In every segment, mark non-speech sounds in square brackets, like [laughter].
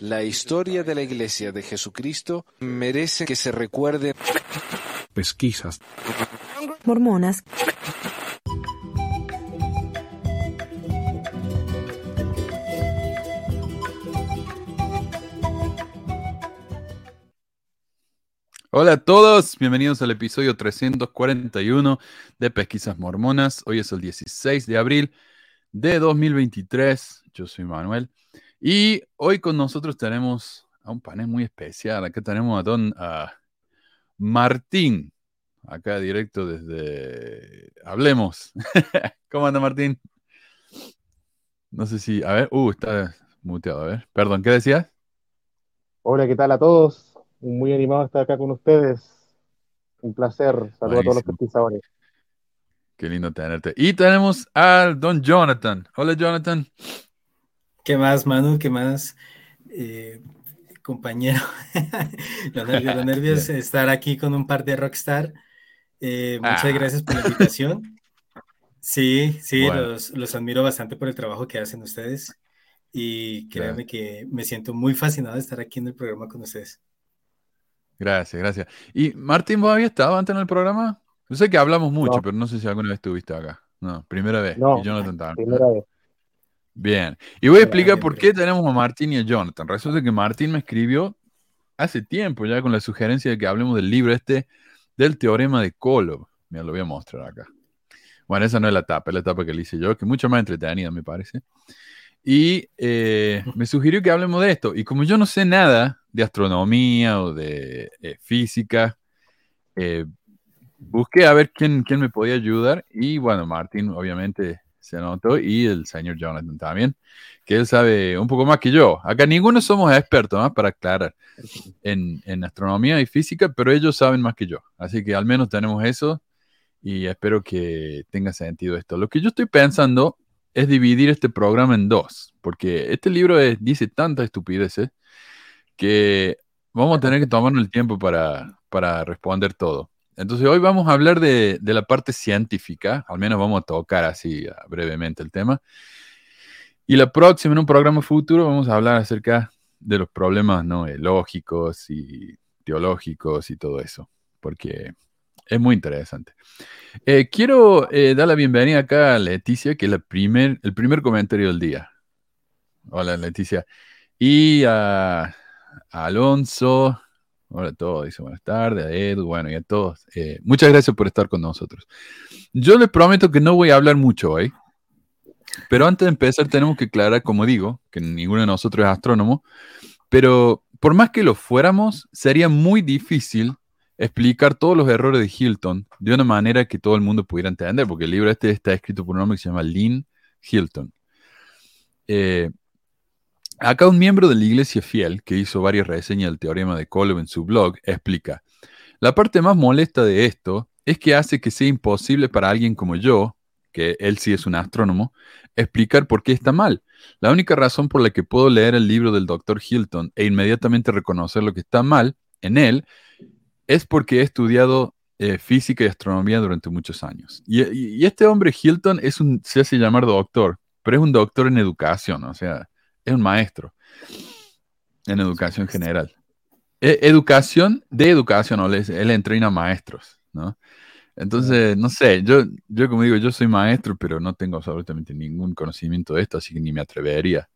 La historia de la Iglesia de Jesucristo merece que se recuerde. Pesquisas. Mormonas. Hola a todos, bienvenidos al episodio 341 de Pesquisas Mormonas. Hoy es el 16 de abril de 2023. Yo soy Manuel y hoy con nosotros tenemos a un panel muy especial. Acá tenemos a don Martín, acá directo desde Hablemos. [laughs] ¿Cómo anda Martín? No sé si, a ver, uh, está muteado, a ver. Perdón, ¿qué decías? Hola, ¿qué tal a todos? Muy animado estar acá con ustedes. Un placer. Saludos a todos los pesquisadores. Qué lindo tenerte. Y tenemos al don Jonathan. Hola, Jonathan. ¿Qué más, Manu? ¿Qué más, eh, compañero? [laughs] los nervios, los [laughs] nervios estar aquí con un par de rockstar. Eh, muchas ah. gracias por la invitación. [laughs] Sí, sí, los, los, admiro bastante por el trabajo que hacen ustedes. Y créanme que me siento muy fascinado de estar aquí en el programa con ustedes. Gracias, gracias. ¿Y Martín, vos habías estado antes en el programa? Yo sé que hablamos mucho, pero no sé si alguna vez estuviste acá. No, primera vez. No, y Jonathan Primera vez. Bien. Y voy a explicar por qué tenemos a Martín y a Jonathan. Resulta que Martín me escribió hace tiempo ya con la sugerencia de que hablemos del libro este del teorema de Kolob. Mira, lo voy a mostrar acá. Bueno, esa no es la etapa, es la etapa que le hice yo, que es mucho más entretenida, me parece. Y eh, [laughs] me sugirió que hablemos de esto. Y como yo no sé nada de astronomía o de eh, física. Eh, busqué a ver quién, quién me podía ayudar y bueno, Martín obviamente se anotó y el señor Jonathan también, que él sabe un poco más que yo. Acá ninguno somos expertos, para aclarar, en, en, astronomía y física, pero ellos saben más que yo. Así que al menos tenemos eso y espero que tenga sentido esto. Lo que yo estoy pensando es dividir este programa en dos, porque este libro dice tantas estupideces que vamos a tener que tomarnos el tiempo para, para responder todo. Entonces hoy vamos a hablar de, de, la parte científica, al menos vamos a tocar así ah, brevemente el tema. Y la próxima, en un programa futuro, vamos a hablar acerca de los problemas ¿no? Lógicos y teológicos y todo eso, porque es muy interesante. Eh, quiero eh, dar la bienvenida acá a Leticia, que es la primer, el primer comentario del día. Hola Leticia. Y a Alonso, hola a todos, dice buenas tardes, a Edu, bueno, y a todos. Eh, muchas gracias por estar con nosotros. Yo les prometo que no voy a hablar mucho hoy, pero antes de empezar tenemos que aclarar, como digo, que ninguno de nosotros es astrónomo, pero por más que lo fuéramos, sería muy difícil explicar todos los errores de Hilton de una manera que todo el mundo pudiera entender, porque el libro este está escrito por un hombre que se llama Lynn Hilton. Eh, Acá un miembro de la Iglesia Fiel, que hizo varias reseñas del teorema de Kolob en su blog, explica, la parte más molesta de esto es que hace que sea imposible para alguien como yo, que él sí es un astrónomo, explicar por qué está mal. La única razón por la que puedo leer el libro del Dr. Hilton e inmediatamente reconocer lo que está mal en él es porque he estudiado eh, física y astronomía durante muchos años. Y, este hombre Hilton es un, se hace llamar doctor, pero es un doctor en educación, o sea, es un maestro en educación general. E, educación, de educación, él entrena maestros, ¿no? Entonces, no sé, yo, yo como digo, yo soy maestro, pero no tengo absolutamente ningún conocimiento de esto, así que ni me atrevería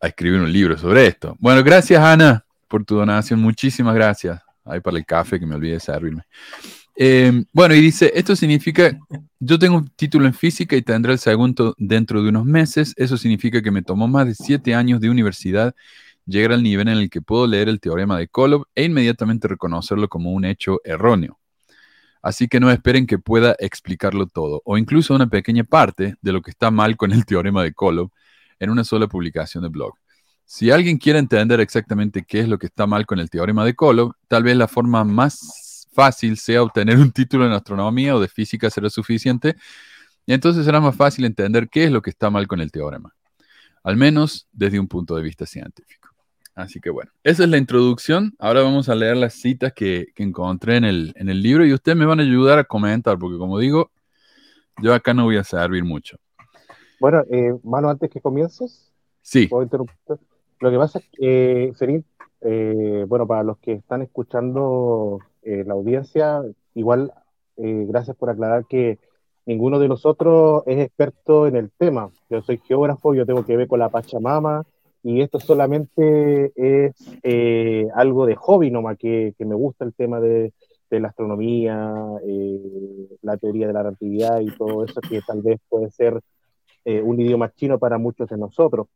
a escribir un libro sobre esto. Bueno, gracias Ana por tu donación, muchísimas gracias. Ahí para el café que me olvidé de servirme. Em, bueno, y dice, esto significa, yo tengo un título en física y tendré el segundo dentro de unos meses. Eso significa que me tomó más de siete años de universidad llegar al nivel en el que puedo leer el teorema de Kolob e inmediatamente reconocerlo como un hecho erróneo. Así que no esperen que pueda explicarlo todo, o incluso una pequeña parte de lo que está mal con el teorema de Kolob en una sola publicación de blog. Si alguien quiere entender exactamente qué es lo que está mal con el teorema de Kolob, tal vez la forma más fácil sea obtener un título en astronomía o de física será suficiente, y entonces será más fácil entender qué es lo que está mal con el teorema, al menos desde un punto de vista científico. Así que bueno, esa es la introducción. Ahora vamos a leer las citas que, encontré en el, en el, libro y ustedes me van a ayudar a comentar, porque como digo, yo acá no voy a servir mucho. Bueno, eh, Mano, antes que comiences, sí. Lo que pasa es que, sería, eh, bueno, para los que están escuchando eh, la audiencia, igual, eh, gracias por aclarar que ninguno de nosotros es experto en el tema. Yo soy geógrafo, yo tengo que ver con la Pachamama, y esto solamente es algo de hobby nomás, que, que me gusta el tema de, de la astronomía, la teoría de la relatividad y todo eso que tal vez puede ser un idioma chino para muchos de nosotros.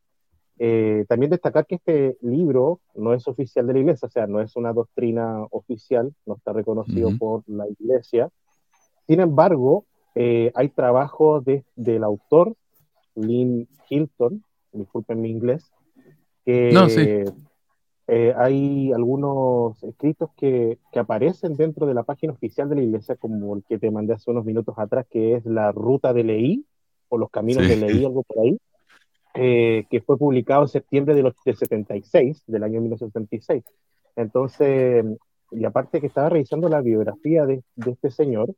Eh, también destacar que este libro no es oficial de la iglesia, o sea, no es una doctrina oficial, no está reconocido por la iglesia. Sin embargo, eh, hay trabajos de, del autor, Lynn Hilton, disculpen mi inglés, que no, sí. eh, hay algunos escritos que, que, aparecen dentro de la página oficial de la iglesia, como el que te mandé hace unos minutos atrás, que es la ruta de Leí, o los caminos de Leí, [laughs] algo por ahí eh, que fue publicado en septiembre del 76, del año 1976. Entonces, y aparte que estaba revisando la biografía de, de este señor,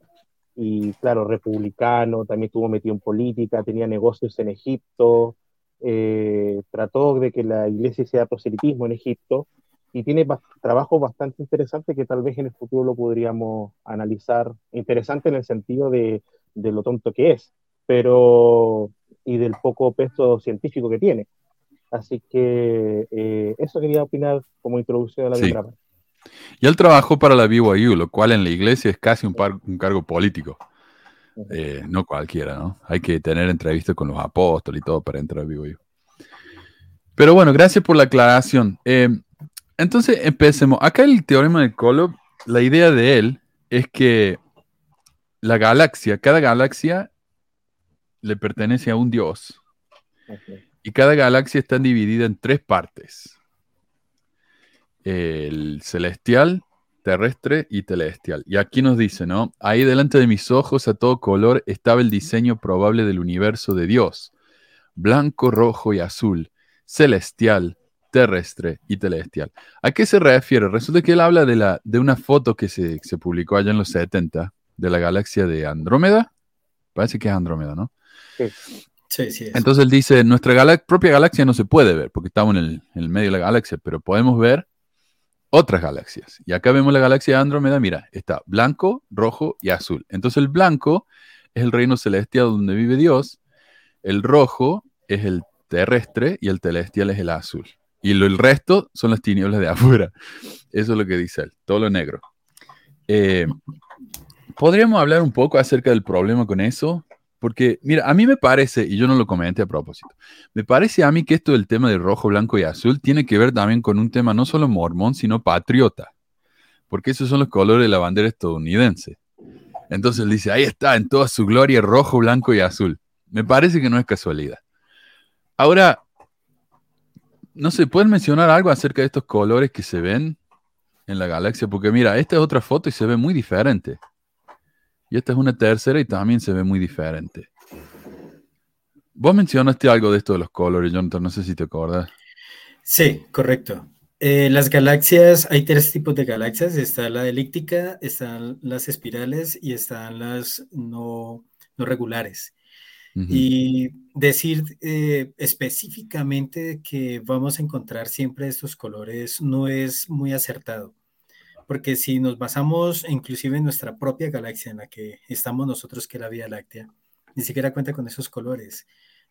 y claro, republicano, también estuvo metido en política, tenía negocios en Egipto, eh, trató de que la iglesia hiciera proselitismo en Egipto, y tiene trabajos bastante interesantes que tal vez en el futuro lo podríamos analizar, interesante en el sentido de, de lo tonto que es, pero y del poco peso científico que tiene. Así que eh, eso quería opinar como introducción a la sí. Y él trabajó para la BYU, lo cual en la iglesia es casi un, par, un cargo político. Eh, no cualquiera, ¿no? Hay que tener entrevistas con los apóstoles y todo para entrar a BYU. Pero bueno, gracias por la aclaración. Eh, entonces, empecemos. Acá el teorema de Kolob, la idea de él es que la galaxia, cada galaxia le pertenece a un dios. Y cada galaxia está dividida en tres partes. El celestial, terrestre y celestial. Y aquí nos dice, ¿no? Ahí delante de mis ojos a todo color estaba el diseño probable del universo de Dios. Blanco, rojo y azul. Celestial, terrestre y celestial. ¿A qué se refiere? Resulta que él habla de, la, de una foto que se, se publicó allá en los 70 de la galaxia de Andrómeda. Parece que es Andrómeda, ¿no? Sí. Sí, Entonces él dice, nuestra propia galaxia no se puede ver porque estamos en el, medio de la galaxia, pero podemos ver otras galaxias. Y acá vemos la galaxia de Andrómeda, mira, está blanco, rojo y azul. Entonces el blanco es el reino celestial donde vive Dios, el rojo es el terrestre y el celestial es el azul. Y lo, el resto son las tinieblas de afuera. [laughs] Eso es lo que dice él, todo lo negro. Eh, ¿Podríamos hablar un poco acerca del problema con eso? Porque, mira, a mí me parece, y yo no lo comenté a propósito, me parece a mí que esto del tema de rojo, blanco y azul tiene que ver también con un tema no solo mormón, sino patriota. Porque esos son los colores de la bandera estadounidense. Entonces dice, ahí está, en toda su gloria, rojo, blanco y azul. Me parece que no es casualidad. Ahora, no sé, ¿pueden mencionar algo acerca de estos colores que se ven en la galaxia? Porque mira, esta es otra foto y se ve muy diferente. Y esta es una tercera y también se ve muy diferente. Vos mencionaste algo de esto de los colores, Jonathan, no sé si te acuerdas. Sí, correcto. Eh, las galaxias, hay tres tipos de galaxias. Está la elíptica, están las espirales y están las no, no regulares. Y decir eh, específicamente que vamos a encontrar siempre estos colores no es muy acertado porque si nos basamos inclusive en nuestra propia galaxia en la que estamos nosotros, que es la Vía Láctea, ni siquiera cuenta con esos colores.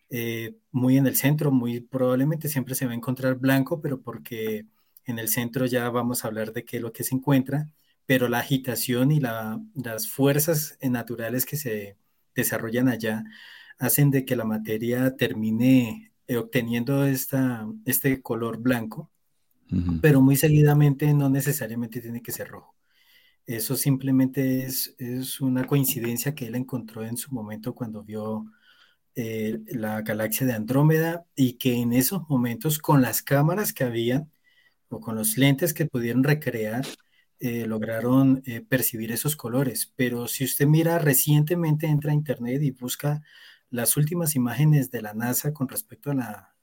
Eh, muy en el centro, muy probablemente siempre se va a encontrar blanco, pero porque en el centro ya vamos a hablar de qué es lo que se encuentra, pero la agitación y las fuerzas naturales que se desarrollan allá hacen de que la materia termine eh, obteniendo este color blanco pero muy seguidamente no necesariamente tiene que ser rojo. Eso simplemente es, es una coincidencia que él encontró en su momento cuando vio eh, la galaxia de Andrómeda y que en esos momentos con las cámaras que habían o con los lentes que pudieron recrear, eh, lograron eh, percibir esos colores. Pero si usted mira recientemente, entra a internet y busca las últimas imágenes de la NASA con respecto a la,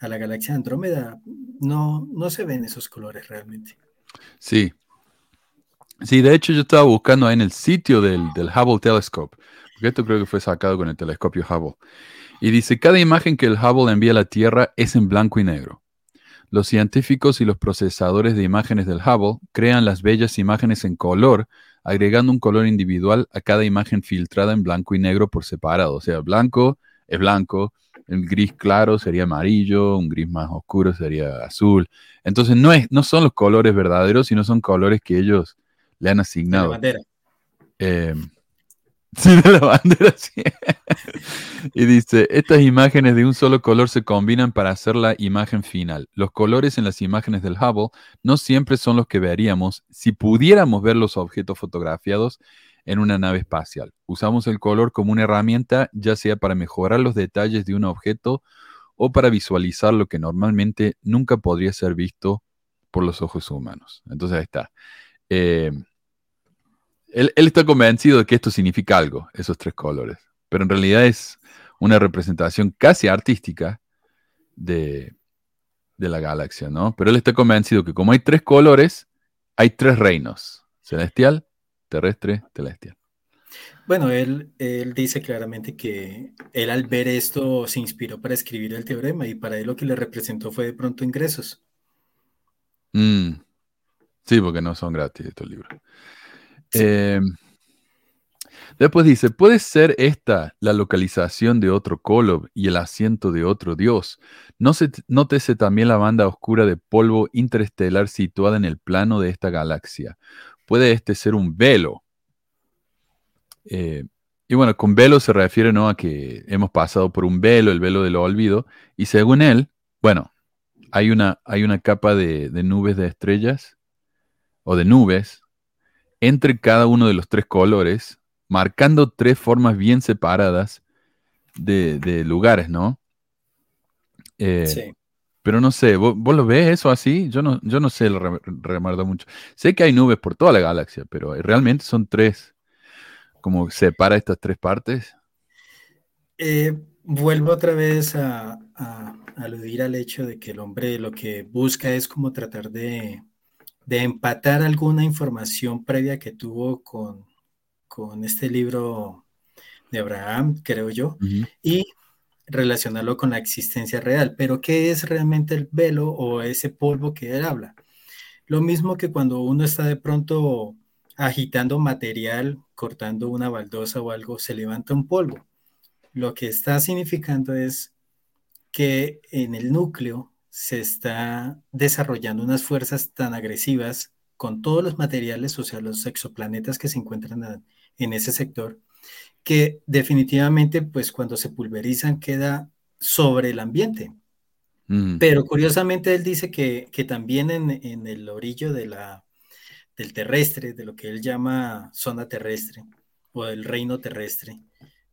a la galaxia Andrómeda, no, no se ven esos colores realmente. Sí. Sí, de hecho yo estaba buscando ahí en el sitio del, Hubble Telescope, porque esto creo que fue sacado con el telescopio Hubble. Y dice, cada imagen que el Hubble envía a la Tierra es en blanco y negro. los científicos y los procesadores de imágenes del Hubble crean las bellas imágenes en color, agregando un color individual a cada imagen filtrada en blanco y negro por separado. O sea, blanco es blanco, el gris claro sería amarillo, un gris más oscuro sería azul. Entonces no, es, no son los colores verdaderos, sino son colores que ellos le han asignado. Eh, [laughs] Sí, de la bandera, sí. y dice, estas imágenes de un solo color se combinan para hacer la imagen final. Los colores en las imágenes del Hubble no siempre son los que veríamos si pudiéramos ver los objetos fotografiados en una nave espacial. Usamos el color como una herramienta, ya sea para mejorar los detalles de un objeto o para visualizar lo que normalmente nunca podría ser visto por los ojos humanos. Entonces ahí está. Eh, él, está convencido de que esto significa algo, esos tres colores, pero en realidad es una representación casi artística de, la galaxia, ¿no? Pero él está convencido que como hay tres colores, hay tres reinos, celestial, terrestre, celestial. Bueno, él, él dice claramente que él al ver esto se inspiró para escribir el teorema y para él lo que le representó fue de pronto ingresos. Mm. Sí, porque no son gratis estos libros. Eh, después dice, ¿puede ser esta la localización de otro Kolob y el asiento de otro dios? ¿No se, nótese también la banda oscura de polvo interestelar situada en el plano de esta galaxia. ¿Puede este ser un velo? Eh, y bueno, con velo se refiere ¿no? a que hemos pasado por un velo, el velo del olvido, y según él, bueno, hay una, hay una capa de nubes de estrellas, o de nubes, entre cada uno de los tres colores, marcando tres formas bien separadas de, lugares, ¿no? Eh, sí. Pero no sé, ¿vos, lo ves eso así? Yo no, yo no sé, lo remardo mucho. Sé que hay nubes por toda la galaxia, pero realmente son tres. Como separa estas tres partes. Eh, vuelvo otra vez a, aludir al hecho de que el hombre lo que busca es como tratar de, de empatar alguna información previa que tuvo con, con este libro de Abraham, creo yo, y relacionarlo con la existencia real. Pero, ¿qué es realmente el velo o ese polvo que él habla? Lo mismo que cuando uno está de pronto agitando material, cortando una baldosa o algo, se levanta un polvo. Lo que está significando es que en el núcleo se está desarrollando unas fuerzas tan agresivas con todos los materiales, o sea, los exoplanetas que se encuentran en ese sector, que definitivamente, pues cuando se pulverizan, queda sobre el ambiente. Mm. Pero curiosamente él dice que, también en, en, el orillo de la, del terrestre, de lo que él llama zona terrestre o del reino terrestre,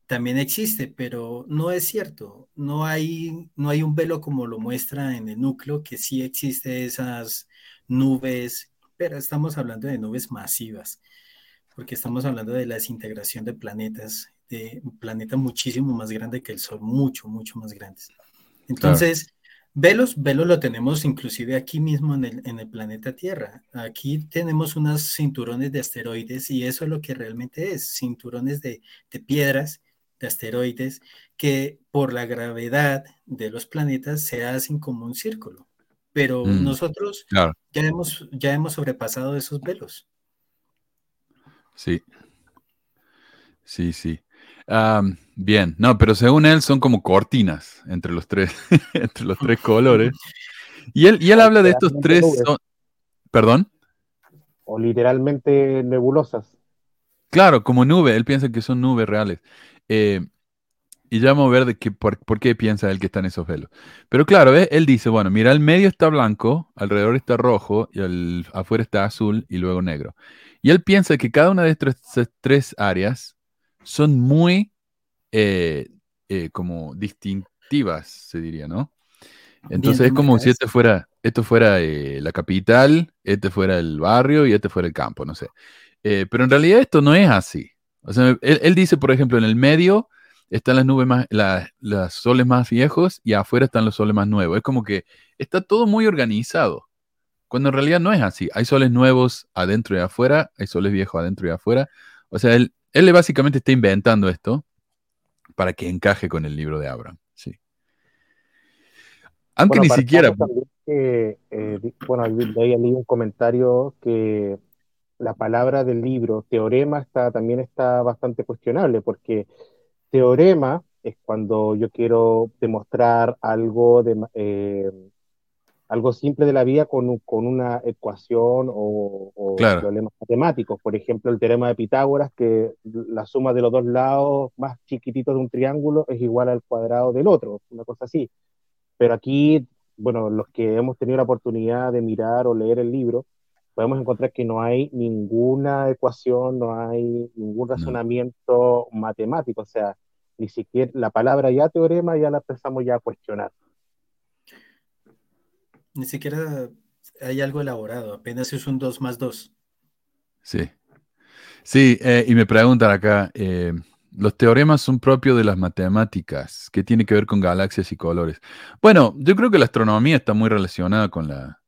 también existe, pero no es cierto. No hay, no hay un velo como lo muestra en el núcleo, que sí existe esas nubes, pero estamos hablando de nubes masivas, porque estamos hablando de la desintegración de planetas, de un planeta muchísimo más grande que el Sol, mucho, mucho más grandes. Entonces, velos, velos lo tenemos inclusive aquí mismo en el, en el planeta Tierra. Aquí tenemos unos cinturones de asteroides y eso es lo que realmente es, cinturones de, de piedras de asteroides que por la gravedad de los planetas se hacen como un círculo. Pero mm, nosotros ya, hemos, ya hemos sobrepasado esos velos. Sí. Sí, sí. bien, no, pero según él son como cortinas entre los tres, [laughs] entre los tres colores. Y él, y él habla de estos tres. ¿Perdón? O literalmente nebulosas. Claro, como nube, él piensa que son nubes reales. Eh, y ya vamos a ver de qué, por, qué piensa él que está en esos velos. Pero claro, él dice, bueno, mira, el medio está blanco, alrededor está rojo, y el, afuera está azul y luego negro. Y él piensa que cada una de estas tres áreas son muy eh, eh, como distintivas, se diría, ¿no? Entonces es como si este fuera, esto fuera la capital, este fuera el barrio y este fuera el campo, no sé. pero en realidad esto no es así. O sea, él, dice, por ejemplo, en el medio están las nubes más, los soles más viejos y afuera están los soles más nuevos. Es como que está todo muy organizado, cuando en realidad no es así. Hay soles nuevos adentro y afuera, hay soles viejos adentro y afuera. O sea, él, él básicamente está inventando esto para que encaje con el libro de Abraham. Sí. Aunque ni siquiera... que, eh, bueno, ahí leí un comentario que la palabra del libro, teorema, está, también está bastante cuestionable, porque teorema es cuando yo quiero demostrar algo de, eh, algo simple de la vida con, con una ecuación o, problemas matemáticos. Por ejemplo, el teorema de Pitágoras, que la suma de los dos lados más chiquititos de un triángulo es igual al cuadrado del otro, una cosa así. Pero aquí, bueno, los que hemos tenido la oportunidad de mirar o leer el libro, podemos encontrar que no hay ninguna ecuación, no hay ningún razonamiento matemático, o sea, ni siquiera la palabra ya teorema ya la empezamos ya a cuestionar. Ni siquiera hay algo elaborado, apenas es un 2 más 2. Sí. Sí, eh, y me preguntan acá, eh, los teoremas son propios de las matemáticas. ¿Qué tiene que ver con galaxias y colores? Bueno, yo creo que la astronomía está muy relacionada con, la,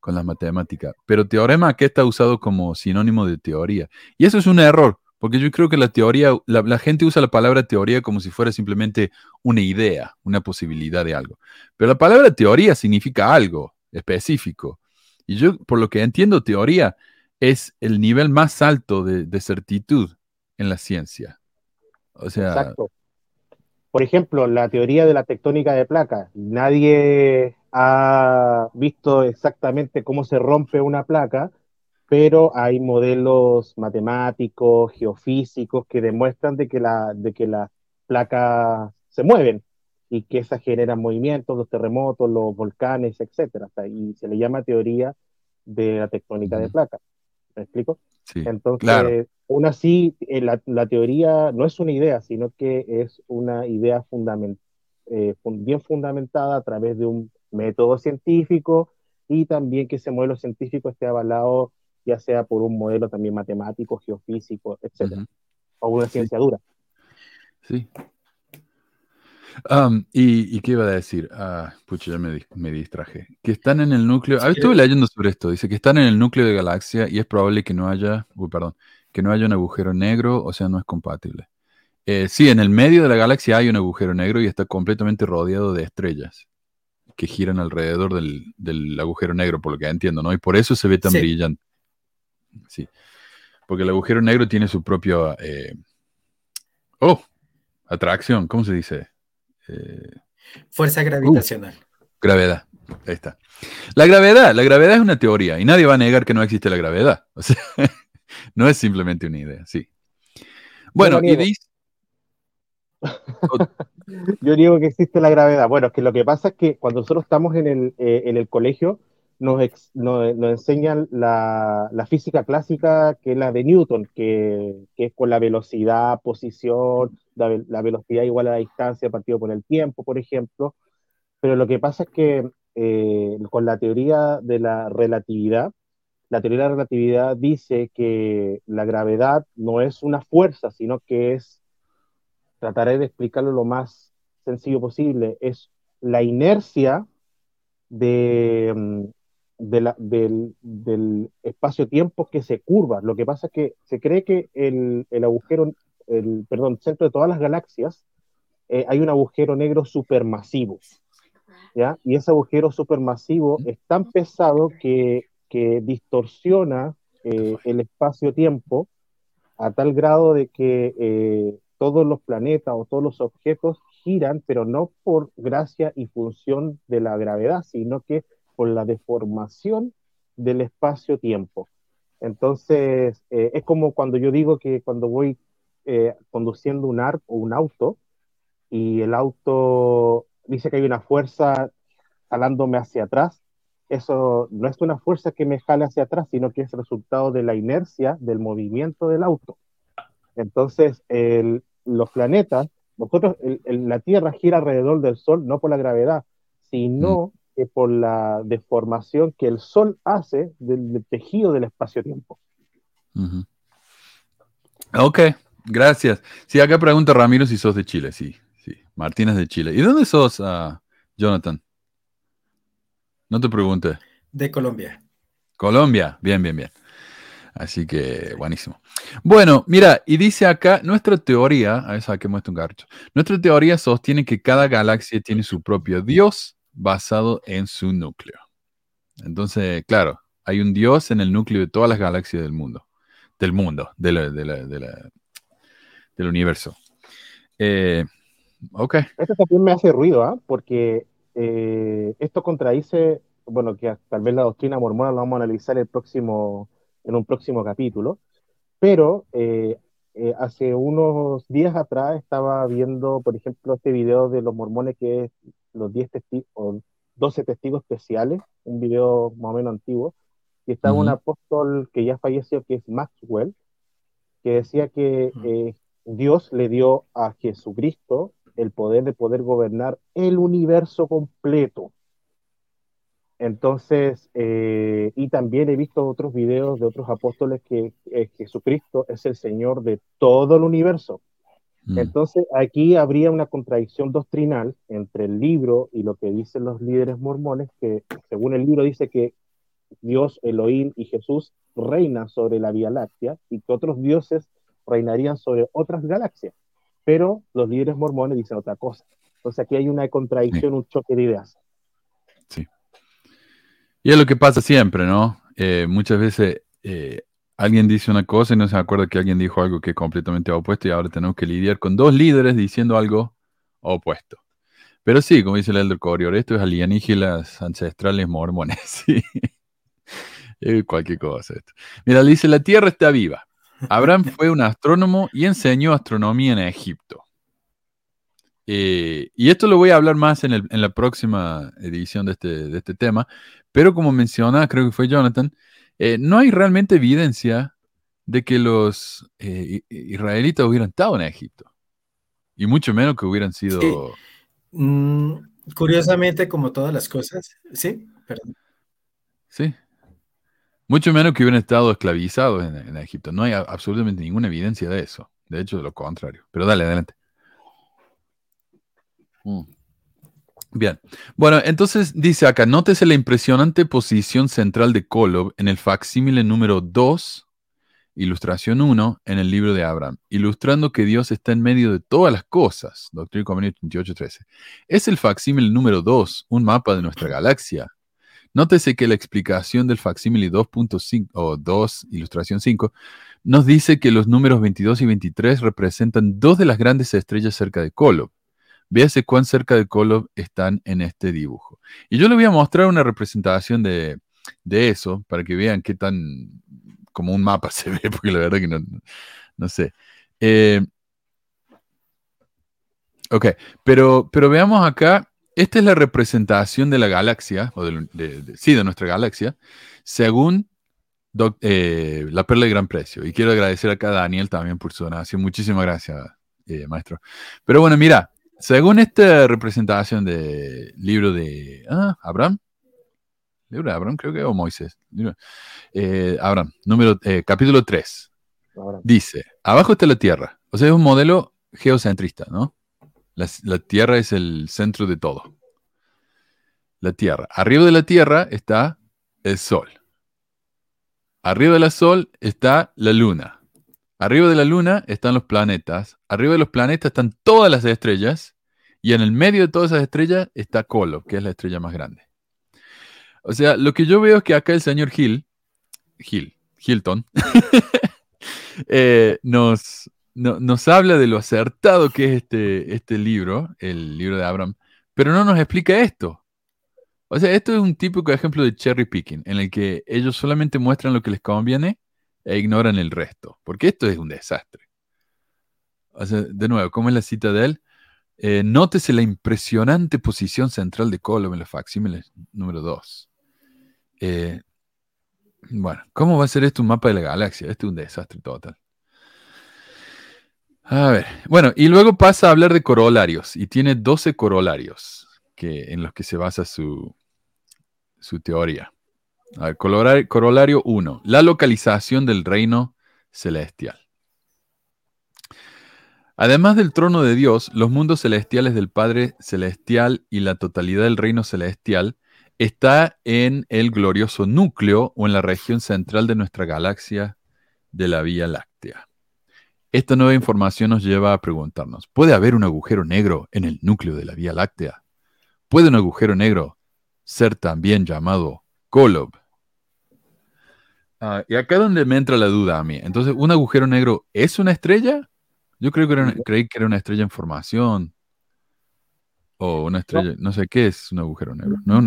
con las matemáticas, pero teorema aquí está usado como sinónimo de teoría. Y eso es un error, porque yo creo que la teoría, la, gente usa la palabra teoría como si fuera simplemente una idea, una posibilidad de algo. Pero la palabra teoría significa algo específico. Y yo, por lo que entiendo, teoría es el nivel más alto de, certitud en la ciencia. O sea. Por ejemplo, la teoría de la tectónica de placas. Nadie ha visto exactamente cómo se rompe una placa, pero hay modelos matemáticos, geofísicos que demuestran de que, la, de que las placas se mueven y que esas generan movimientos, los terremotos, los volcanes, etcétera. y se le llama teoría de la tectónica de placas. ¿Me explico? Sí, Entonces, aún así, eh, la, la, teoría no es una idea, sino que es una idea fundament, eh, bien fundamentada a través de un método científico y también que ese modelo científico esté avalado ya sea por un modelo también matemático, geofísico, etcétera, o una ciencia dura. Sí, y, qué iba a decir? Ah, pucha, ya me, distraje. Que están en el núcleo. Ah, estuve leyendo sobre esto. Dice que están en el núcleo de galaxia y es probable que no haya. Uy, perdón. Que no haya un agujero negro, o sea, no es compatible. Eh, sí, en el medio de la galaxia hay un agujero negro y está completamente rodeado de estrellas que giran alrededor del, agujero negro, por lo que entiendo, ¿no? Y por eso se ve tan brillante. Sí. Porque el agujero negro tiene su propia. Eh, oh, atracción, ¿cómo se dice? Eh, Fuerza gravitacional. gravedad. Ahí está. La gravedad, la gravedad es una teoría y nadie va a negar que no existe la gravedad. [laughs] O sea, no es simplemente una idea, sí. Bueno, y dice... [laughs] Yo digo que existe la gravedad. Bueno, es que lo que pasa es que cuando nosotros estamos en el, eh, en el colegio, nos, nos, enseñan la, la, física clásica, que es la de Newton, que, que es con la velocidad, posición, la, velocidad igual a la distancia partido por el tiempo, por ejemplo. Pero lo que pasa es que eh, con la teoría de la relatividad, la teoría de la relatividad dice que la gravedad no es una fuerza, sino que es, trataré de explicarlo lo más sencillo posible, es la inercia de, mm, del, espacio-tiempo que se curva. Lo que pasa es que se cree que el, el agujero, el perdón, centro de todas las galaxias, eh, hay un agujero negro supermasivo. ¿ya? Y ese agujero supermasivo es tan pesado que, que distorsiona eh, el espacio-tiempo a tal grado de que eh, todos los planetas o todos los objetos giran, pero no por gracia y función de la gravedad, sino que por la deformación del espacio-tiempo. Entonces, eh, es como cuando yo digo que cuando voy eh, conduciendo un arco o un auto y el auto dice que hay una fuerza jalándome hacia atrás, eso no es una fuerza que me jale hacia atrás, sino que es resultado de la inercia del movimiento del auto. Entonces, los planetas, nosotros, la Tierra gira alrededor del Sol no por la gravedad, sino mm por la deformación que el Sol hace del, tejido del espacio-tiempo. Ok, gracias. Sí, acá pregunta Ramiro si sos de Chile. Sí, sí. Martínez de Chile. ¿Y dónde sos, uh, Jonathan? No te pregunte. De Colombia. Colombia, bien, bien, bien. Así que buenísimo. Bueno, mira, y dice acá, nuestra teoría, a esa que muestra un garcho, nuestra teoría sostiene que cada galaxia tiene su propio Dios basado en su núcleo. Entonces, claro, hay un Dios en el núcleo de todas las galaxias del mundo, del mundo, de la- de la- de la- del universo. Eh, ok. Esto también me hace ruido, ¿ah? Porque eh, esto contradice, bueno, que tal vez la doctrina mormona la vamos a analizar el próximo, en un próximo capítulo, pero eh, eh, hace unos días atrás estaba viendo, por ejemplo, este video de los mormones que es los 10 testigos, o 12 testigos especiales, un video más o menos antiguo, y estaba un Ujú. apóstol que ya falleció, que es Maxwell, que decía que eh, Dios le dio a Jesucristo el poder de poder gobernar el universo completo. Entonces, eh, y también he visto otros videos de otros apóstoles que eh, Jesucristo es el Señor de todo el universo. Mm. Entonces, aquí habría una contradicción doctrinal entre el libro y lo que dicen los líderes mormones, que según el libro dice que Dios, Elohim y Jesús reinan sobre la Vía Láctea y que otros dioses reinarían sobre otras galaxias. Pero los líderes mormones dicen otra cosa. Entonces aquí hay una contradicción, un choque de ideas. Y es lo que pasa siempre, ¿no? Eh, muchas veces eh, alguien dice una cosa y no se acuerda que alguien dijo algo que es completamente opuesto y ahora tenemos que lidiar con dos líderes diciendo algo opuesto. Pero sí, como dice el Elder Corior, esto es alienígenas ancestrales mormones. [laughs] sí. Cualquier cosa esto. Mira, dice, la Tierra está viva. Abraham fue un astrónomo y enseñó astronomía en Egipto. Eh, y esto lo voy a hablar más en, el- en la próxima edición de este, de este tema, pero como menciona, creo que fue Jonathan, eh, no hay realmente evidencia de que los eh, israelitas hubieran estado en Egipto. Y mucho menos que hubieran sido... Sí. Mm, curiosamente, como todas las cosas, sí, perdón. Sí. Mucho menos que hubieran estado esclavizados en, Egipto. No hay absolutamente ninguna evidencia de eso. De hecho, lo contrario. Pero dale, adelante. Mm. Bien. Bueno, entonces dice acá, nótese la impresionante posición central de Kolob en el facsímile número 2, ilustración 1, en el libro de Abraham, ilustrando que Dios está en medio de todas las cosas. Doctrina y Convenio 38.13. Es el facsímile número 2, un mapa de nuestra galaxia. Nótese que la explicación del facsímile 2.5 o 2, ilustración 5, nos dice que los números 22 y 23 representan dos de las grandes estrellas cerca de Kolob. Véase cuán cerca de Kolob están en este dibujo. Y yo le voy a mostrar una representación de, de eso para que vean qué tan como un mapa [laughs] se ve, porque la verdad que no, no sé. Eh, ok, pero, pero veamos acá, esta es la representación de la galaxia, o de, de- sí, de nuestra galaxia, según doc- eh, la perla de gran precio. Y quiero agradecer acá a Daniel también por su donación. Muchísimas gracias, eh, maestro. Pero bueno, mira, según esta representación del libro de ah, Abraham, libro de Abraham creo que, o Moisés, eh, Abraham, número, capítulo 3, Ahora, dice, abajo está la Tierra, o sea, es un modelo geocentrista, ¿no? La, la Tierra es el centro de todo. La Tierra. Arriba de la Tierra está el Sol. Arriba del Sol está la Luna. Arriba de la Luna están los planetas. Arriba de los planetas están todas las estrellas. Y en el medio de todas esas estrellas está Kolob, que es la estrella más grande. O sea, lo que yo veo es que acá el señor Hill, Hill, Hilton, [laughs] eh, nos, no- nos habla de lo acertado que es este, este libro, el libro de Abraham, pero no nos explica esto. O sea, esto es un típico ejemplo de cherry picking, en el que ellos solamente muestran lo que les conviene e ignoran el resto, porque esto es un desastre. O sea, de nuevo, ¿cómo es la cita de él? Eh, nótese la impresionante posición central de Kolob en los facsímiles número 2. bueno, ¿cómo va a ser esto un mapa de la galaxia? Esto es un desastre total. A ver, bueno, y luego pasa a hablar de corolarios, y tiene 12 corolarios que, en los que se basa su, su teoría. A corolario 1, la localización del reino celestial. Además del trono de Dios, los mundos celestiales del Padre Celestial y la totalidad del reino celestial está en el glorioso núcleo o en la región central de nuestra galaxia de la Vía Láctea. Esta nueva información nos lleva a preguntarnos, ¿puede haber un agujero negro en el núcleo de la Vía Láctea? ¿Puede un agujero negro ser también llamado Kolob. Ah, y acá es donde me entra la duda a mí. Entonces, ¿un agujero negro es una estrella? Yo creo que era una, creí que era una estrella en formación. O una estrella, no, sé qué es un agujero negro. No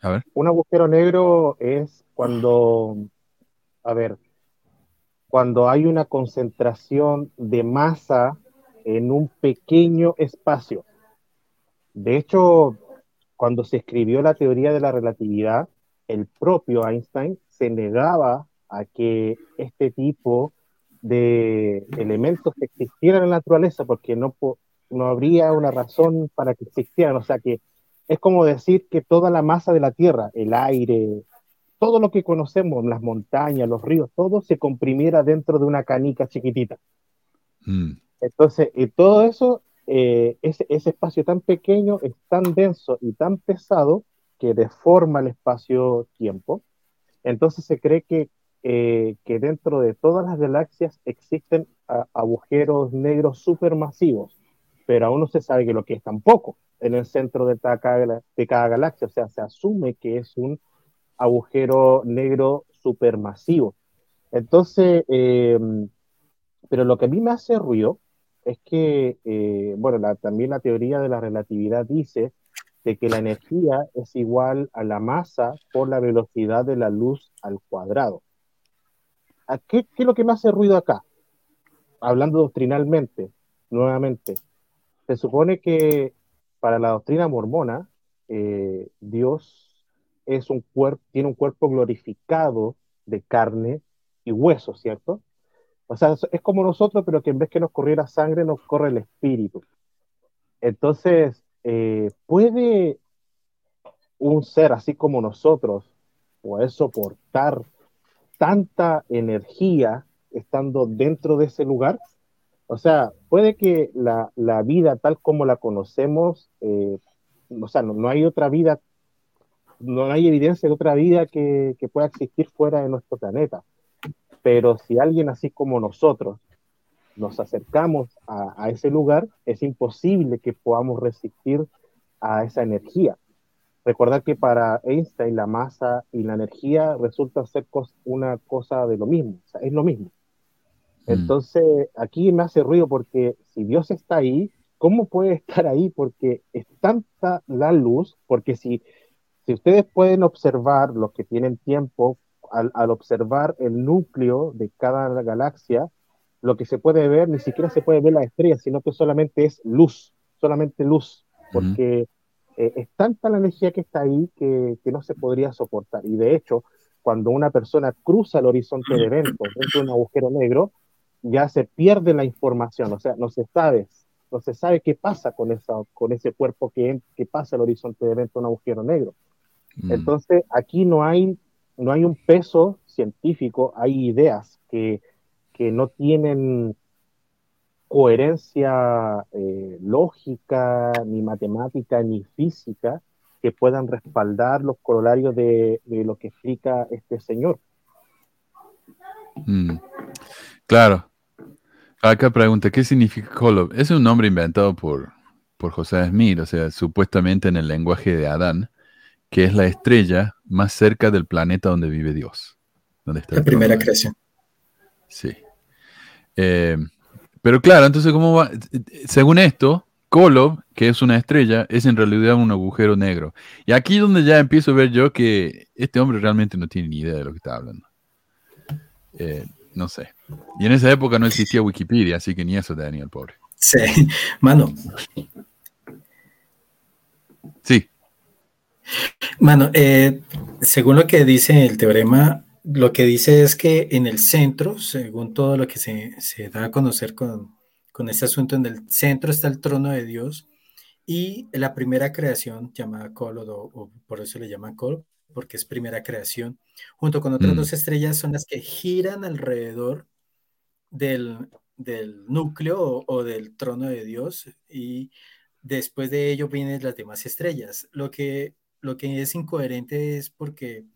a ver. Un agujero negro es cuando, a ver, cuando hay una concentración de masa en un pequeño espacio. De hecho, cuando se escribió la teoría de la relatividad, el propio Einstein se negaba a que este tipo de elementos existieran en la naturaleza, porque no, no habría una razón para que existieran. O sea que es como decir que toda la masa de la Tierra, el aire, todo lo que conocemos, las montañas, los ríos, todo se comprimiera dentro de una canica chiquitita. Mm. Entonces, y todo eso, eh, ese, ese, espacio tan pequeño es tan denso y tan pesado que deforma el espacio-tiempo. Entonces se cree que, eh, que dentro de todas las galaxias existen agujeros negros supermasivos, pero aún no se sabe que lo que es tampoco en el centro de cada, de cada galaxia. O sea, se asume que es un agujero negro supermasivo. Entonces, eh, pero lo que a mí me hace ruido es que, eh, bueno, también la teoría de la relatividad dice de que la energía es igual a la masa por la velocidad de la luz al cuadrado. qué, qué es lo que me hace ruido acá? Hablando doctrinalmente, nuevamente, se supone que para la doctrina mormona, eh, Dios es un cuerpo, tiene un cuerpo glorificado de carne y hueso, ¿cierto? O sea, es como nosotros, pero que en vez que nos corriera sangre, nos corre el espíritu. Entonces, eh, ¿puede un ser así como nosotros poder soportar tanta energía estando dentro de ese lugar? O sea, puede que la, vida tal como la conocemos, eh, o sea, no, hay otra vida, no hay evidencia de otra vida que, que pueda existir fuera de nuestro planeta. Pero si alguien así como nosotros nos acercamos a, ese lugar, es imposible que podamos resistir a esa energía. Recordar que para Einstein la masa y la energía resulta ser una cosa de lo mismo, o sea, es lo mismo. Mm. Entonces, aquí me hace ruido porque si Dios está ahí, ¿cómo puede estar ahí? Porque es tanta la luz, porque si, si ustedes pueden observar, los que tienen tiempo, al, observar el núcleo de cada galaxia, lo que se puede ver, ni siquiera se puede ver la estrella, sino que solamente es luz, solamente luz, porque eh, es tanta la energía que está ahí que, no se podría soportar. Y de hecho, cuando una persona cruza el horizonte de eventos dentro de un agujero negro, ya se pierde la información, o sea, no se sabe, no se sabe qué pasa con, esa, con ese cuerpo que, que pasa el horizonte de evento un agujero negro. Mm. Entonces, aquí no hay no hay un peso científico, hay ideas que, no tienen coherencia eh, lógica, ni matemática, ni física, que puedan respaldar los corolarios de, lo que explica este señor. Mm. Claro. Acá pregunta, ¿qué significa Kolob? Es un nombre inventado por, por José Smith, o sea, supuestamente en el lenguaje de Adán que es la estrella más cerca del planeta donde vive Dios. Donde está la primera creación. Sí. Eh, pero claro, entonces, ¿cómo va? Según esto, Kolob, que es una estrella, es en realidad un agujero negro. Y aquí es donde ya empiezo a ver yo que este hombre realmente no tiene ni idea de lo que está hablando. Eh, no sé. Y en esa época no existía Wikipedia, así que ni eso tenía el pobre. Sí, [laughs] mano. Sí. Bueno, eh, según lo que dice el teorema, lo que dice es que en el centro, según todo lo que se, da a conocer con, este asunto, en el centro está el trono de Dios y la primera creación llamada Kol, o, por eso le llaman Kol, porque es primera creación, junto con otras mm. dos estrellas son las que giran alrededor del, núcleo o, o, del trono de Dios y después de ello vienen las demás estrellas. Lo que lo que es incoherente es porque,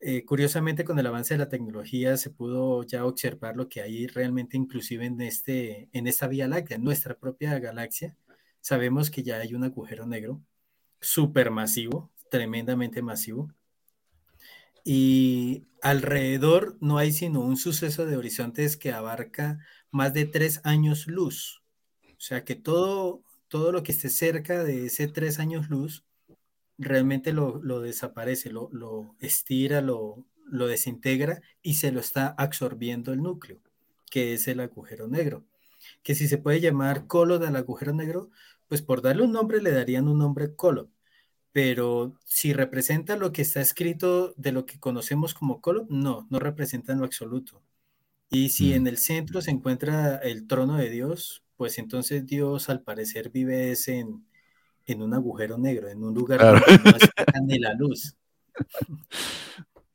eh, curiosamente, con el avance de la tecnología se pudo ya observar lo que hay realmente inclusive en, este, en esta Vía Láctea, en nuestra propia galaxia. Sabemos que ya hay un agujero negro supermasivo, tremendamente masivo. y alrededor no hay sino un suceso de horizontes que abarca más de tres años luz. O sea que todo, todo lo que esté cerca de ese tres años luz realmente lo, desaparece, lo, lo estira, lo, lo desintegra y se lo está absorbiendo el núcleo, que es el agujero negro. Que si se puede llamar colo del agujero negro, pues por darle un nombre le darían un nombre colo. Pero si representa lo que está escrito de lo que conocemos como colo, no, no representa en lo absoluto. Y si mm. en el centro se encuentra el trono de Dios, pues entonces Dios al parecer vive en, en un agujero negro, en un lugar donde no está ni la [laughs] luz.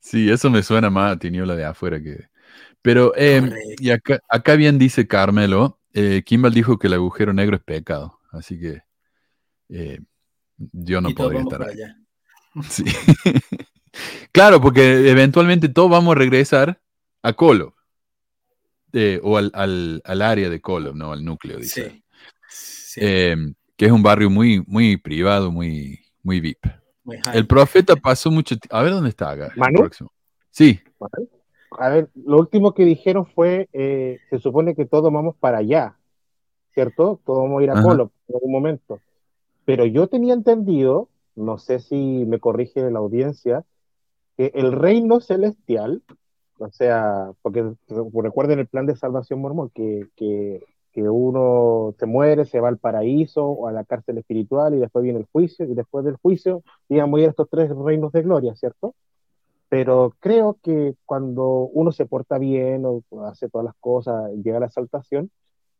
Sí, eso me suena más a tiniebla de afuera que... Pero, em, y acá, acá, bien dice Carmelo, eh, Kimball dijo que el agujero negro es pecado, así que eh, yo no podría estar ahí. [laughs] Sí. claro, porque eventualmente todos vamos a regresar a Colo, eh, o al, área de Colo, ¿no? Al núcleo, dice. Sí. Em, que es un barrio muy, muy privado, muy, muy VIP. el profeta pasó mucho tiempo. A ver dónde está acá. ¿Manu? Sí. A ver, lo último que dijeron fue: eh, se supone que todos vamos para allá, ¿cierto? Todos vamos a ir a Polo en algún momento. Pero yo tenía entendido, no sé si me corrige la audiencia, que el reino celestial, o sea, porque recuerden el plan de salvación mormón, que, que que uno se muere, se va al paraíso o a la cárcel espiritual y después viene el juicio y después del juicio iban a morir estos tres reinos de gloria, ¿cierto? Pero creo que cuando uno se porta bien o hace todas las cosas, llega a la exaltación,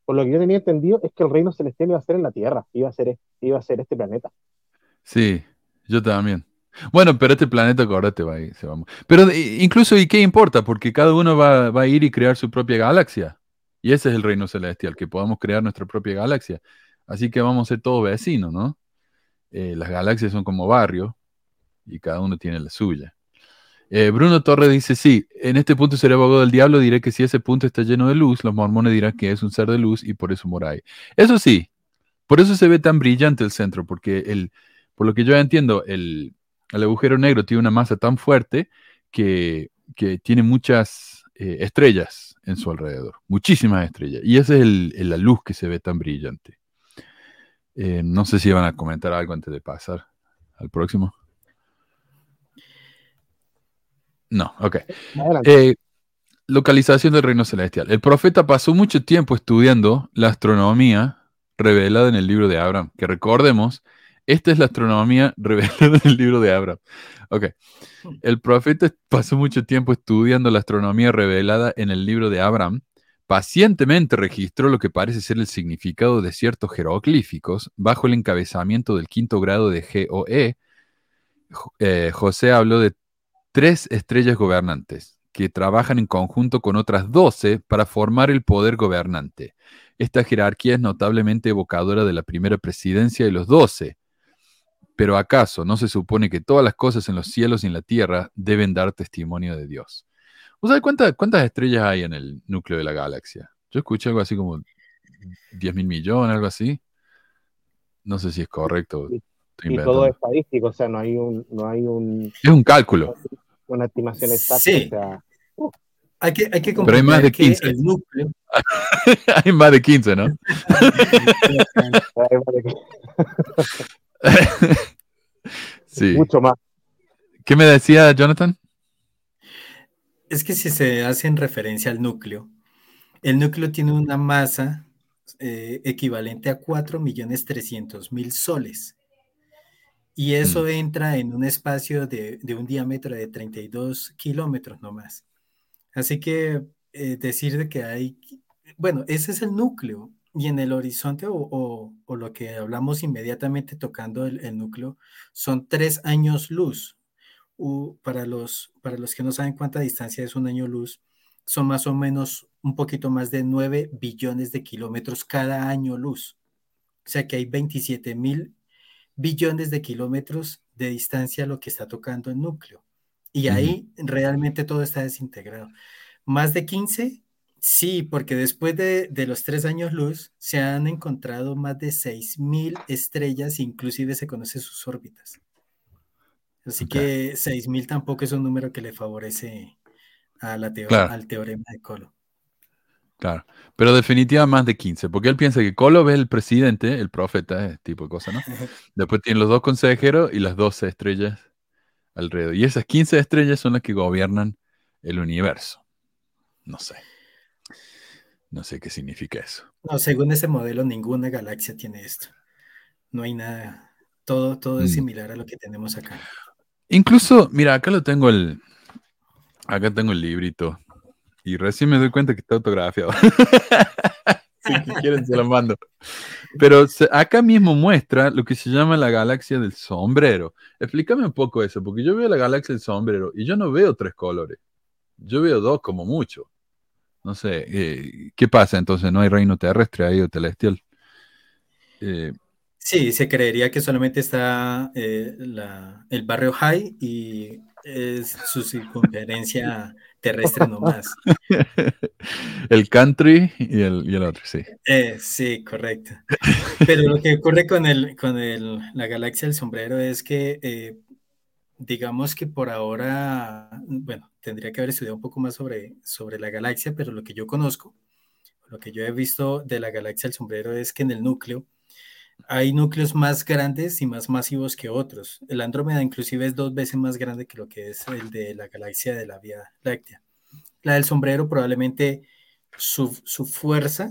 por lo que yo tenía entendido es que el reino celestial iba a ser en la tierra, iba a ser, iba a ser este planeta. Sí, yo también. Bueno, pero este planeta, te va a ir, se va Pero incluso, ¿y qué importa? Porque cada uno va, va a ir y crear su propia galaxia. Y ese es el reino celestial, que podamos crear nuestra propia galaxia. Así que vamos a ser todos vecinos, ¿no? Eh, las galaxias son como barrios y cada uno tiene la suya. Eh, Bruno Torres dice, sí, en este punto seré abogado del diablo, diré que si ese punto está lleno de luz, los mormones dirán que es un ser de luz y por eso mora ahí. Eso sí, por eso se ve tan brillante el centro, porque el, por lo que yo entiendo, el, agujero negro tiene una masa tan fuerte que, tiene muchas eh, estrellas en su alrededor, muchísimas estrellas. Y esa es la luz que se ve tan brillante. Eh, no sé si van a comentar algo antes de pasar al próximo. No, ok. Eh, localización del reino celestial. El profeta pasó mucho tiempo estudiando la astronomía revelada en el libro de Abraham, que recordemos, esta es la astronomía [laughs] revelada en el libro de Abraham. Ok. El profeta pasó mucho tiempo estudiando la astronomía revelada en el libro de Abraham. Pacientemente registró lo que parece ser el significado de ciertos jeroglíficos bajo el encabezamiento del quinto grado de GOE. Eh, José habló de tres estrellas gobernantes que trabajan en conjunto con otras doce para formar el poder gobernante. Esta jerarquía es notablemente evocadora de la primera presidencia de los doce, pero ¿acaso no se supone que todas las cosas en los cielos y en la tierra deben dar testimonio de Dios? ¿Vos cuántas, cuántas estrellas hay en el núcleo de la galaxia? Yo escuché algo así como 10 mil millones, algo así. No sé si es correcto. Y, todo es estadístico, o sea, no hay un... No hay un es un cálculo. Una estimación exacta. Sí. Uh. hay que, hay que Pero hay más de 15. El núcleo... [laughs] hay más de 15, ¿no? [laughs] [laughs] sí. Mucho más. ¿Qué me decía Jonathan? Es que si se hace en referencia al núcleo, el núcleo tiene una masa eh, equivalente a 4.300.000 soles. Y eso mm. entra en un espacio de, un diámetro de 32 kilómetros nomás. Así que eh, decir de que hay, bueno, ese es el núcleo. Y en el horizonte o, lo que hablamos inmediatamente tocando el, núcleo son tres años luz. para, los, para los que no saben cuánta distancia es un año luz, son más o menos un poquito más de 9 billones de kilómetros cada año luz. O sea que hay 27 mil billones de kilómetros de distancia a lo que está tocando el núcleo. Y ahí realmente todo está desintegrado. Más de 15 Sí, porque después de, los tres años luz se han encontrado más de 6.000 estrellas, inclusive se conocen sus órbitas. Así que 6.000 tampoco es un número que le favorece a la al teorema de Colo. Claro, pero definitivamente más de 15, porque él piensa que Kolo es el presidente, el profeta, ese tipo de cosa, ¿no? [laughs] Después tiene los dos consejeros y las 12 estrellas alrededor. Y esas 15 estrellas son las que gobiernan el universo. No sé. No sé qué significa eso. No, según ese modelo, ninguna galaxia tiene esto. No hay nada. Todo, todo es mm. similar a lo que tenemos acá. Incluso, mira, acá lo tengo el. Acá tengo el librito y recién me doy cuenta que está autografiado. [laughs] si quieren, se lo mando. Pero acá mismo muestra lo que se llama la galaxia del sombrero. Explícame un poco eso, porque yo veo la galaxia del sombrero y yo no veo tres colores. Yo veo dos como mucho. No sé, eh, ¿qué pasa entonces? ¿No hay reino terrestre ahí o celestial? Eh, sí, se creería que solamente está eh, el barrio High y su circunferencia terrestre nomás. [laughs] el country y el, y el otro, sí. Eh, sí, correcto. Pero lo que ocurre con, el, con el, la galaxia del sombrero es que, eh, digamos que por ahora, bueno, tendría que haber estudiado un poco más sobre, sobre la galaxia, pero lo que yo conozco, lo que yo he visto de la galaxia del sombrero es que en el núcleo hay núcleos más grandes y más masivos que otros. El Andrómeda inclusive es dos veces más grande que lo que es el de la galaxia de la Vía Láctea. La del sombrero probablemente su, fuerza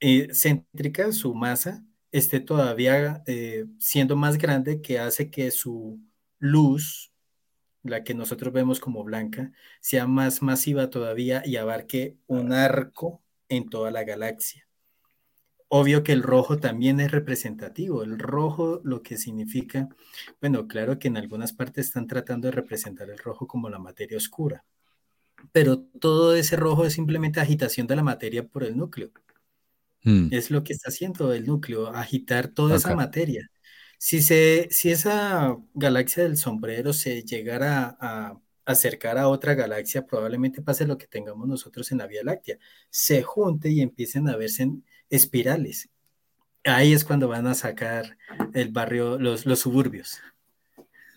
eh, céntrica, su masa, esté todavía eh, siendo más grande que hace que su luz, la que nosotros vemos como blanca, sea más masiva todavía y abarque un arco en toda la galaxia. Obvio que el rojo también es representativo. El rojo lo que significa, bueno, claro que en algunas partes están tratando de representar el rojo como la materia oscura, pero todo ese rojo es simplemente agitación de la materia por el núcleo. Hmm. Es lo que está haciendo el núcleo, agitar toda esa materia. Si, se, si esa galaxia del sombrero se llegara a acercar a otra galaxia, probablemente pase lo que tengamos nosotros en la Vía Láctea. Se junte y empiecen a verse en, espirales. Ahí es cuando van a sacar el barrio, los, los suburbios.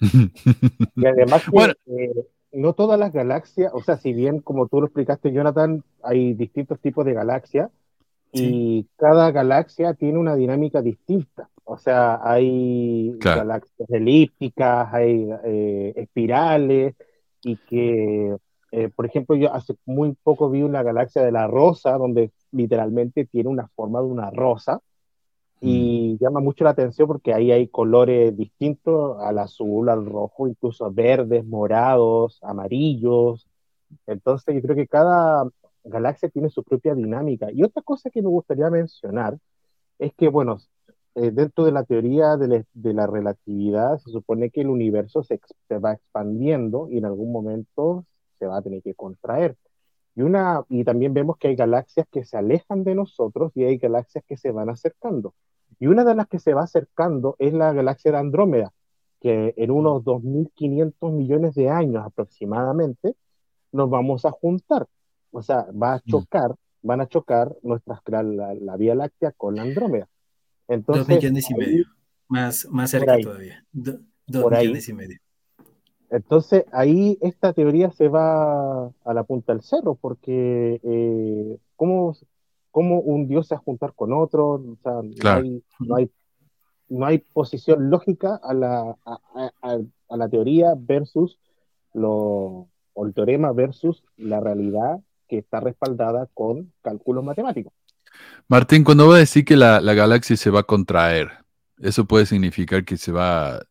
Y además, [laughs] eh, no todas las galaxias, o sea, si bien como tú lo explicaste, Jonathan, hay distintos tipos de galaxias y cada galaxia tiene una dinámica distinta. O sea, hay galaxias elípticas, hay eh, espirales y que eh, por ejemplo, yo hace muy poco vi una galaxia de la rosa, donde literalmente tiene una forma de una rosa, y mm. llama mucho la atención porque ahí hay colores distintos al azul, al rojo, incluso verdes, morados, amarillos. Entonces, yo creo que cada galaxia tiene su propia dinámica. Y otra cosa que me gustaría mencionar es que, bueno, eh, dentro de la teoría de, la relatividad, se supone que el universo se, se, va expandiendo y en algún momento se va a tener que contraer. Y, una, y también vemos que hay galaxias que se alejan de nosotros y hay galaxias que se van acercando. Y una de las que se va acercando es la galaxia de Andrómeda, que en unos 2.500 millones de años aproximadamente nos vamos a juntar. O sea, va a mm. chocar, van a chocar nuestras, la, Vía Láctea con la Andrómeda. Entonces, dos millones y medio, más, más cerca todavía. dos millones y medio. Entonces ahí esta teoría se va a la punta del cerro, porque eh, ¿cómo, un dios se va a juntar con otro? O sea, no, hay, no, hay, no, hay, posición lógica a la, a, la teoría versus lo, o el teorema versus la realidad que está respaldada con cálculos matemáticos. Martín, cuando va a decir que la, la galaxia se va a contraer, ¿eso puede significar que se va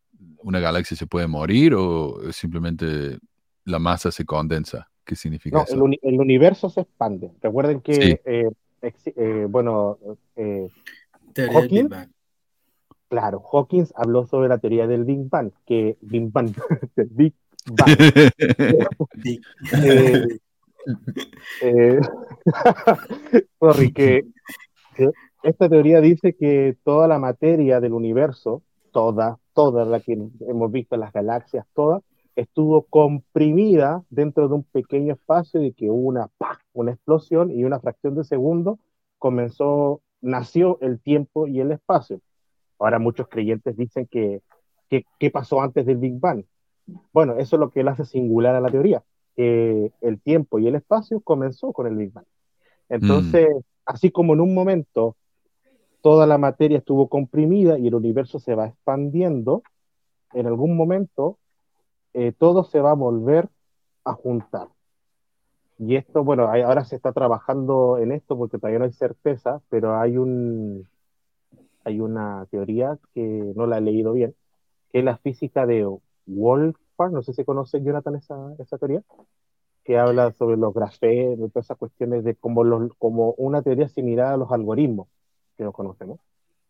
una galaxia se puede morir o simplemente la masa se condensa? ¿Qué significa eso? El, el, universo se expande. Recuerden que, eh, eh, bueno, eh, Hawking, claro, Hawking habló sobre la teoría del Big Bang, que Big Bang, [laughs] Big Bang. [laughs] sorry, que esta teoría dice que toda la materia del universo, toda, toda la que hemos visto, las galaxias, todas, estuvo comprimida dentro de un pequeño espacio y que hubo una, una explosión y una fracción de segundo comenzó, nació el tiempo y el espacio. Ahora muchos creyentes dicen que, ¿qué pasó antes del Big Bang? Bueno, eso es lo que le hace singular a la teoría, que el tiempo y el espacio comenzó con el Big Bang. Entonces, mm. Así como en un momento toda la materia estuvo comprimida y el universo se va expandiendo, en algún momento eh, todo se va a volver a juntar. Y esto, bueno, ahora se está trabajando en esto porque todavía no hay certeza, pero hay, un, hay una teoría que no la he leído bien, que es la física de Wolfgang, no sé si conoce Jonathan esa, esa teoría, que habla sobre los grafenos, todas esas cuestiones de como, los, como una teoría similar a los algoritmos que nos conocemos.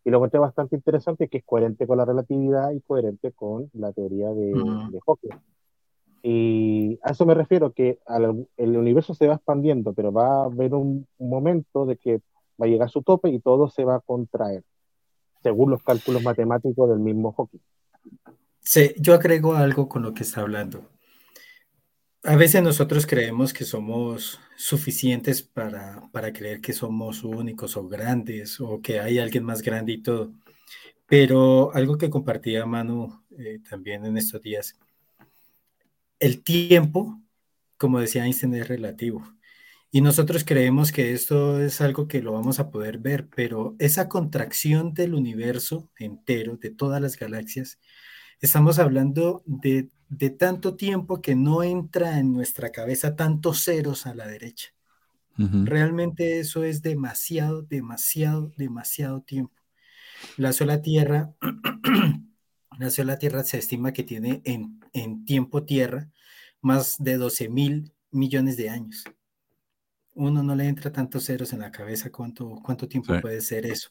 Y lo encontré bastante interesante, que es coherente con la relatividad y coherente con la teoría de, de Hawking. Y a eso me refiero, que el universo se va expandiendo, pero va a haber un, momento de que va a llegar a su tope y todo se va a contraer, según los cálculos matemáticos del mismo Hawking. Sí, yo agrego algo con lo que está hablando. A veces nosotros creemos que somos suficientes para, para, creer que somos únicos o grandes o que hay alguien más grande y todo. Pero algo que compartía Manu eh, también en estos días, el tiempo, como decía Einstein, es relativo. Y nosotros creemos que esto es algo que lo vamos a poder ver, pero esa contracción del universo entero, de todas las galaxias, estamos hablando de de tanto tiempo que no entra en nuestra cabeza tantos ceros a la derecha. Realmente eso es demasiado, demasiado, demasiado tiempo. La sola Tierra, [clears throat] la sola Tierra se estima que tiene en, en tiempo Tierra más de 12 mil millones de años. Uno no le entra tantos ceros en la cabeza cuánto, cuánto tiempo puede ser eso.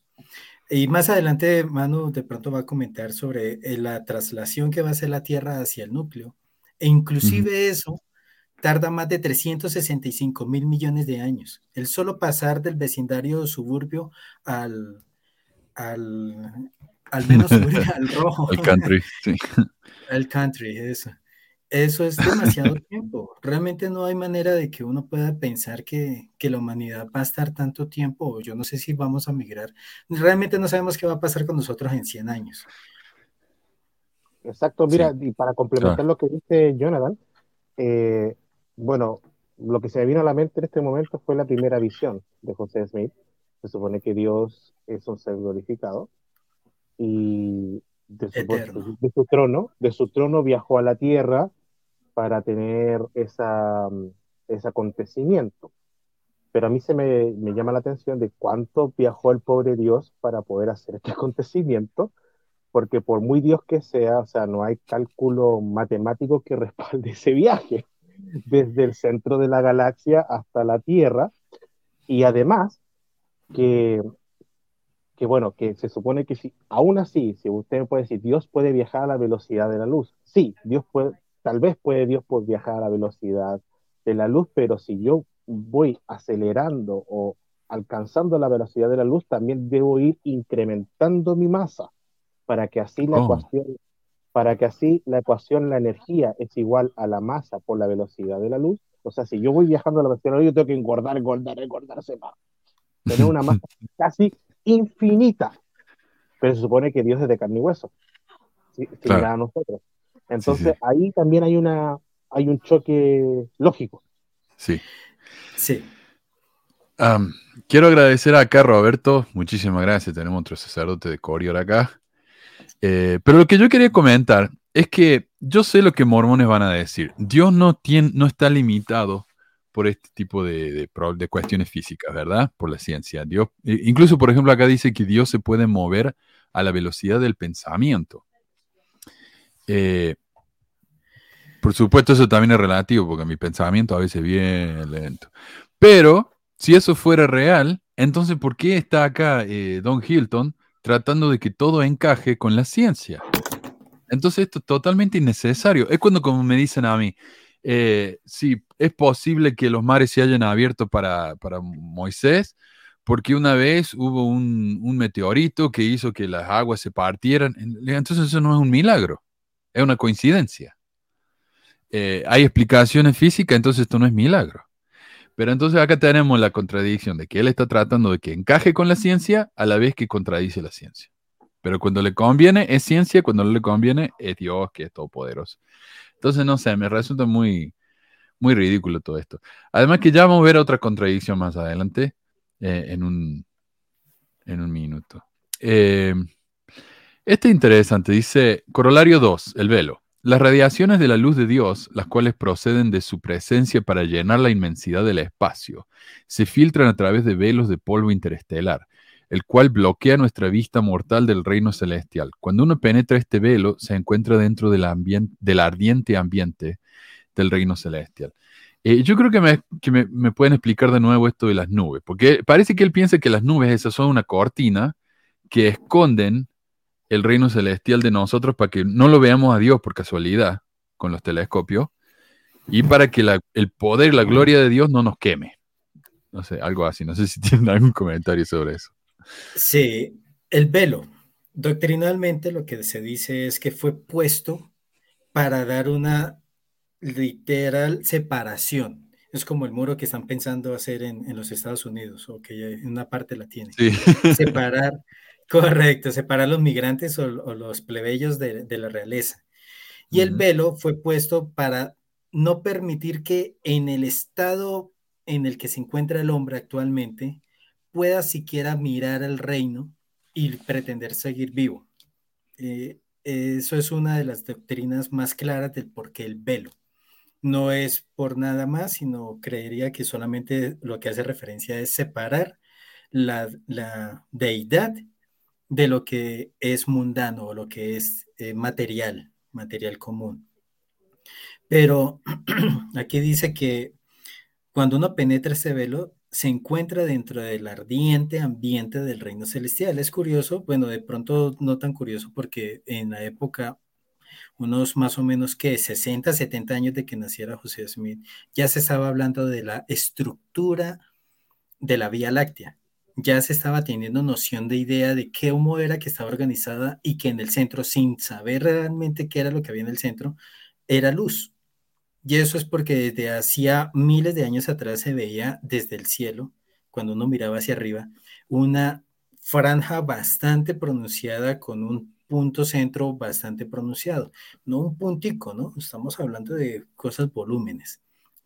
Y más adelante, Manu de pronto va a comentar sobre eh, la traslación que va a hacer la Tierra hacia el núcleo. E inclusive eso tarda más de 365 mil millones de años. El solo pasar del vecindario suburbio al, al, al menos [laughs] al rojo. Al country, sí. [laughs] Al country, eso. Eso es demasiado [laughs] tiempo. Realmente no hay manera de que uno pueda pensar que, la humanidad va a estar tanto tiempo, o yo no sé si vamos a migrar. Realmente no sabemos qué va a pasar con nosotros en 100 años. Exacto, mira, y para complementar lo que dice Jonathan, eh, bueno, lo que se me vino a la mente en este momento fue la primera visión de José Smith. Se supone que Dios es un ser glorificado y de de su trono, de su trono viajó a la tierra para tener esa, ese acontecimiento. Pero a mí se me, me, llama la atención de cuánto viajó el pobre Dios para poder hacer este [laughs] acontecimiento, porque por muy Dios que sea, o sea, no hay cálculo matemático que [laughs] respalde ese viaje, desde el centro de la galaxia hasta la Tierra, y además que, que bueno, que se supone que si, aún así, si usted puede decir, Dios puede viajar a la velocidad de la luz, sí, Dios puede, Tal vez puede Dios por viajar a la velocidad de la luz, pero si yo voy acelerando o alcanzando la velocidad de la luz, también debo ir incrementando mi masa para que así la oh. ecuación para que así la ecuación la energía es igual a la masa por la velocidad de la luz. O sea, si yo voy viajando a la velocidad de la luz, yo tengo que engordar, engordar, engordarse más. Tener una masa [laughs] casi infinita. Pero se supone que Dios es de carne y hueso. Similar a nosotros. Entonces ahí también hay, una, hay un choque lógico. Sí. Sí. quiero agradecer acá a Roberto, muchísimas gracias, tenemos otro sacerdote de Corior acá. Eh, pero lo que yo quería comentar es que yo sé lo que mormones van a decir. Dios no, tiene, no está limitado por este tipo de, de, de, cuestiones físicas, ¿verdad? Por la ciencia. Dios, incluso, por ejemplo, acá dice que Dios se puede mover a la velocidad del pensamiento. Eh, por supuesto, eso también es relativo, porque mi pensamiento a veces es bien lento. Pero, si eso fuera real, entonces, ¿por qué está acá eh, Don Hilton tratando de que todo encaje con la ciencia? Entonces, esto es totalmente innecesario. Es cuando, como me dicen a mí, eh, si es posible que los mares se hayan abierto para, para Moisés, porque una vez hubo un, un, meteorito que hizo que las aguas se partieran. Entonces, eso no es un milagro es una coincidencia. Eh, hay explicaciones físicas, entonces esto no es milagro. Pero entonces acá tenemos la contradicción de que él está tratando de que encaje con la ciencia a la vez que contradice la ciencia. Pero cuando le conviene es ciencia, cuando no le conviene es Dios que es todopoderoso. Entonces, no sé, me resulta muy, muy ridículo todo esto. Además que ya vamos a ver otra contradicción más adelante eh, en, un, en un minuto. Eh, este interesante, dice Corolario 2, el velo. Las radiaciones de la luz de Dios, las cuales proceden de su presencia para llenar la inmensidad del espacio, se filtran a través de velos de polvo interestelar, el cual bloquea nuestra vista mortal del reino celestial. Cuando uno penetra este velo, se encuentra dentro del, del ardiente ambiente del reino celestial. Eh, yo creo que, me, me, pueden explicar de nuevo esto de las nubes, porque parece que él piensa que las nubes esas son una cortina que esconden el reino celestial de nosotros para que no lo veamos a Dios por casualidad con los telescopios y para que el poder y la gloria de Dios no nos queme. No sé, algo así. No sé si [laughs] tienen algún comentario sobre eso. Sí, el velo. Doctrinalmente lo que se dice es que fue puesto para dar una literal separación. Es como el muro que están pensando hacer en, los Estados Unidos, o que en una parte la tiene. Separar, correcto, separar los migrantes o, los plebeyos de, la realeza. Y el velo fue puesto para no permitir que en el estado en el que se encuentra el hombre actualmente pueda siquiera mirar el reino y pretender seguir vivo. Eh, eso es una de las doctrinas más claras del por qué el velo no es por nada más, sino creería que solamente lo que hace referencia es separar la, deidad de lo que es mundano o lo que es eh, material, material común. Pero [clears throat] aquí dice que cuando uno penetra ese velo, se encuentra dentro del ardiente ambiente del reino celestial. Es curioso, bueno, de pronto no tan curioso porque en la época unos más o menos que 60, 70 años de que naciera José Smith, ya se estaba hablando de la estructura de la Vía Láctea. Ya se estaba teniendo noción de idea de cómo era que estaba organizada y que en el centro, sin saber realmente qué era lo que había en el centro, era luz. Y eso es porque desde hacía miles de años atrás se veía desde el cielo, cuando uno miraba hacia arriba, una franja bastante pronunciada con un punto centro bastante pronunciado, no un puntico, ¿no? Estamos hablando de cosas volúmenes.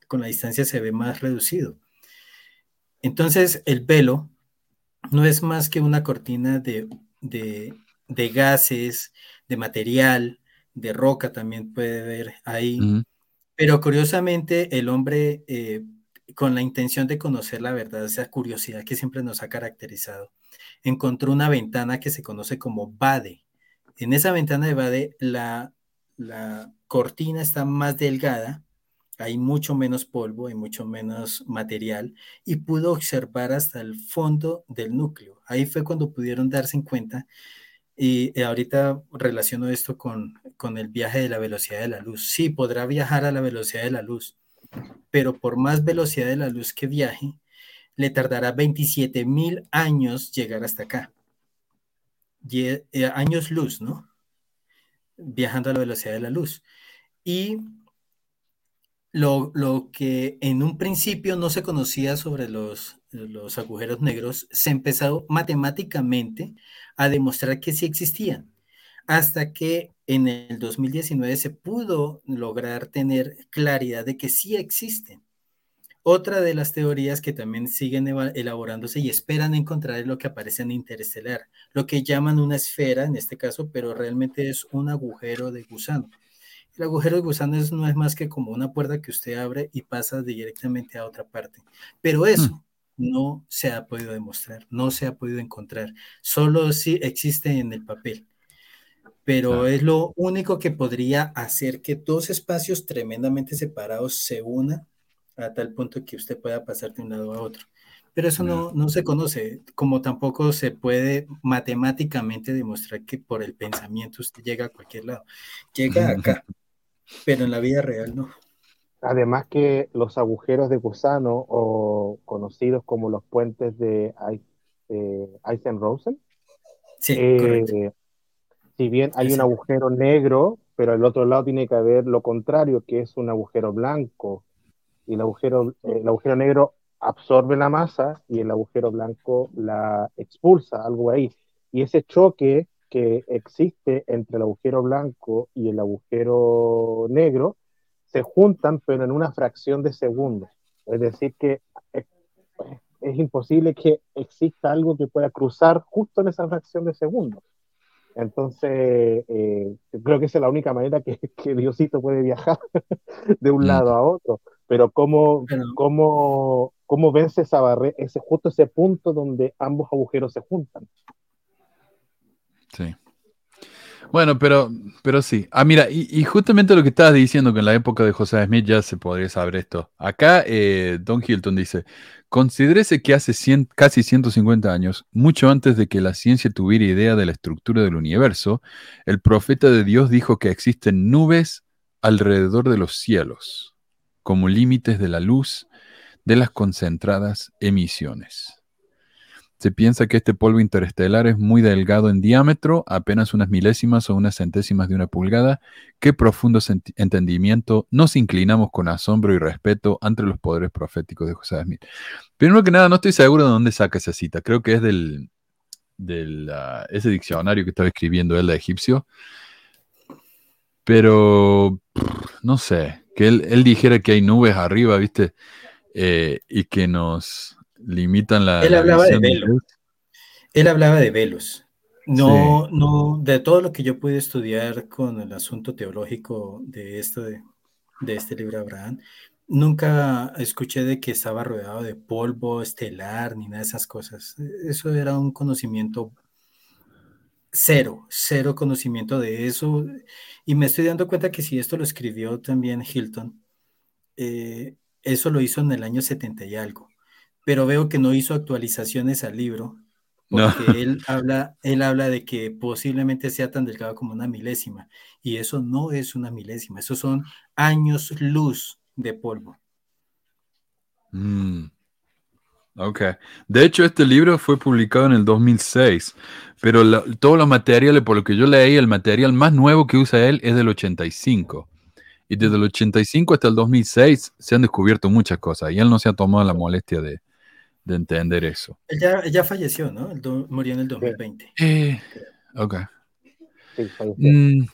Con la distancia se ve más reducido. Entonces, el velo no es más que una cortina de, de, gases, de material, de roca también puede ver ahí. Pero curiosamente, el hombre, eh, con la intención de conocer la verdad, esa curiosidad que siempre nos ha caracterizado, encontró una ventana que se conoce como Bade, en esa ventana de Bade la, la cortina está más delgada, hay mucho menos polvo, hay mucho menos material y pudo observar hasta el fondo del núcleo. Ahí fue cuando pudieron darse en cuenta y ahorita relaciono esto con, con el viaje de la velocidad de la luz. Sí, podrá viajar a la velocidad de la luz, pero por más velocidad de la luz que viaje, le tardará 27 mil años llegar hasta acá. Eh, años luz, ¿no? Viajando a la velocidad de la luz. Y lo, que en un principio no se conocía sobre los, los agujeros negros, se empezó matemáticamente a demostrar que sí existían, hasta que en el 2019 se pudo lograr tener claridad de que sí existen. Otra de las teorías que también siguen elaborándose y esperan encontrar es lo que aparece en Interestelar, lo que llaman una esfera en este caso, pero realmente es un agujero de gusano. El agujero de gusano no es más que como una puerta que usted abre y pasa directamente a otra parte. Pero eso hmm. no se ha podido demostrar, no se ha podido encontrar, solo sí existe en el papel. Pero es lo único que podría hacer que dos espacios tremendamente separados se unan a tal punto que usted pueda pasar de un lado a otro. Pero eso no, no se conoce, como tampoco se puede matemáticamente demostrar que por el pensamiento usted llega a cualquier lado. Llega [laughs] acá, pero en la vida real no. Además que los agujeros de gusano, o conocidos como los puentes de eh, Eisenrosen, sí, eh, si bien hay un agujero negro, pero al otro lado tiene que haber lo contrario, que es un agujero blanco y el agujero, el agujero negro absorbe la masa y el agujero blanco la expulsa, algo ahí. Y ese choque que existe entre el agujero blanco y el agujero negro se juntan, pero en una fracción de segundo. Es decir, que es, es imposible que exista algo que pueda cruzar justo en esa fracción de segundo. Entonces, eh, creo que esa es la única manera que, [laughs] que Diosito puede viajar [laughs] de un Mm. lado a otro. Pero cómo, cómo, cómo vence esa barrera, ese, justo ese punto donde ambos agujeros se juntan. Sí. Bueno, pero, pero sí. Ah, mira, y, justamente lo que estabas diciendo, que en la época de José Smith ya se podría saber esto. Acá eh, Don Hilton dice, considérese que hace 100 casi 150 años, mucho antes de que la ciencia tuviera idea de la estructura del universo, el profeta de Dios dijo que existen nubes alrededor de los cielos, como límites de la luz de las concentradas emisiones. Se piensa que este polvo interestelar es muy delgado en diámetro, apenas unas milésimas o unas centésimas de una pulgada. Qué profundo entendimiento. Nos inclinamos con asombro y respeto ante los poderes proféticos de José Smith. Primero que nada, no estoy seguro de dónde saca esa cita. Creo que es del, del ah, ese diccionario que estaba escribiendo él de egipcio. Pero no sé, que él, él dijera que hay nubes arriba, ¿viste? Eh, y que nos limitan la. Él la hablaba de visión velo. Dios. Él hablaba de velos. No, no, de todo lo que yo pude estudiar con el asunto teológico de esto de, de este libro de Abraham, nunca escuché de que estaba rodeado de polvo estelar ni nada de esas cosas. Eso era un conocimiento cero, cero conocimiento de eso. Y me estoy dando cuenta que si esto lo escribió también Hilton, eh, eso lo hizo en el año 70 y algo. Pero veo que no hizo actualizaciones al libro No. porque él habla, él habla de que posiblemente sea tan delgado como una milésima, y eso no es una milésima, eso son años luz de polvo. Mm. Ok. De hecho, este libro fue publicado en el 2006, pero la- todos los materiales, por lo que yo leí, el material más nuevo que usa él es del 85. Y desde el 85 hasta el 2006 se han descubierto muchas cosas y él no se ha tomado la molestia de, de entender eso. Él ya falleció, ¿no? Él do- murió en el 2020. Eh, ok. Sí, falleció. Mm,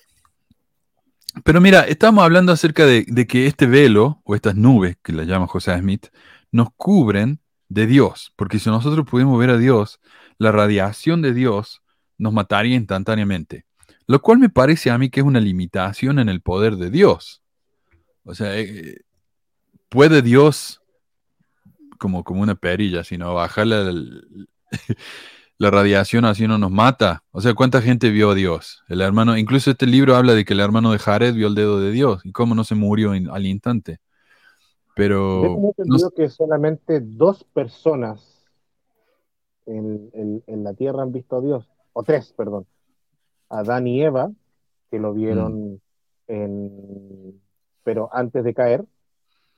Pero mira, estamos hablando acerca de, de que este velo, o estas nubes, que le llama José Smith, nos cubren de Dios, porque si nosotros pudiéramos ver a Dios, la radiación de Dios nos mataría instantáneamente, lo cual me parece a mí que es una limitación en el poder de Dios. O sea, eh, puede Dios, como, como una perilla, sino bajar la, [laughs] la radiación así no nos mata. O sea, ¿cuánta gente vio a Dios? El hermano, incluso este libro habla de que el hermano de Jared vio el dedo de Dios y cómo no se murió en- al instante. Yo Pero tengo no entendido que solamente dos personas en, en- en la tierra han visto a Dios, o tres, perdón. Adán y Eva, que lo Mm. vieron en, pero antes de caer,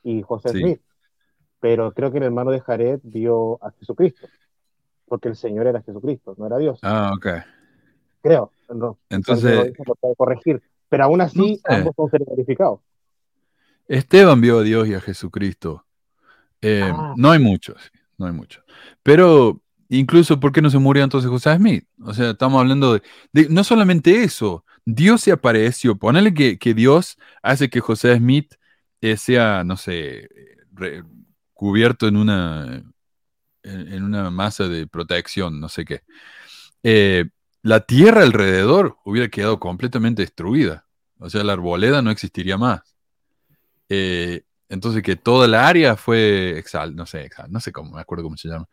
y José Sí. Smith. Pero creo que el hermano de Jared vio a Jesucristo, porque el Señor era Jesucristo, no era Dios. Ah, ok. Creo. No, Entonces, no lo puedo corregir. Pero aún así, No sé. ambos son seres verificados. Esteban vio a Dios y a Jesucristo. Eh, Ah. No hay muchos, no hay muchos. Pero incluso, ¿por qué no se murió entonces José Smith? O sea, estamos hablando de, de- no solamente eso, Dios se apareció. Ponele que, que Dios hace que José Smith eh, sea, no sé, re- cubierto en una, en, una masa de protección, no sé qué. Eh, la tierra alrededor hubiera quedado completamente destruida. O sea, la arboleda no existiría más. Eh, entonces que toda la área fue exal, no sé, no sé cómo, me acuerdo cómo se llama,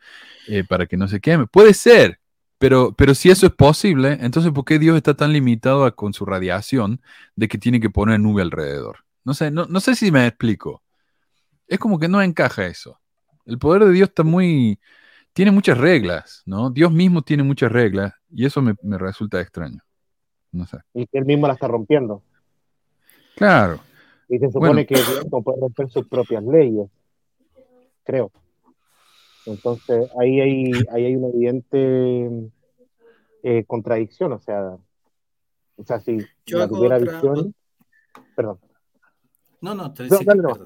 eh, para que no se queme. Puede ser, pero, pero si eso es posible, entonces ¿por qué Dios está tan limitado con su radiación de que tiene que poner nube alrededor? No sé, no, no sé si me explico. Es como que no encaja eso. El poder de Dios está muy, tiene muchas reglas, ¿no? Dios mismo tiene muchas reglas y eso me, me resulta extraño. No sé. Y que él mismo la está rompiendo. Claro. Y se supone Bueno. que Dios no puede romper sus propias leyes, creo. Entonces, ahí hay, ahí hay una evidente eh, contradicción, o sea, o sea, si Yo la tuviera otra- visión, perdón, No, no, te- No, dale nomás.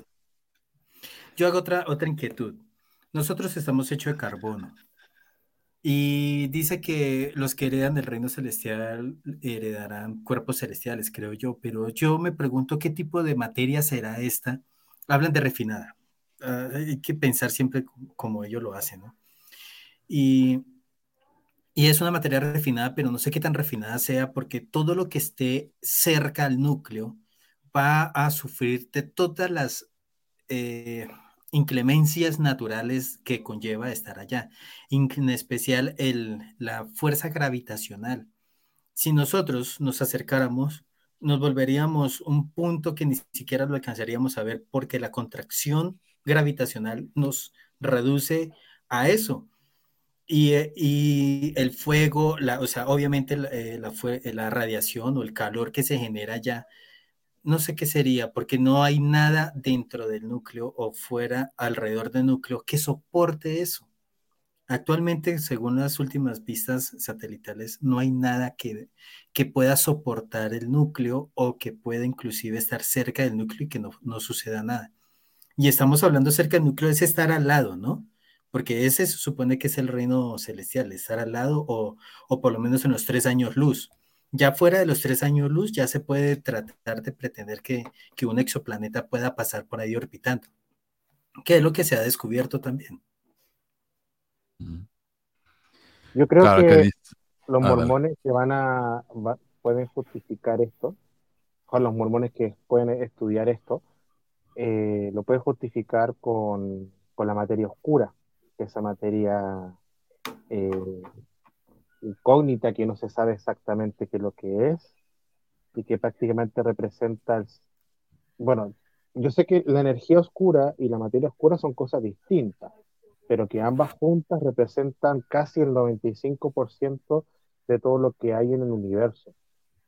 Yo hago otra, otra inquietud. Nosotros estamos hechos de carbono Y dice que los que heredan el reino celestial heredarán cuerpos celestiales, creo yo, pero yo me pregunto qué tipo de materia será esta. Hablan de refinada. Ah, hay que pensar siempre como ellos lo hacen, ¿no? Y, y es una materia refinada, pero no sé qué tan refinada sea porque todo lo que esté cerca al núcleo va a sufrir de todas las eh, inclemencias naturales que conlleva estar allá, en especial el, la fuerza gravitacional. Si nosotros nos acercáramos, nos volveríamos un punto que ni siquiera lo alcanzaríamos a ver porque la contracción gravitacional nos reduce a eso. Y, eh, y el fuego, la, o sea, obviamente la, eh, la, la radiación o el calor que se genera allá no sé qué sería, porque no hay nada dentro del núcleo o fuera alrededor del núcleo que soporte eso. Actualmente, según las últimas vistas satelitales, no hay nada que, que pueda soportar el núcleo o que pueda inclusive estar cerca del núcleo y que no, no suceda nada. Y estamos hablando cerca del núcleo, es estar al lado, ¿no? Porque ese se supone que es el reino celestial, estar al lado o, o por lo menos en los tres años luz. Ya fuera de los tres años luz, ya se puede tratar de pretender que, que un exoplaneta pueda pasar por ahí orbitando, que es lo que se ha descubierto también. Yo creo que, los ah, mormones que van a pueden justificar esto, con los mormones que pueden estudiar esto, eh, lo pueden justificar con, con, la materia oscura, que esa materia eh, incógnita que no se sabe exactamente qué es lo que es y que prácticamente representa, bueno, yo sé que la energía oscura y la materia oscura son cosas distintas, pero que ambas juntas representan casi el 95% de todo lo que hay en el universo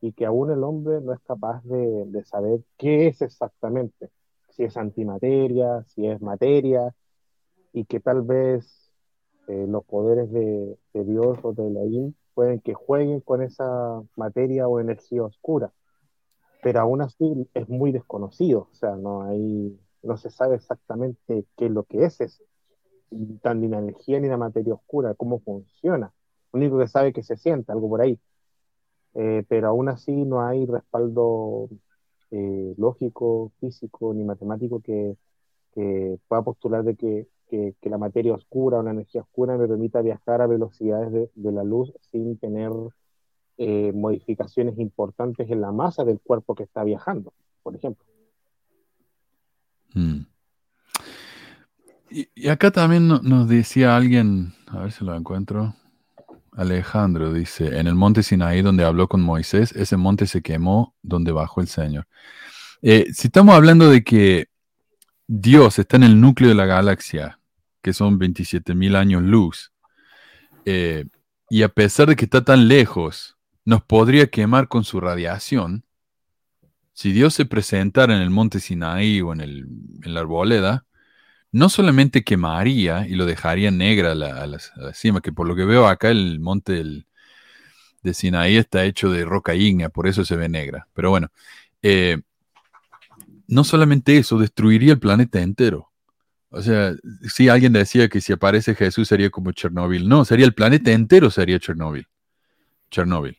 y que aún el hombre no es capaz de, de saber qué es exactamente, si es antimateria, si es materia, y que tal vez eh, los poderes de, Dios o de Elohim pueden que jueguen con esa materia o energía oscura, pero aún así es muy desconocido, o sea, no hay, no se sabe exactamente qué es lo que es eso, tan ni la energía ni la materia oscura, cómo funciona. Lo único que sabe es que se siente algo por ahí, eh, pero aún así no hay respaldo eh, lógico, físico ni matemático que, que pueda postular de que que, la materia oscura, una energía oscura, me permita viajar a velocidades de, la luz sin tener eh, modificaciones importantes en la masa del cuerpo que está viajando, por ejemplo. Mm. Y, acá también nos decía alguien, a ver si lo encuentro. Alejandro dice, en el monte Sinaí donde habló con Moisés, ese monte se quemó donde bajó el Señor. Eh, si estamos hablando de que Dios está en el núcleo de la galaxia, que son 27 mil años luz. Eh, y a pesar de que está tan lejos, nos podría quemar con su radiación. Si Dios se presentara en el monte Sinaí o en, el, en la arboleda, no solamente quemaría y lo dejaría negra a la, cima, que por lo que veo acá el monte de Sinaí está hecho de roca ígnea, por eso se ve negra. Pero bueno, eh, no solamente eso, destruiría el planeta entero. O sea, si alguien decía que si aparece Jesús sería como Chernóbil. No, sería el planeta entero sería Chernóbil. Chernóbil.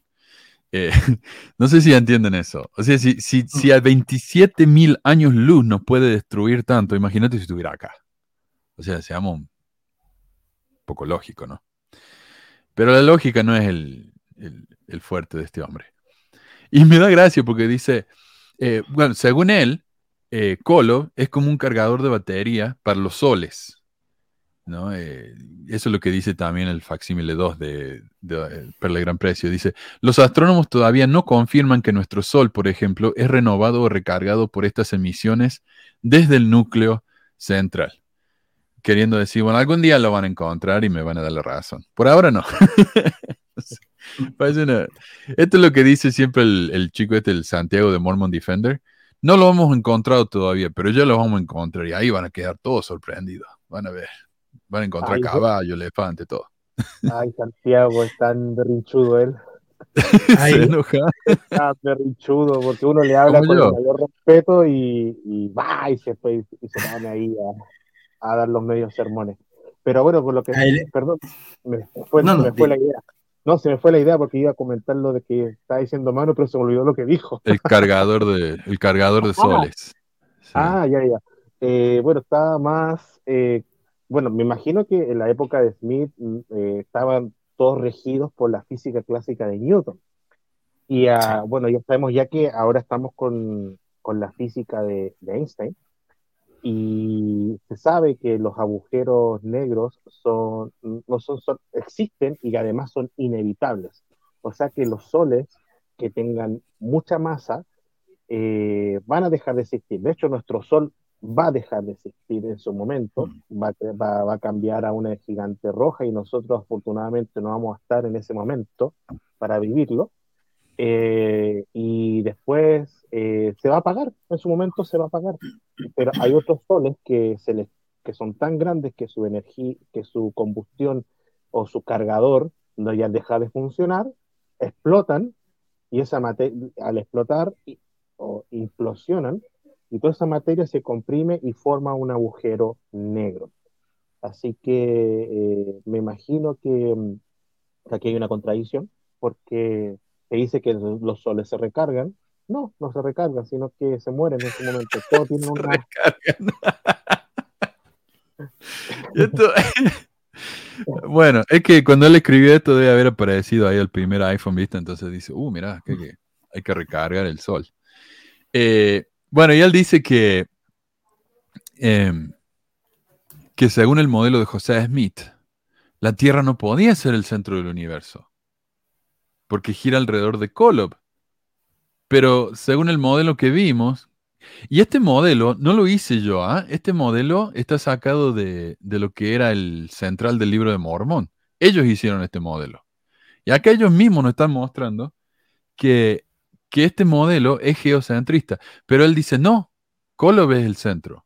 Eh, [laughs] no sé si entienden eso. O sea, si, si, si a 27 mil años luz nos puede destruir tanto, imagínate si estuviera acá. O sea, seamos un poco lógico, ¿no? Pero la lógica no es el, el, fuerte de este hombre. Y me da gracia porque dice, eh, bueno, según él, eh, Colo es como un cargador de batería para los soles. ¿no? Eh, eso es lo que dice también el facsímile 2 de, de, eh, Perle Gran Precio. Dice, los astrónomos todavía no confirman que nuestro Sol, por ejemplo, es renovado o recargado por estas emisiones desde el núcleo central. Queriendo decir, bueno, algún día lo van a encontrar y me van a dar la razón. Por ahora no. [laughs] Esto es lo que dice siempre el, el chico este, el Santiago de Mormon Defender no lo hemos encontrado todavía, pero ya lo vamos a encontrar y ahí van a quedar todos sorprendidos. Van a ver. Van a encontrar caballo, elefante, todo. Ay, Santiago, es tan berrinchudo él. [laughs] Ay, Se enoja. Está berrinchudo, porque uno le habla con el mayor respeto y, y va y se, y se pone ahí a, a, dar los medios sermones. Pero bueno, por lo que... Perdón, me fue, me fue la idea. No, se me fue la idea porque iba a comentar lo de que estaba diciendo mano, pero se me olvidó lo que dijo. El cargador de, el cargador de [laughs] soles. Ah, ya, ya. Eh, bueno, estaba más... Eh, bueno, me imagino que en la época de Smith mm, eh, estaban todos regidos por la física clásica de Newton. Y ah, bueno, ya sabemos ya que ahora estamos con, con la física de, Einstein y se sabe que los agujeros negros son, no son, existen y además son inevitables. O sea que los soles que tengan mucha masa eh, van a dejar de existir. De hecho, nuestro sol va a dejar de existir en su momento, mm. va, va, va, a cambiar a una gigante roja y nosotros afortunadamente no vamos a estar en ese momento para vivirlo. Eh, y después eh, se va a apagar, en su momento se va a apagar. Pero hay otros soles que, se les, que son tan grandes que su energía, que su combustión o su cargador no ya deja de funcionar, explotan y esa materia, al explotar o implosionan, y toda esa materia se comprime y forma un agujero negro. Así que eh, me imagino que, que aquí hay una contradicción, porque se dice que los soles se recargan. No, no se recargan, sino que se mueren en ese momento. Todo tiene [laughs] un recargan. [laughs] [laughs] bueno, es que cuando él escribió esto debe haber aparecido ahí el primer iPhone, ¿viste? Entonces dice, uh, mira, que, hay que recargar el sol. Eh, bueno, y él dice que, em, que según el modelo de José Smith, la Tierra no podía ser el centro del universo porque gira alrededor de Kolob. Pero según el modelo que vimos, y este modelo no lo hice yo, ¿ah? este modelo está sacado de, lo que era el central del libro de Mormón. Ellos hicieron este modelo. Y acá ellos mismos nos están mostrando que, este modelo es geocentrista. Pero él dice, no, Kolob es el centro.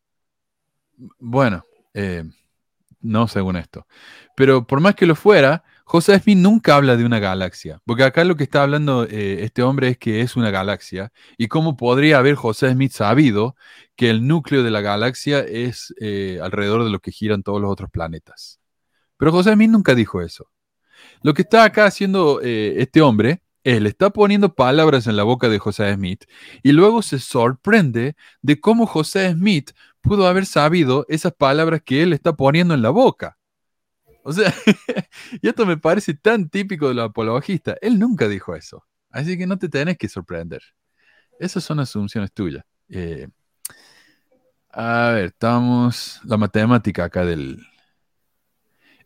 Bueno, eh, no según esto. Pero por más que lo fuera, José Smith nunca habla de una galaxia, porque acá lo que está hablando eh, este hombre es que es una galaxia, y cómo podría haber José Smith sabido que el núcleo de la galaxia es eh, alrededor de lo que giran todos los otros planetas. Pero José Smith nunca dijo eso. Lo que está acá haciendo eh, este hombre es, le está poniendo palabras en la boca de José Smith, y luego se sorprende de cómo José Smith pudo haber sabido esas palabras que él está poniendo en la boca. O sea, [laughs] y esto me parece tan típico de los apologistas. Él nunca dijo eso. Así que no te tenés que sorprender. Esas son asunciones tuyas. Eh, a ver, estamos. La matemática acá del.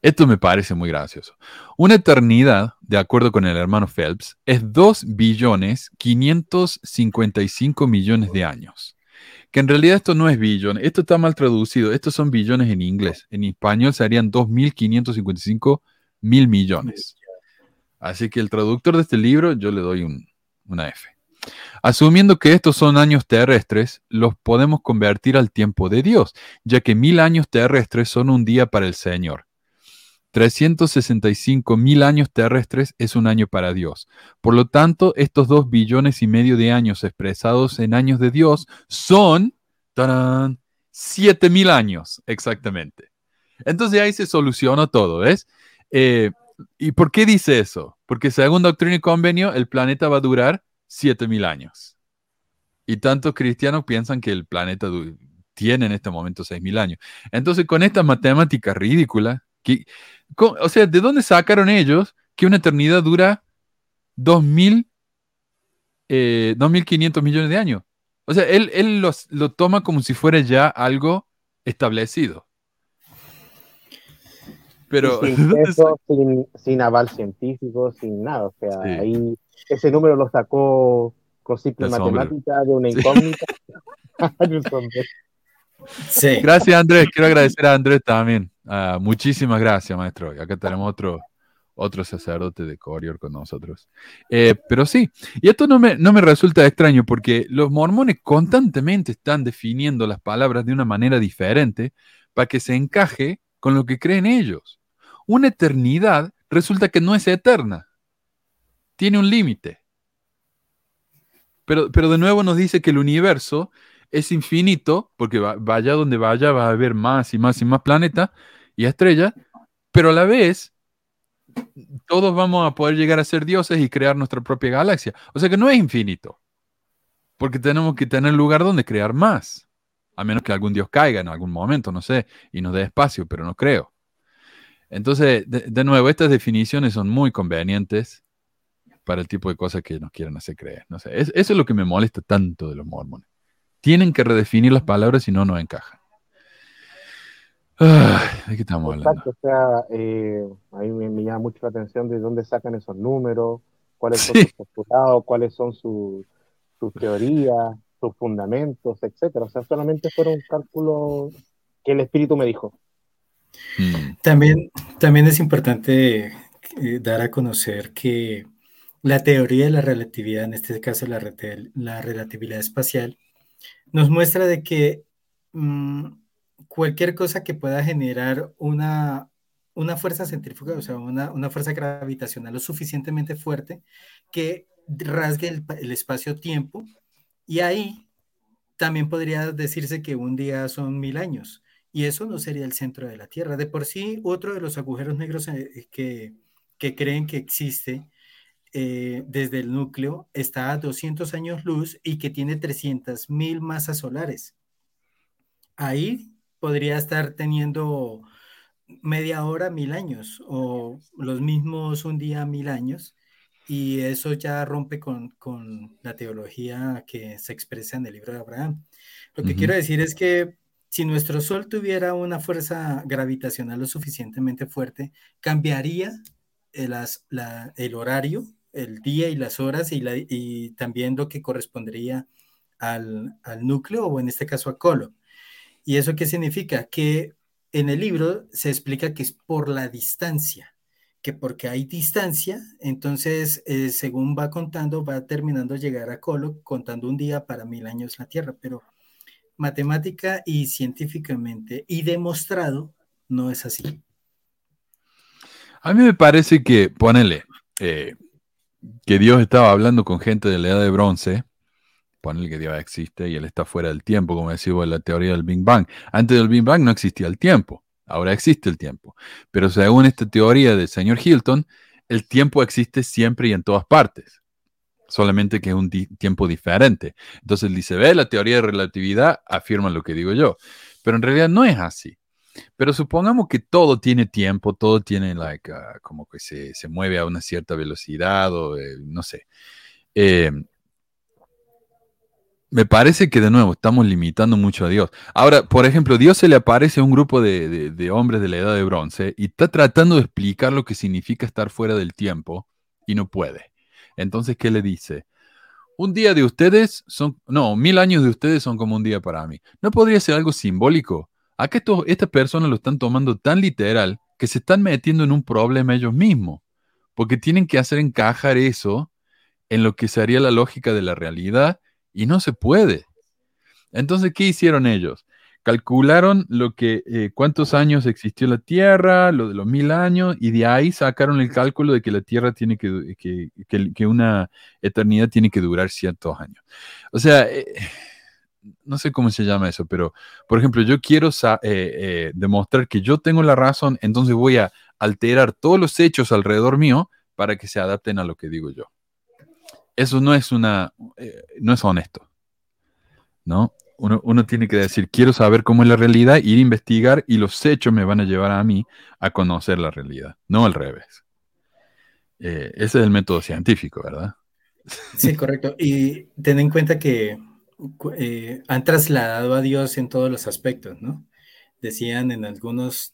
Esto me parece muy gracioso. Una eternidad, de acuerdo con el hermano Phelps, es 2 billones 555 millones de años que en realidad esto no es billones, esto está mal traducido, estos son billones en inglés, en español serían 2.555 mil millones. Así que el traductor de este libro yo le doy una F. Asumiendo que estos son años terrestres, los podemos convertir al tiempo de Dios, ya que mil años terrestres son un día para el Señor. 365 mil años terrestres es un año para Dios. Por lo tanto, estos dos billones y medio de años expresados en años de Dios son siete mil años exactamente. Entonces ahí se soluciona todo, ¿ves? Eh, ¿Y por qué dice eso? Porque según doctrina y convenio, el planeta va a durar siete mil años. Y tantos cristianos piensan que el planeta tiene en este momento seis mil años. Entonces, con esta matemática ridícula, que, o sea, ¿de dónde sacaron ellos que una eternidad dura 2.000, eh, 2.500 millones de años? O sea, él, él lo toma como si fuera ya algo establecido. Pero sin, [laughs] eso, sin, aval científico, sin nada. O sea, ahí ese número lo sacó con simple matemática de una incógnita. [laughs] [laughs] sí. Gracias, Andrés. Quiero agradecer a Andrés también. Ah, muchísimas gracias, maestro. Acá tenemos otro, otro sacerdote de Corior con nosotros. Eh, pero sí, y esto no me, no me resulta extraño porque los mormones constantemente están definiendo las palabras de una manera diferente para que se encaje con lo que creen ellos. Una eternidad resulta que no es eterna, tiene un límite. Pero, pero de nuevo nos dice que el universo es infinito, porque vaya donde vaya va a haber más y más y más planetas, y estrella, pero a la vez todos vamos a poder llegar a ser dioses y crear nuestra propia galaxia. O sea que no es infinito, porque tenemos que tener lugar donde crear más, a menos que algún dios caiga en algún momento, no sé, y nos dé espacio, pero no creo. Entonces, de, nuevo, estas definiciones son muy convenientes para el tipo de cosas que nos quieren hacer creer. No sé, eso es lo que me molesta tanto de los mormones. Tienen que redefinir las palabras si no, no encajan. ¿De qué estamos hablando? o sea, eh, a mí me, llama mucho la atención de dónde sacan esos números, cuáles son sus postulados, cuáles son sus teorías, sus fundamentos, etcétera. O sea, solamente fueron cálculos que el espíritu me dijo. Hmm. También, también es importante eh, dar a conocer que la teoría de la relatividad, en este caso la, la relatividad espacial, nos muestra de que mm, cualquier cosa que pueda generar una, una fuerza centrífuga, o sea, una, una fuerza gravitacional lo suficientemente fuerte que rasgue el, el espacio-tiempo y ahí también podría decirse que un día son mil años y eso no sería el centro de la Tierra. De por sí, otro de los agujeros negros eh, que, que creen que existe eh, desde el núcleo está a 200 años luz y que tiene 300 mil masas solares. Ahí podría estar teniendo media hora mil años o los mismos un día mil años y eso ya rompe con, con la teología que se expresa en el libro de Abraham. Lo que quiero decir es que si nuestro Sol tuviera una fuerza gravitacional lo suficientemente fuerte, cambiaría el, el horario, el día y las horas y, también lo que correspondería al, al, núcleo o en este caso a Colo. ¿Y eso qué significa? Que en el libro se explica que es por la distancia, que porque hay distancia, entonces eh, según va contando, va terminando llegar a Colo, contando un día para mil años la Tierra, pero matemática y científicamente y demostrado no es así. A mí me parece que, ponele, eh, que Dios estaba hablando con gente de la edad de bronce, ponele que Dios existe y Él está fuera del tiempo, como decimos en la teoría del Big Bang. Antes del Big Bang no existía el tiempo, ahora existe el tiempo. Pero según esta teoría del señor Hilton, el tiempo existe siempre y en todas partes solamente que es un tiempo diferente. Entonces dice, ve, la teoría de relatividad afirma lo que digo yo, pero en realidad no es así. Pero supongamos que todo tiene tiempo, todo tiene like, ah, como que se, mueve a una cierta velocidad o eh, no sé. Eh, me parece que de nuevo estamos limitando mucho a Dios. Ahora, por ejemplo, Dios se le aparece a un grupo de, de hombres de la edad de bronce y está tratando de explicar lo que significa estar fuera del tiempo y no puede. Entonces, ¿qué le dice? Un día de ustedes son, no, mil años de ustedes son como un día para mí. ¿No podría ser algo simbólico? ¿A que estas personas lo están tomando tan literal que se están metiendo en un problema ellos mismos? Porque tienen que hacer encajar eso en lo que sería la lógica de la realidad y no se puede. Entonces, ¿qué hicieron ellos? calcularon lo que, eh, cuántos años existió la Tierra, lo de los mil años, y de ahí sacaron el cálculo de que la Tierra tiene que, que, una eternidad tiene que durar ciertos años. O sea, eh, no sé cómo se llama eso, pero, por ejemplo, yo quiero eh, demostrar que yo tengo la razón, entonces voy a alterar todos los hechos alrededor mío para que se adapten a lo que digo yo. Eso no es una, no es honesto, ¿no? uno, tiene que decir, quiero saber cómo es la realidad, ir a investigar y los hechos me van a llevar a mí a conocer la realidad, no al revés. Eh, ese es el método científico, ¿verdad? Sí, correcto. Y ten en cuenta que eh, han trasladado a Dios en todos los aspectos, ¿no? Decían en algunos,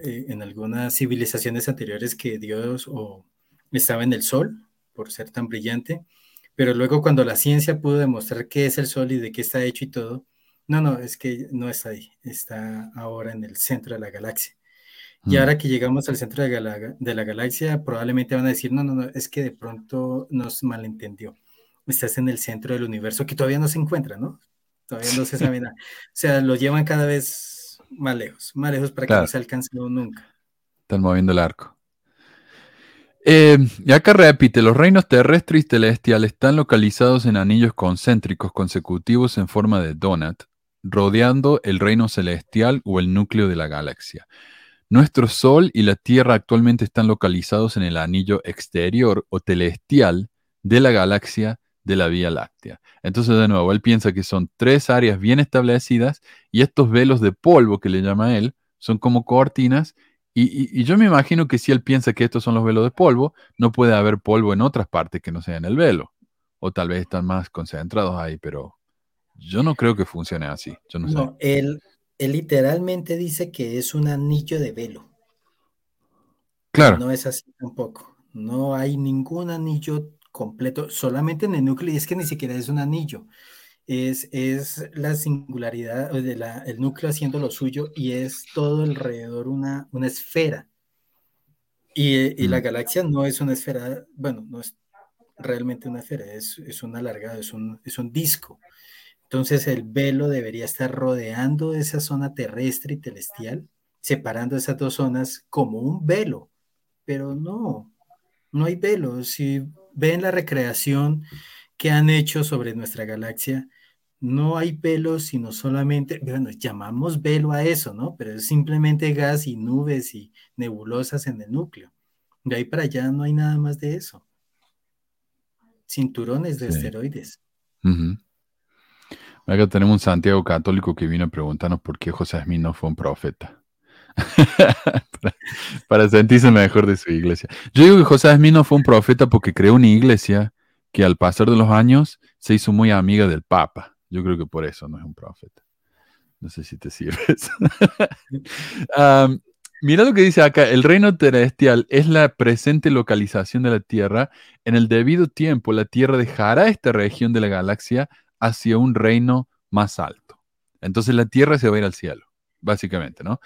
eh, en algunas civilizaciones anteriores que Dios o estaba en el sol por ser tan brillante, pero luego cuando la ciencia pudo demostrar qué es el Sol y de qué está hecho y todo, no, no, es que no está ahí, está ahora en el centro de la galaxia. Y mm. ahora que llegamos al centro de la, de la, galaxia, probablemente van a decir, no, no, no, es que de pronto nos malentendió. Estás en el centro del universo que todavía no se encuentra, ¿no? Todavía no se sabe nada. O sea, lo llevan cada vez más lejos, más lejos para que no se alcance nunca. Están moviendo el arco. Eh, y acá repite, los reinos terrestre y celestial están localizados en anillos concéntricos consecutivos en forma de donut, rodeando el reino celestial o el núcleo de la galaxia. nuestro Sol y la Tierra actualmente están localizados en el anillo exterior o celestial de la galaxia de la Vía Láctea. Entonces, de nuevo, él piensa que son tres áreas bien establecidas y estos velos de polvo que le llama él son como cortinas. Y, yo me imagino que si él piensa que estos son los velos de polvo, no puede haber polvo en otras partes que no sean el velo. O tal vez están más concentrados ahí, pero yo no creo que funcione así. Yo no, no Él, él literalmente dice que es un anillo de velo. Claro. No es así tampoco. No hay ningún anillo completo, solamente en el núcleo, y es que ni siquiera es un anillo. Es, es la singularidad del el núcleo haciendo lo suyo y es todo alrededor una, una esfera. Y, y la mm. galaxia no es una esfera, bueno, no es realmente una esfera, es, es un alargado, es un, es un disco. Entonces el velo debería estar rodeando esa zona terrestre y celestial, separando esas dos zonas como un velo, pero no, no hay velo. Si ven la recreación que han hecho sobre nuestra galaxia, no hay velo, sino solamente, bueno, llamamos velo a eso, ¿no? Pero es simplemente gas y nubes y nebulosas en el núcleo. De ahí para allá no hay nada más de eso. Cinturones de esteroides. Acá tenemos un Santiago católico que vino a preguntarnos por qué José Smith no fue un profeta. [laughs] para, sentirse mejor de su iglesia. Yo digo que José Smith no fue un profeta porque creó una iglesia que al pasar de los años se hizo muy amiga del Papa. Yo creo que por eso no es un profeta. No sé si te sirves. [laughs] mira lo que dice acá, el reino celestial es la presente localización de la Tierra. En el debido tiempo, la Tierra dejará esta región de la galaxia hacia un reino más alto. Entonces la tierra se va a ir al cielo, básicamente, ¿no?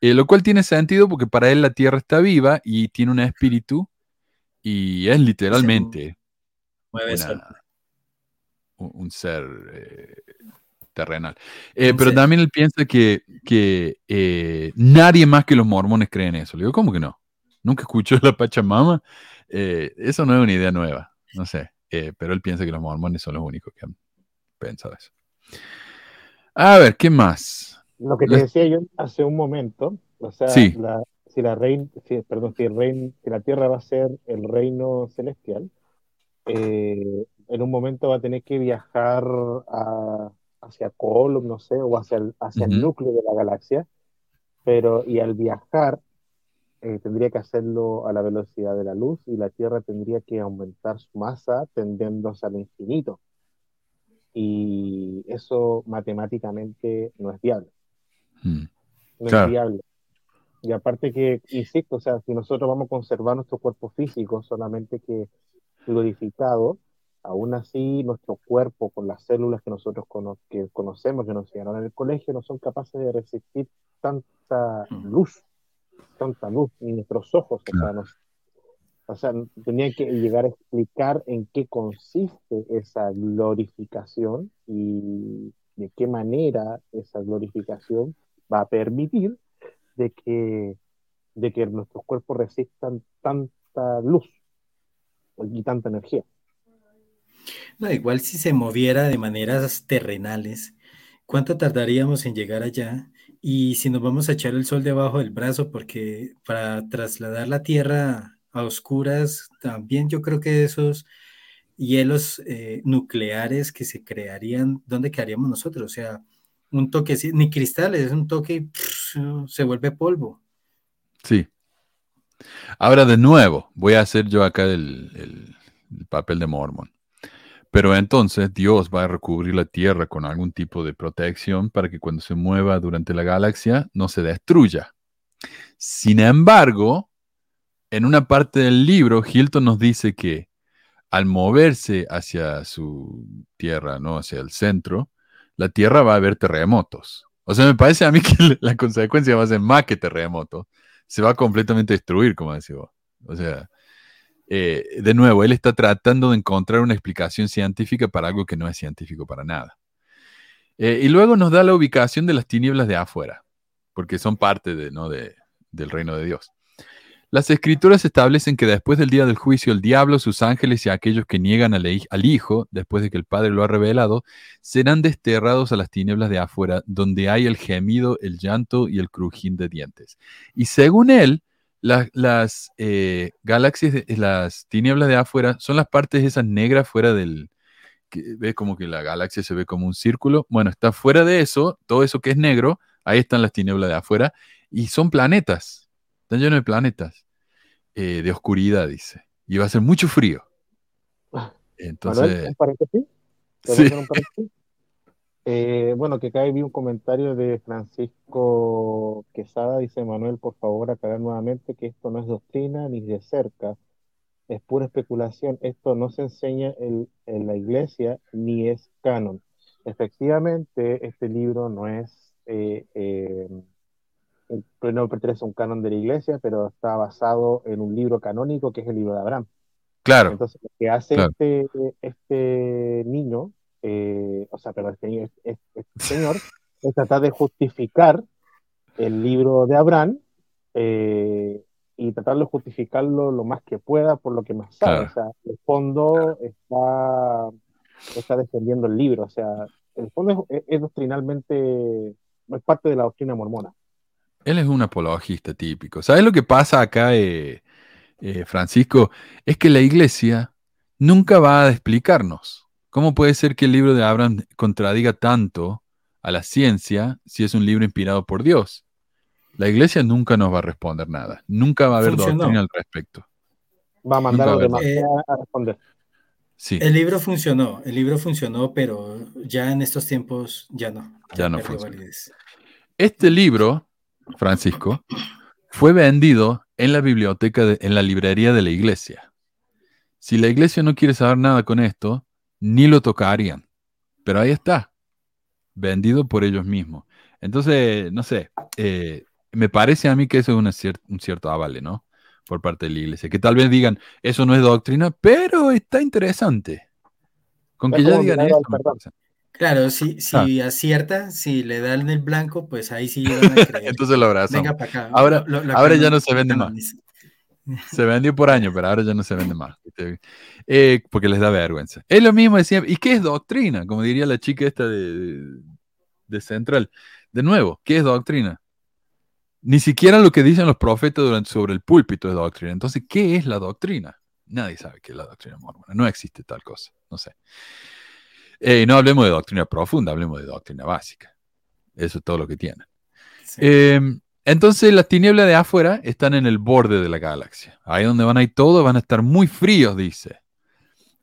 Eh, lo cual tiene sentido porque para él la tierra está viva y tiene un espíritu y es literalmente un, ser eh, terrenal. Eh, pero también él piensa que, que nadie más que los mormones creen eso. Le digo, ¿cómo que no? Nunca escuchó la Pachamama. eso no es una idea nueva, no sé. pero él piensa que los mormones son los únicos que han pensado eso. A ver, ¿qué más? Lo que te decía yo hace un momento, o sea, si la reina, perdón, si, el si la tierra va a ser el reino celestial, eh, en un momento va a tener que viajar hacia Colum, no sé, o hacia el, hacia el núcleo de la galaxia, pero y al viajar eh, tendría que hacerlo a la velocidad de la luz y la Tierra tendría que aumentar su masa tendiéndose al infinito. Y eso matemáticamente no es viable. Hmm. No es viable. Y aparte que, insisto, o sea, si nosotros vamos a conservar nuestro cuerpo físico solamente que glorificado, aún así nuestro cuerpo con las células que nosotros que conocemos, que nos enseñaron en el colegio, no son capaces de resistir tanta hmm. luz, tanta luz, ni nuestros ojos, o sea, nos, o sea, tenía que llegar a explicar en qué consiste esa glorificación y de qué manera esa glorificación va a permitir de que, de que nuestros cuerpos resistan tanta luz y tanta energía. No, igual si se moviera de maneras terrenales, ¿cuánto tardaríamos en llegar allá? Y si nos vamos a echar el sol debajo del brazo, porque para trasladar la Tierra a oscuras, también yo creo que esos hielos eh, nucleares que se crearían, ¿dónde quedaríamos nosotros? O sea, un toque, ni cristales, es un toque y se vuelve polvo. Sí. Ahora de nuevo, voy a hacer yo acá el, el papel de Mormon. Pero entonces Dios va a recubrir la Tierra con algún tipo de protección para que cuando se mueva durante la galaxia no se destruya. Sin embargo, en una parte del libro, Hilton nos dice que al moverse hacia su tierra, ¿no? Hacia el centro, la tierra va a haber terremotos. O sea, me parece a mí [laughs] que la consecuencia va a ser más que terremoto. Se va a completamente destruir, como decía vos. O sea, eh, de nuevo, él está tratando de encontrar una explicación científica para algo que no es científico para nada. Eh, y luego nos da la ubicación de las tinieblas de afuera, porque son parte de, ¿no? de, del reino de Dios. Las escrituras establecen que después del día del juicio, el diablo, sus ángeles y aquellos que niegan al, Hijo, después de que el Padre lo ha revelado, serán desterrados a las tinieblas de afuera, donde hay el gemido, el llanto y el crujín de dientes. Y según él, las eh, galaxias, las tinieblas de afuera, son las partes esas negras fuera del... Que ve como que la galaxia se ve como un círculo. Bueno, está fuera de eso, todo eso que es negro, ahí están las tinieblas de afuera, y son planetas, están llenos de planetas. Eh, de oscuridad, dice. Y va a ser mucho frío. Entonces. Sí. Eh, bueno, que acá vi un comentario de Francisco Quesada, dice Manuel, por favor, aclarar nuevamente que esto no es doctrina ni de cerca, es pura especulación, esto no se enseña en, la iglesia ni es canon. Efectivamente, este libro no es eh, no pertenece a un canon de la iglesia, pero está basado en un libro canónico que es el libro de Abraham. Claro. Entonces, lo que hace este, este niño, eh, o sea, perdón, este, este, este, [laughs] señor, es tratar de justificar el libro de Abraham eh, y tratar de justificarlo lo más que pueda por lo que más sabe. O sea, el fondo está, está defendiendo el libro. O sea, el fondo es, es doctrinalmente, es parte de la doctrina mormona. Él es un apologista típico. ¿Sabes lo que pasa acá, eh, eh, Francisco? Es que la iglesia nunca va a explicarnos. ¿Cómo puede ser que el libro de Abraham contradiga tanto a la ciencia si es un libro inspirado por Dios? La iglesia nunca nos va a responder nada. Nunca va a haber doctrina al respecto. Va a mandar a, demás a responder. Sí. El libro funcionó, el libro funcionó, pero ya en estos tiempos ya no. Ya, no funciona. Este libro Francisco, fue vendido en la biblioteca, en la librería de la iglesia. Si la iglesia no quiere saber nada con esto, ni lo tocarían. Pero ahí está, vendido por ellos mismos. Entonces, no sé, eh, me parece a mí que eso es un cierto avale, ¿no? Por parte de la iglesia. Que tal vez digan, eso no es doctrina, pero está interesante. Con que ya digan eso. Claro, si, si acierta, si le dan el blanco, pues ahí sí [laughs] Entonces lo abrazo. Venga para acá. Ahora, ahora ya no se vende más. Se vendió por año, pero ahora ya no se vende más. Eh, porque les da vergüenza. Es lo mismo decía, ¿y qué es doctrina? Como diría la chica esta de, de Central. De nuevo, ¿qué es doctrina? Ni siquiera lo que dicen los profetas durante, sobre el púlpito es doctrina. Entonces, ¿qué es la doctrina? Nadie sabe qué es la doctrina mormona. No existe tal cosa. No sé. Eh, no hablemos de doctrina profunda, hablemos de doctrina básica. Eso es todo lo que tiene. Em, entonces las tinieblas de afuera están en el borde de la galaxia. Ahí donde van a ir todos van a estar muy fríos, dice.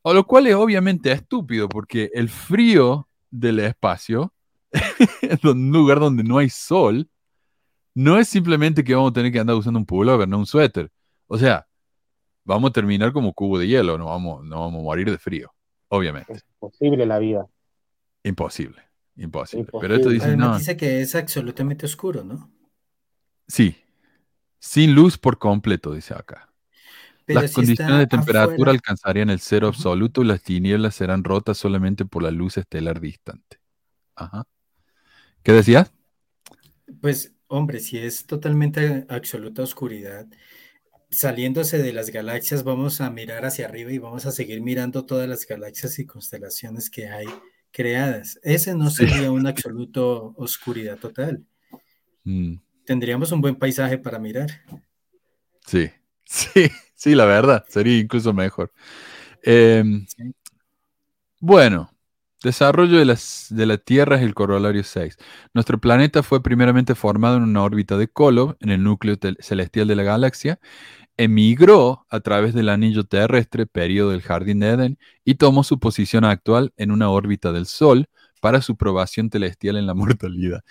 O lo cual es obviamente estúpido porque el frío del espacio, [laughs] en un lugar donde no hay sol, no es simplemente que vamos a tener que andar usando un pullover, no un suéter. O sea, vamos a terminar como cubo de hielo, no vamos, no vamos a morir de frío obviamente. Es imposible la vida. Imposible, imposible. Pero esto dice, no. dice que es absolutamente oscuro, ¿no? Sí, sin luz por completo, dice acá. las condiciones de temperatura alcanzarían el cero absoluto y las tinieblas serán rotas solamente por la luz estelar distante. Ajá. ¿Qué decías? Pues, hombre, si es totalmente absoluta oscuridad, saliéndose de las galaxias, vamos a mirar hacia arriba y vamos a seguir mirando todas las galaxias y constelaciones que hay creadas. Ese no sería un absoluto oscuridad total. Mm. Tendríamos un buen paisaje para mirar. Sí, [laughs] sí, sí, la verdad, sería incluso mejor. Em, bueno, desarrollo de, las, de la Tierra es el corolario 6. Nuestro planeta fue primeramente formado en una órbita de Kolob, en el núcleo celestial de la galaxia, emigró a través del anillo terrestre, periodo del Jardín de Edén, y tomó su posición actual en una órbita del Sol para su probación celestial en la [laughs] mortalidad.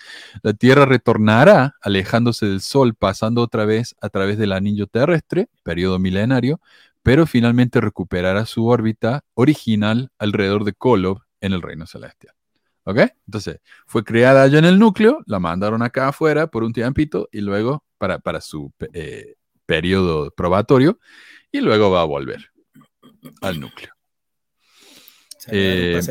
La Tierra retornará alejándose del Sol, pasando otra vez a través del anillo terrestre, periodo milenario, pero finalmente recuperará su órbita original alrededor de Kolob en el reino celestial. ¿Ok? Entonces, fue creada allá en el núcleo, la mandaron acá afuera por un tiempito y luego para, para su eh, periodo probatorio y luego va a volver al núcleo. Eh,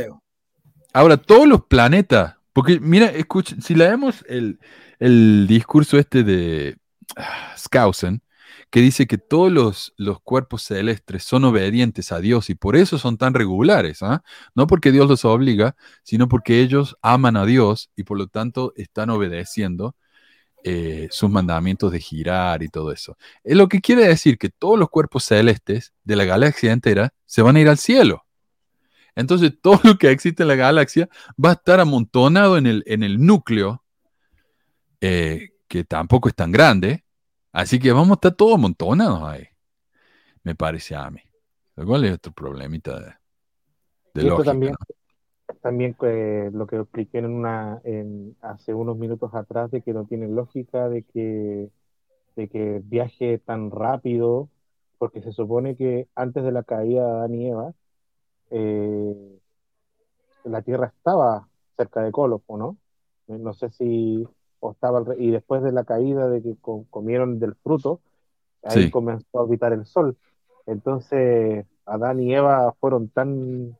ahora, todos los planetas, porque mira, escucha, si leemos el, el discurso este de ah, Skousen, que dice que todos los, los cuerpos celestes son obedientes a Dios y por eso son tan regulares. ¿ah? No porque Dios los obliga, sino porque ellos aman a Dios y por lo tanto están obedeciendo eh, sus mandamientos de girar y todo eso. Es lo que quiere decir que todos los cuerpos celestes de la galaxia entera se van a ir al cielo. Entonces [laughs] todo lo que existe en la galaxia va a estar amontonado en el, en el núcleo, eh, que tampoco es tan grande. Así que vamos a estar todos amontonados ahí. Me parece a mí. ¿Cuál es otro problemita de, de lógica, también, también eh, lo que expliqué en una, en, hace unos minutos atrás de que no tiene lógica de que, de que viaje tan rápido, porque se supone que antes de la caída de Adán y Eva, eh, la Tierra estaba cerca de Colopo, ¿no? No sé si estaba y después de la caída de que comieron del fruto, ahí comenzó a orbitar el Sol. Entonces, Adán y Eva fueron tan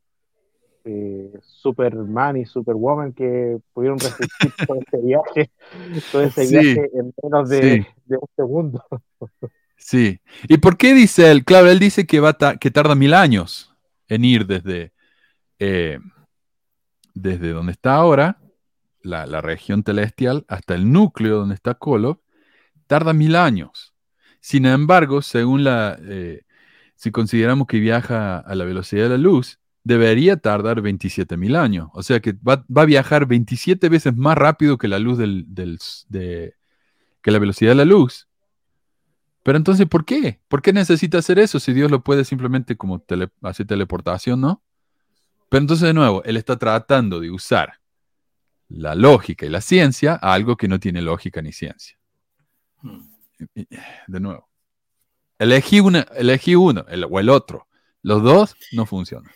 eh, Superman y Superwoman que pudieron resistir todo ese viaje, [laughs] todo ese viaje en menos de, un segundo. Sí. ¿Y por qué dice él? Claro, él dice que, va que tarda mil años en ir desde, eh, desde donde está ahora, la, región celestial, hasta el núcleo donde está Kolob, tarda mil años. Sin embargo, según la, eh, si consideramos que viaja a la velocidad de la luz, debería tardar 27 mil años. O sea que va, a viajar 27 veces más rápido que la luz del, de, que la velocidad de la luz. Pero entonces, ¿por qué? ¿Por qué necesita hacer eso si Dios lo puede simplemente como hacer teleportación, no? Pero entonces, de nuevo, Él está tratando de usar la lógica y la ciencia a algo que no tiene lógica ni ciencia. Hmm. De nuevo, elegí, una, elegí uno o el otro. Los dos no funcionan.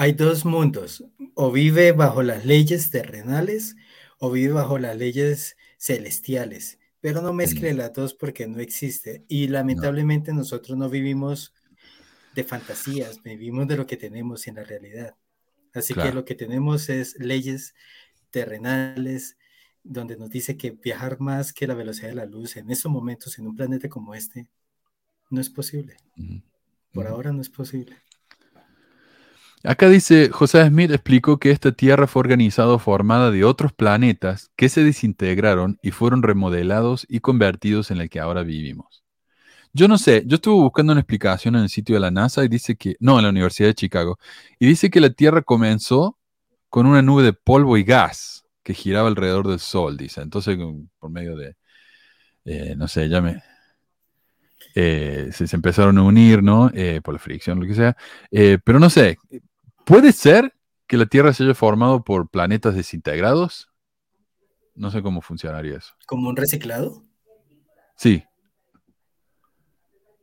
Hay dos mundos, o vive bajo las leyes terrenales o vive bajo las leyes celestiales, pero no mezcle mm. las dos porque no existe. Y lamentablemente nosotros no vivimos de fantasías, vivimos de lo que tenemos en la realidad. Así que lo que tenemos es leyes terrenales, donde nos dice que viajar más que la velocidad de la luz en estos momentos en un planeta como este no es posible. Por ahora no es posible. Acá dice, José Smith explicó que esta Tierra fue organizada formada de otros planetas que se desintegraron y fueron remodelados y convertidos en el que ahora vivimos. Yo no sé, yo estuve buscando una explicación en el sitio de la NASA y dice que, no, en la Universidad de Chicago, y dice que la Tierra comenzó con una nube de polvo y gas que giraba alrededor del Sol, dice. Entonces, por medio de, eh, no sé, ya me, eh, se, empezaron a unir, ¿no? Eh, por la fricción, lo que sea. pero no sé, ¿Puede ser que la Tierra se haya formado por planetas desintegrados? No sé cómo funcionaría eso. ¿Como un reciclado? Sí.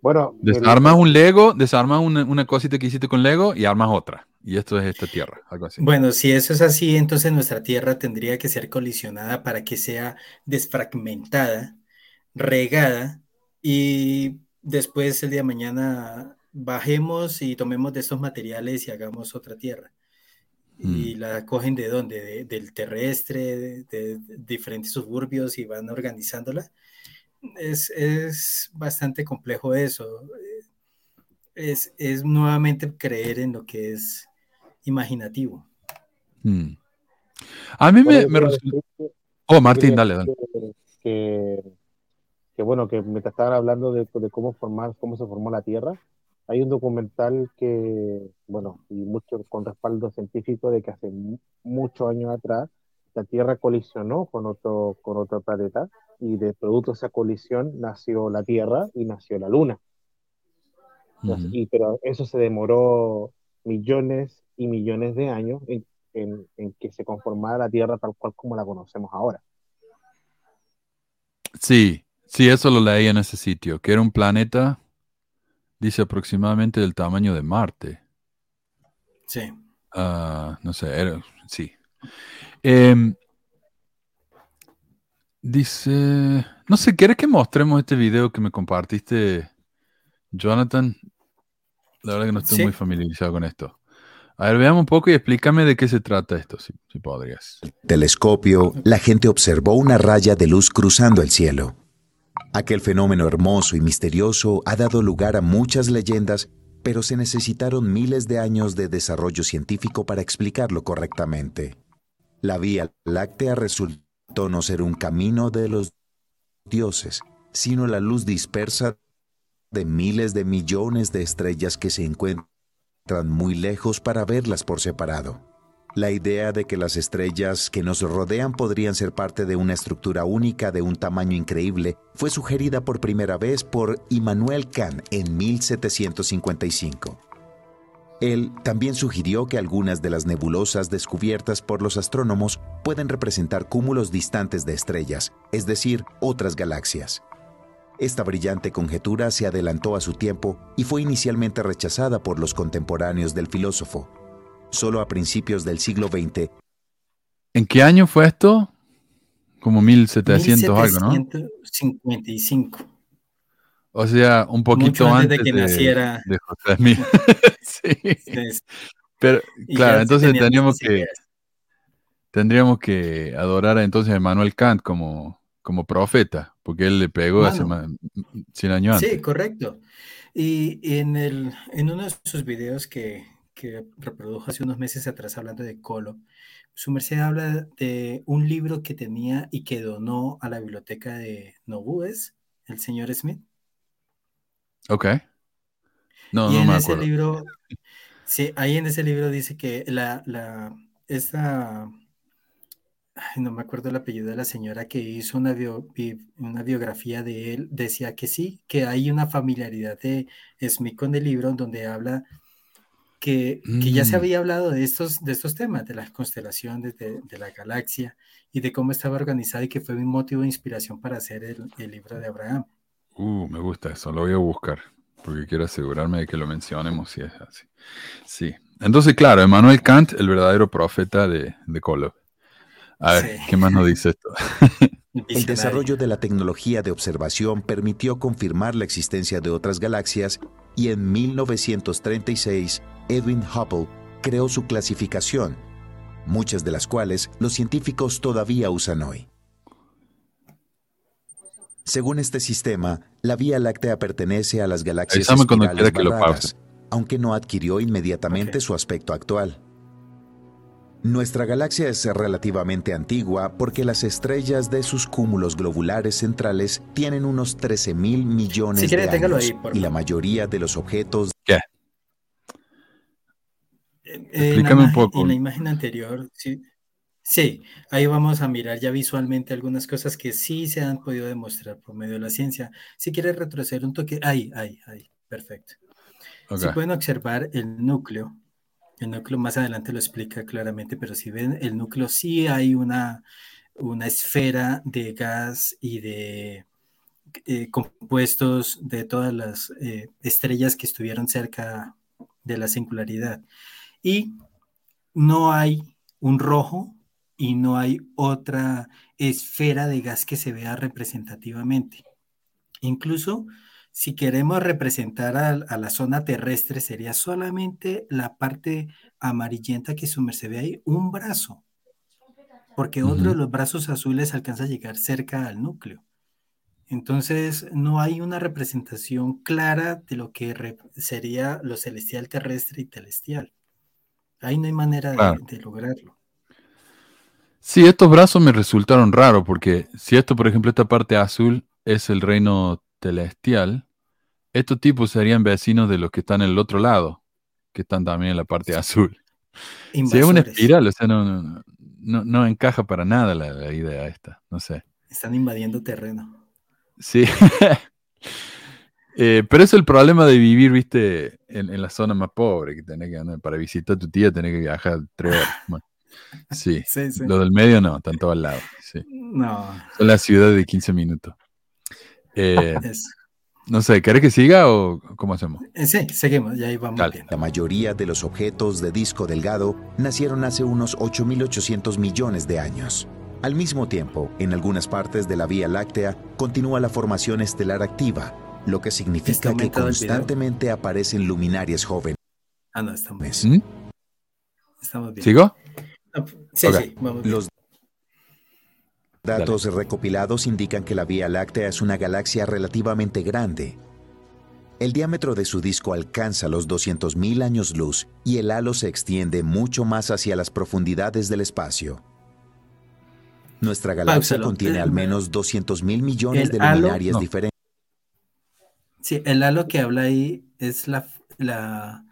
Bueno. Desarmas un Lego, desarmas una, cosita que hiciste con Lego y armas otra. Y esto es esta Tierra, algo así. Bueno, si eso es así, entonces nuestra Tierra tendría que ser colisionada para que sea desfragmentada, regada y después el día de mañana bajemos y tomemos de estos materiales y hagamos otra tierra. Y mm. la cogen de dónde? del terrestre, de, diferentes suburbios y van organizándola. Es, es bastante complejo eso. Es, es, nuevamente creer en lo que es imaginativo. Mm. A mí me, me Oh, Martín, dale, dale. Que, que, bueno, que me estaban hablando de, de, cómo formar, cómo se formó la Tierra, hay un documental que, bueno, y mucho con respaldo científico de que hace muchos años atrás la Tierra colisionó con otro, con otro planeta y de producto de esa colisión nació la Tierra y nació la Luna. y, pero eso se demoró millones y millones de años en, en, en, que se conformara la Tierra tal cual como la conocemos ahora. Sí, sí, eso lo leí en ese sitio, que era un planeta Dice aproximadamente del tamaño de Marte. Sí. Ah, no sé, sí. Em, dice, no sé, ¿quieres que mostremos este video que me compartiste, Jonathan? La verdad que no estoy muy familiarizado con esto. A ver, veamos un poco y explícame de qué se trata esto, si, si podrías. Telescopio, la gente observó una raya de luz cruzando el cielo. Aquel fenómeno hermoso y misterioso ha dado lugar a muchas leyendas, pero se necesitaron miles de años de desarrollo científico para explicarlo correctamente. La Vía Láctea resultó no ser un camino de los dioses, sino la luz dispersa de miles de millones de estrellas que se encuentran muy lejos para verlas por separado. La idea de que las estrellas que nos rodean podrían ser parte de una estructura única de un tamaño increíble fue sugerida por primera vez por Immanuel Kant en 1755. Él también sugirió que algunas de las nebulosas descubiertas por los astrónomos pueden representar cúmulos distantes de estrellas, es decir, otras galaxias. Esta brillante conjetura se adelantó a su tiempo y fue inicialmente rechazada por los contemporáneos del filósofo. Solo a principios del siglo XX. ¿En qué año fue esto? Como 1700, algo, ¿no? 1755. O sea, un poquito antes, de que naciera. De José Smith. [laughs] sí. Pero, claro, entonces tendríamos que, tendríamos que adorar entonces a Emmanuel Kant como, como profeta, porque él le pegó hace 100 años antes. Sí, correcto. Y en, el, en uno de sus videos que, que reprodujo hace unos meses atrás hablando de Colo, su merced habla de un libro que tenía y que donó a la biblioteca de Nobúes, el señor Smith. Ok. No, y en ese libro, sí, ahí en ese libro dice que la, la, esta no me acuerdo el apellido de la señora que hizo una, una biografía de él, decía que sí, que hay una familiaridad de Smith con el libro donde habla que, que ya se mm. había hablado de estos, de estos temas, de las constelaciones, de, de, la galaxia y de cómo estaba organizada y que fue un motivo de inspiración para hacer el, el libro de Abraham. Uh, me gusta eso, lo voy a buscar porque quiero asegurarme de que lo mencionemos si es así. Sí. Entonces, claro, Emmanuel Kant, el verdadero profeta de, de Kolob. A ver, ¿qué más nos dice esto? [laughs] El desarrollo de la tecnología de observación permitió confirmar la existencia de otras galaxias y en 1936 Edwin Hubble creó su clasificación, muchas de las cuales los científicos todavía usan hoy. Según este sistema, la Vía Láctea pertenece a las galaxias espirales aunque no adquirió inmediatamente su aspecto actual. Nuestra galaxia es relativamente antigua porque las estrellas de sus cúmulos globulares centrales tienen unos 13 mil millones de años y la mayoría de los objetos... ¿Qué? Explícame un poco. En la imagen anterior, sí, sí, ahí vamos a mirar ya visualmente algunas cosas que sí se han podido demostrar por medio de la ciencia. Si quieres retroceder un toque, ahí, ahí, ahí, perfecto. Se pueden observar el núcleo el núcleo más adelante lo explica claramente, pero si ven el núcleo sí hay una, una esfera de gas y de eh, compuestos de todas las eh, estrellas que estuvieron cerca de la singularidad. Y no hay un rojo y no hay otra esfera de gas que se vea representativamente. Incluso si queremos representar a, la zona terrestre, sería solamente la parte amarillenta que su merced ve ahí, un brazo, porque otro de los brazos azules alcanza a llegar cerca al núcleo. Entonces, no hay una representación clara de lo que sería lo celestial terrestre y celestial. Ahí no hay manera de, de, lograrlo. Sí, estos brazos me resultaron raros, porque si esto, por ejemplo, esta parte azul es el reino celestial, estos tipos serían vecinos de los que están en el otro lado, que están también en la parte azul. Si es una espiral, o sea, no, no, encaja para nada la, idea esta, no sé. Están invadiendo terreno. Sí. [laughs] Eh, pero es el problema de vivir, viste, en, la zona más pobre, que tenés que para visitar a tu tía tenés que viajar tres horas. [laughs] sí. Lo del medio no, están todos al lado. Sí. No. Son la ciudad de 15 minutos. Eh, [laughs] no sé, ¿querés que siga o cómo hacemos? Eh, sí, seguimos, ya ahí vamos. La mayoría de los objetos de disco delgado nacieron hace unos 8.800 millones de años. Al mismo tiempo, en algunas partes de la Vía Láctea continúa la formación estelar activa, lo que significa que constantemente aparecen luminarias jóvenes. Ah, no, estamos bien. ¿Mm? Estamos bien. ¿Sigo? Sí, sí, vamos bien. Los Datos recopilados indican que la Vía Láctea es una galaxia relativamente grande. El diámetro de su disco alcanza los 200.000 años luz y el halo se extiende mucho más hacia las profundidades del espacio. Nuestra galaxia contiene al menos 200 mil millones de luminarias diferentes. Sí, el halo que habla ahí es la, la,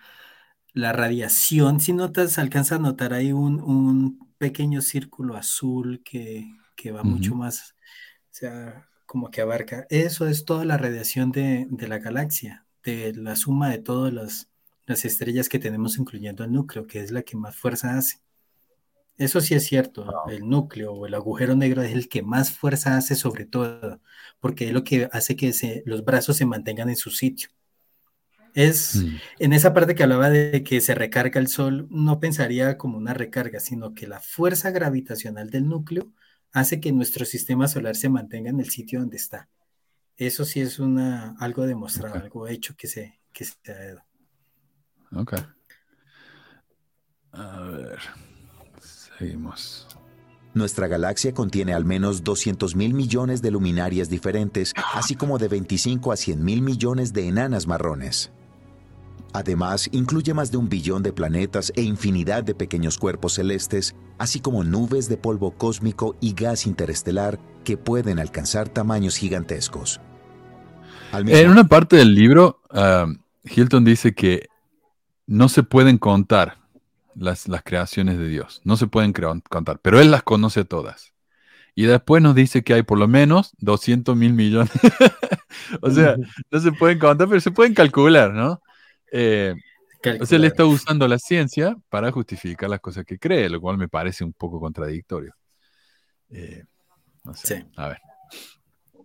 radiación. Si notas, alcanza a notar ahí un, pequeño círculo azul que, va mucho más, o sea, como que abarca. Eso es toda la radiación de, la galaxia, de la suma de todas las, las estrellas que tenemos, incluyendo el núcleo, que es la que más fuerza hace. Eso sí es cierto, el núcleo o el agujero negro es el que más fuerza hace sobre todo, porque es lo que hace que los brazos se mantengan en su sitio. Es mm. en esa parte que hablaba de que se recarga el sol, no pensaría como una recarga, sino que la fuerza gravitacional del núcleo hace que nuestro sistema solar se mantenga en el sitio donde está. Eso sí es una, algo demostrado, algo hecho que se, que se ha dado. Ok. A ver. Seguimos. Nuestra galaxia contiene al menos 200 mil millones de luminarias diferentes, así como de 25 a 100 mil millones de enanas marrones. Además, incluye más de un billón de planetas e infinidad de pequeños cuerpos celestes, así como nubes de polvo cósmico y gas interestelar que pueden alcanzar tamaños gigantescos. En una parte del libro, ah, Hilton dice que no se pueden contar las, creaciones de Dios. No se pueden contar, pero Él las conoce todas. Y después nos dice que hay por lo menos 200 mil millones. [laughs] o sea, no se pueden contar, pero se pueden calcular, ¿no? Eh, o sea, él está usando la ciencia para justificar las cosas que cree, lo cual me parece un poco contradictorio. Eh, no sé. A ver.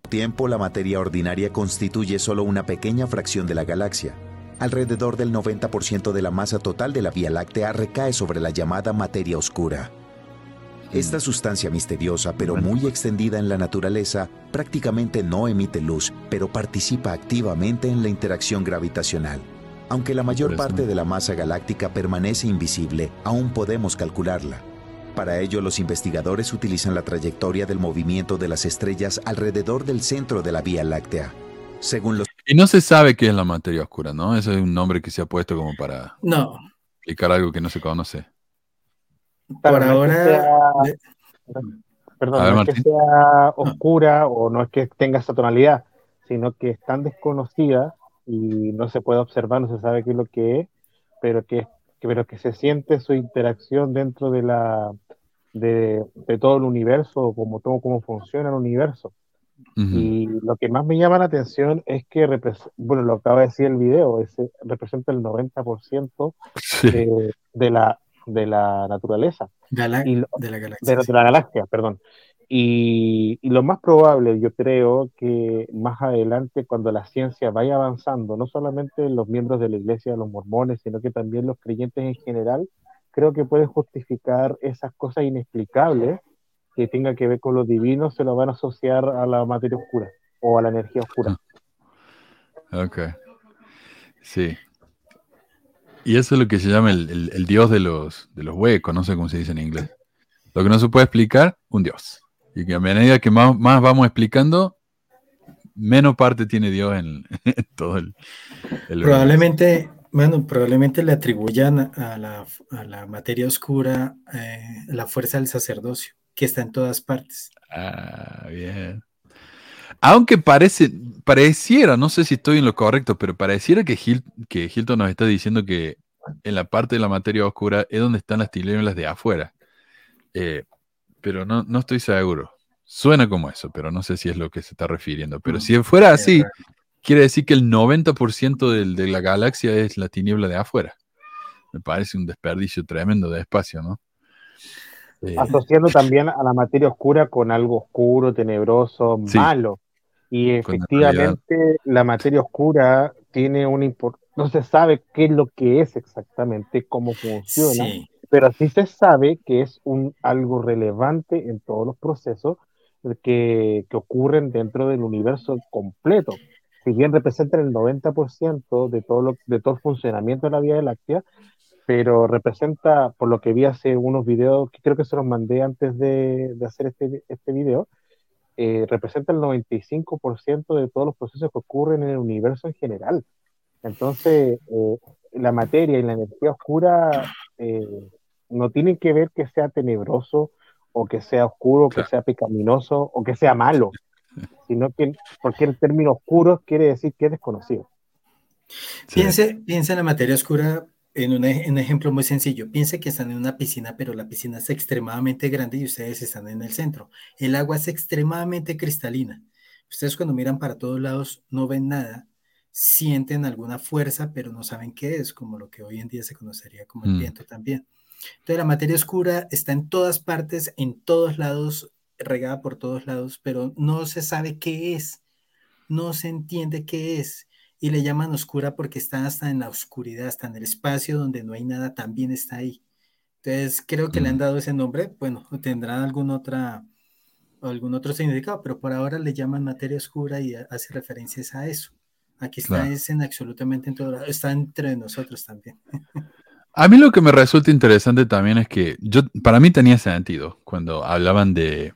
Tiempo, la materia ordinaria constituye solo una pequeña fracción de la galaxia alrededor del 90% de la masa total de la Vía Láctea recae sobre la llamada materia oscura. Esta mm. sustancia misteriosa, pero muy extendida en la naturaleza, prácticamente no emite luz, pero participa activamente en la interacción gravitacional. Aunque la mayor parte de la masa galáctica permanece invisible, aún podemos calcularla. Para ello, los investigadores utilizan la trayectoria del movimiento de las estrellas alrededor del centro de la Vía Láctea. Según los y no se sabe qué es la materia oscura, ¿no? Ese es un nombre que se ha puesto como para no. explicar algo que no se conoce. Por ahora. Perdón, no es que sea oscura o no es que tenga esa tonalidad, sino que es tan desconocida y no se puede observar, no se sabe qué es lo que es, pero que, pero que se siente su interacción dentro de la de, de todo el universo, como todo cómo funciona el universo. Y lo que más me llama la atención es que, bueno, lo acaba de decir el video, ese representa el 90% de, de, la, de la naturaleza. de la galaxia. De, la galaxia, perdón. Y, y, lo más probable, yo creo que más adelante, cuando la ciencia vaya avanzando, no solamente los miembros de la iglesia, los mormones, sino que también los creyentes en general, creo que pueden justificar esas cosas inexplicables que tenga que ver con lo divino se lo van a asociar a la materia oscura o a la energía oscura. Ok. Sí. Y eso es lo que se llama el, dios de los, de los huecos, no sé cómo se dice en inglés. Lo que no se puede explicar, un dios. Y que a medida que más, vamos explicando, menos parte tiene Dios en, [laughs] todo el... probablemente, bueno, probablemente le atribuyan a la, a la materia oscura eh, la fuerza del sacerdocio que está en todas partes. Ah, bien. Aunque parece, pareciera, no sé si estoy en lo correcto, pero pareciera que, que Hilton nos está diciendo que en la parte de la materia oscura es donde están las tinieblas de afuera. Eh, pero no, no estoy seguro. Suena como eso, pero no sé si es lo que se está refiriendo. Pero mm. si fuera así, quiere decir que el 90% de, de la galaxia es la tiniebla de afuera. Me parece un desperdicio tremendo de espacio, ¿no? Asociando también a la materia oscura con algo oscuro, tenebroso, malo. Y efectivamente la materia oscura tiene un importancia, no se sabe qué es lo que es exactamente, cómo funciona, pero sí se sabe que es un, algo relevante en todos los procesos que, que ocurren dentro del universo completo. Si bien representan el 90% de todo, lo, de todo el funcionamiento de la Vía Láctea, pero representa, por lo que vi hace unos videos, que creo que se los mandé antes de, hacer este, este video, eh, representa el 95% de todos los procesos que ocurren en el universo en general. Entonces, eh, la materia y la energía oscura eh, no tienen que ver que sea tenebroso o que sea oscuro, que sea pecaminoso o que sea malo, sino que porque el término oscuro quiere decir que es desconocido. Piense, piense en la materia oscura en un, en un, ejemplo muy sencillo. Piense que están en una piscina, pero la piscina es extremadamente grande y ustedes están en el centro. El agua es extremadamente cristalina. Ustedes cuando miran para todos lados no ven nada, sienten alguna fuerza, pero no saben qué es, como lo que hoy en día se conocería como el mm. viento también. Entonces la materia oscura está en todas partes, en todos lados, regada por todos lados, pero no se sabe qué es, no se entiende qué es y le llaman oscura porque está hasta en la oscuridad, hasta en el espacio donde no hay nada, también está ahí. Entonces creo que le han dado ese nombre, bueno, tendrán algún otra algún otro significado, pero por ahora le llaman materia oscura y hace referencias a eso. Aquí está es en absolutamente en todo, está entre nosotros también. A mí lo que me resulta interesante también es que yo, para mí tenía sentido cuando hablaban de,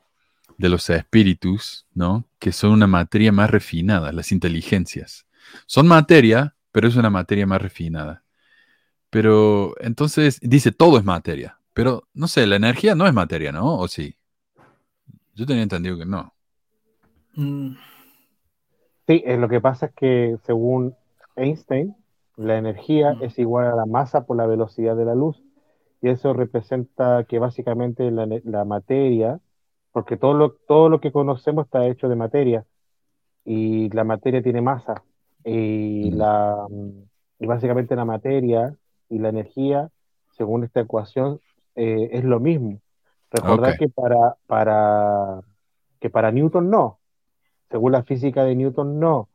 de los espíritus, ¿no? Que son una materia más refinada, las inteligencias. Son materia, pero es una materia más refinada. Pero entonces dice todo es materia. Pero no sé, la energía no es materia, ¿no? ¿O sí? Yo tenía entendido que no. Mm. Sí, eh, lo que pasa es que según Einstein, la energía mm. es igual a la masa por la velocidad de la luz. Y eso representa que básicamente la, la materia, porque todo lo, todo lo que conocemos está hecho de materia, y la materia tiene masa y, mm. la, y básicamente la materia y la energía, según esta ecuación, eh, es lo mismo. Recordar que, para, para, que para Newton no, según la física de Newton no,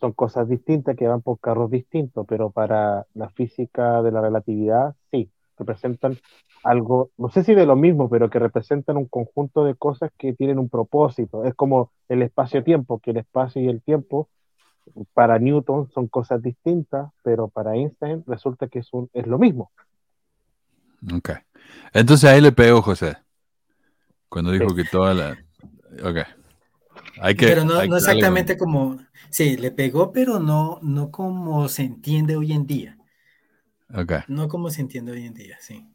son cosas distintas que van por carros distintos, pero para la física de la relatividad sí, representan algo, no sé si de lo mismo, pero que representan un conjunto de cosas que tienen un propósito. Es como el espacio-tiempo, que el espacio y el tiempo para Newton son cosas distintas, pero para Einstein resulta que es, un, es lo mismo. Ok. Entonces ahí le pegó José. Cuando dijo que toda la. Ok. Hay que, pero no, exactamente como. Sí, le pegó, pero no, no como se entiende hoy en día. Ok. No como se entiende hoy en día, sí.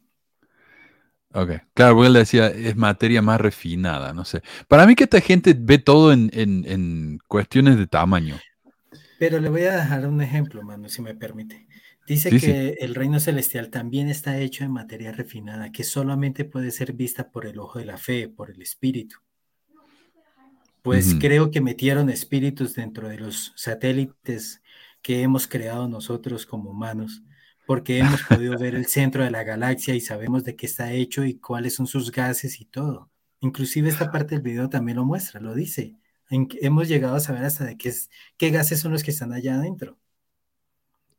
Ok, claro, porque él decía, es materia más refinada, no sé. Para mí que esta gente ve todo en, en, en cuestiones de tamaño. Pero le voy a dejar un ejemplo, mano, si me permite. Dice que el reino celestial también está hecho en materia refinada, que solamente puede ser vista por el ojo de la fe, por el espíritu. Pues creo que metieron espíritus dentro de los satélites que hemos creado nosotros como humanos, porque hemos podido ver el [laughs] centro de la galaxia y sabemos de qué está hecho y cuáles son sus gases y todo. Inclusive esta parte del video también lo muestra, lo dice hemos llegado a saber hasta de qué, es, qué gases son los que están allá adentro.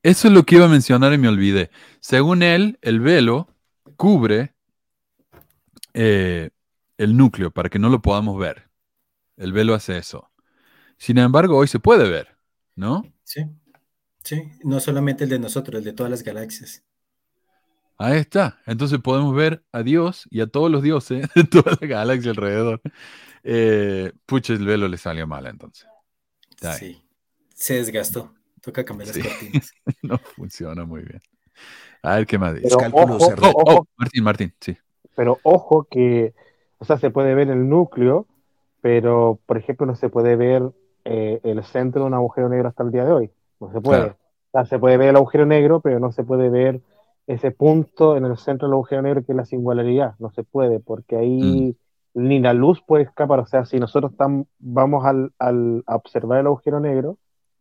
Eso es lo que iba a mencionar y me olvidé. Según él, el velo cubre eh, el núcleo para que no lo podamos ver. El velo hace eso. Sin embargo, hoy se puede ver, ¿no? Sí, sí. No solamente el de nosotros, el de todas las galaxias. Ahí está. Entonces podemos ver a Dios y a todos los dioses [laughs] de toda la galaxia alrededor. Eh, pucha, el velo le salió mal entonces. Sí, se desgastó. Toca cambiar las cortinas. [laughs] no funciona muy bien. A ver qué más dice. Ojo, oh, Martín, Martín, sí. Pero ojo que, o sea, se puede ver el núcleo, pero por ejemplo no se puede ver eh, el centro de un agujero negro hasta el día de hoy. No se puede. O sea, se puede ver el agujero negro, pero no se puede ver ese punto en el centro del agujero negro que es la singularidad. No se puede, porque ahí mm ni la luz puede escapar. O sea, si nosotros vamos al, a observar el agujero negro,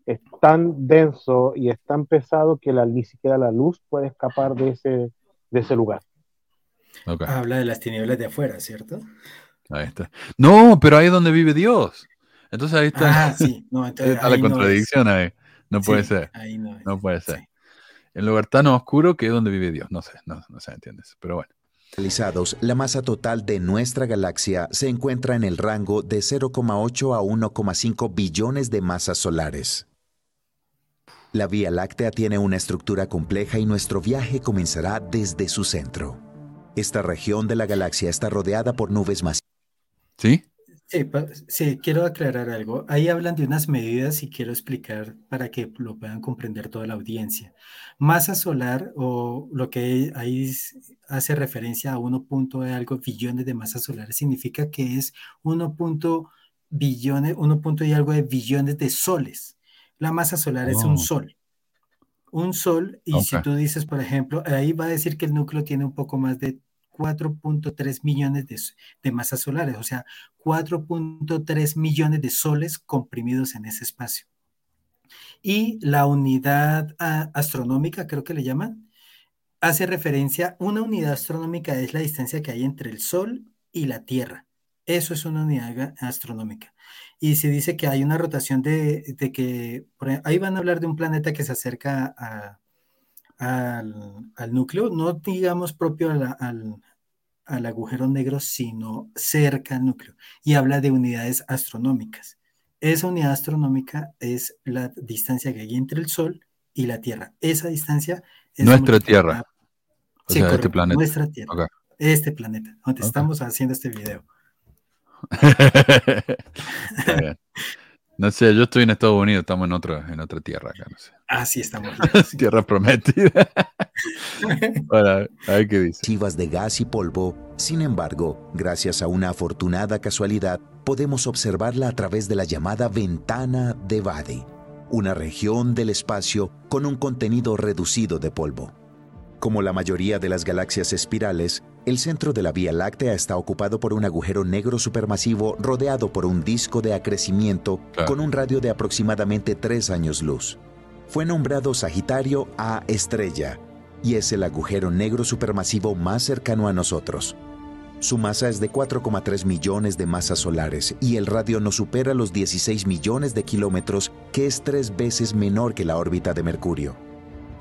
es tan denso y es tan pesado que la, ni siquiera la luz puede escapar de ese, de ese lugar. Habla de las tinieblas de afuera, ¿cierto? Ahí está. No, pero ahí es donde vive Dios. Entonces ahí está, ah, sí. no, [laughs] entonces, está la contradicción ahí. No puede ser. no, puede ser. En lugar tan oscuro que es donde vive Dios. No sé, no, no se entiende eso. Pero bueno la masa total de nuestra galaxia se encuentra en el rango de 0,8 a 1,5 billones de masas solares. La Vía Láctea tiene una estructura compleja y nuestro viaje comenzará desde su centro. Esta región de la galaxia está rodeada por nubes masivas. ¿Sí? Sí, quiero aclarar algo. Ahí hablan de unas medidas y quiero explicar para que lo puedan comprender toda la audiencia. Masa solar o lo que ahí hace referencia a 1. de algo billones de masa solar significa que es 1. billones, 1. y algo de billones de soles. La masa solar es un oh. sol. Un sol, y si tú dices, por ejemplo, ahí va a decir que el núcleo tiene un poco más de 4.3 millones de, masas solares, o sea, 4.3 millones de soles comprimidos en ese espacio. Y la unidad ah, astronómica, creo que le llaman, hace referencia, una unidad astronómica es la distancia que hay entre el Sol y la Tierra. Eso es una unidad astronómica. Y se dice que hay una rotación de, que, ahí van a hablar de un planeta que se acerca al, núcleo, no digamos propio al, al agujero negro, sino cerca al núcleo. Y habla de unidades astronómicas. Esa unidad astronómica es la distancia que hay entre el Sol y la Tierra. Esa distancia es nuestra Tierra. O sea, este planeta. Nuestra Tierra. Este planeta, donde estamos haciendo este video. [laughs] [laughs] No sé, yo estoy en Estados Unidos, estamos en otra, en otra tierra acá, no sé. Ah, sí, estamos. [laughs] tierra prometida. [laughs] Bueno, a ver qué dice. Chivas de gas y polvo, sin embargo, gracias a una afortunada casualidad, podemos observarla a través de la llamada ventana de Bade, una región del espacio con un contenido reducido de polvo. Como la mayoría de las galaxias espirales, el centro de la Vía Láctea está ocupado por un agujero negro supermasivo rodeado por un disco de acrecimiento con un radio de aproximadamente 3 años luz. Fue nombrado Sagitario A estrella y es el agujero negro supermasivo más cercano a nosotros. Su masa es de 4,3 millones de masas solares y el radio no supera los 16 millones de kilómetros, que es tres veces menor que la órbita de Mercurio.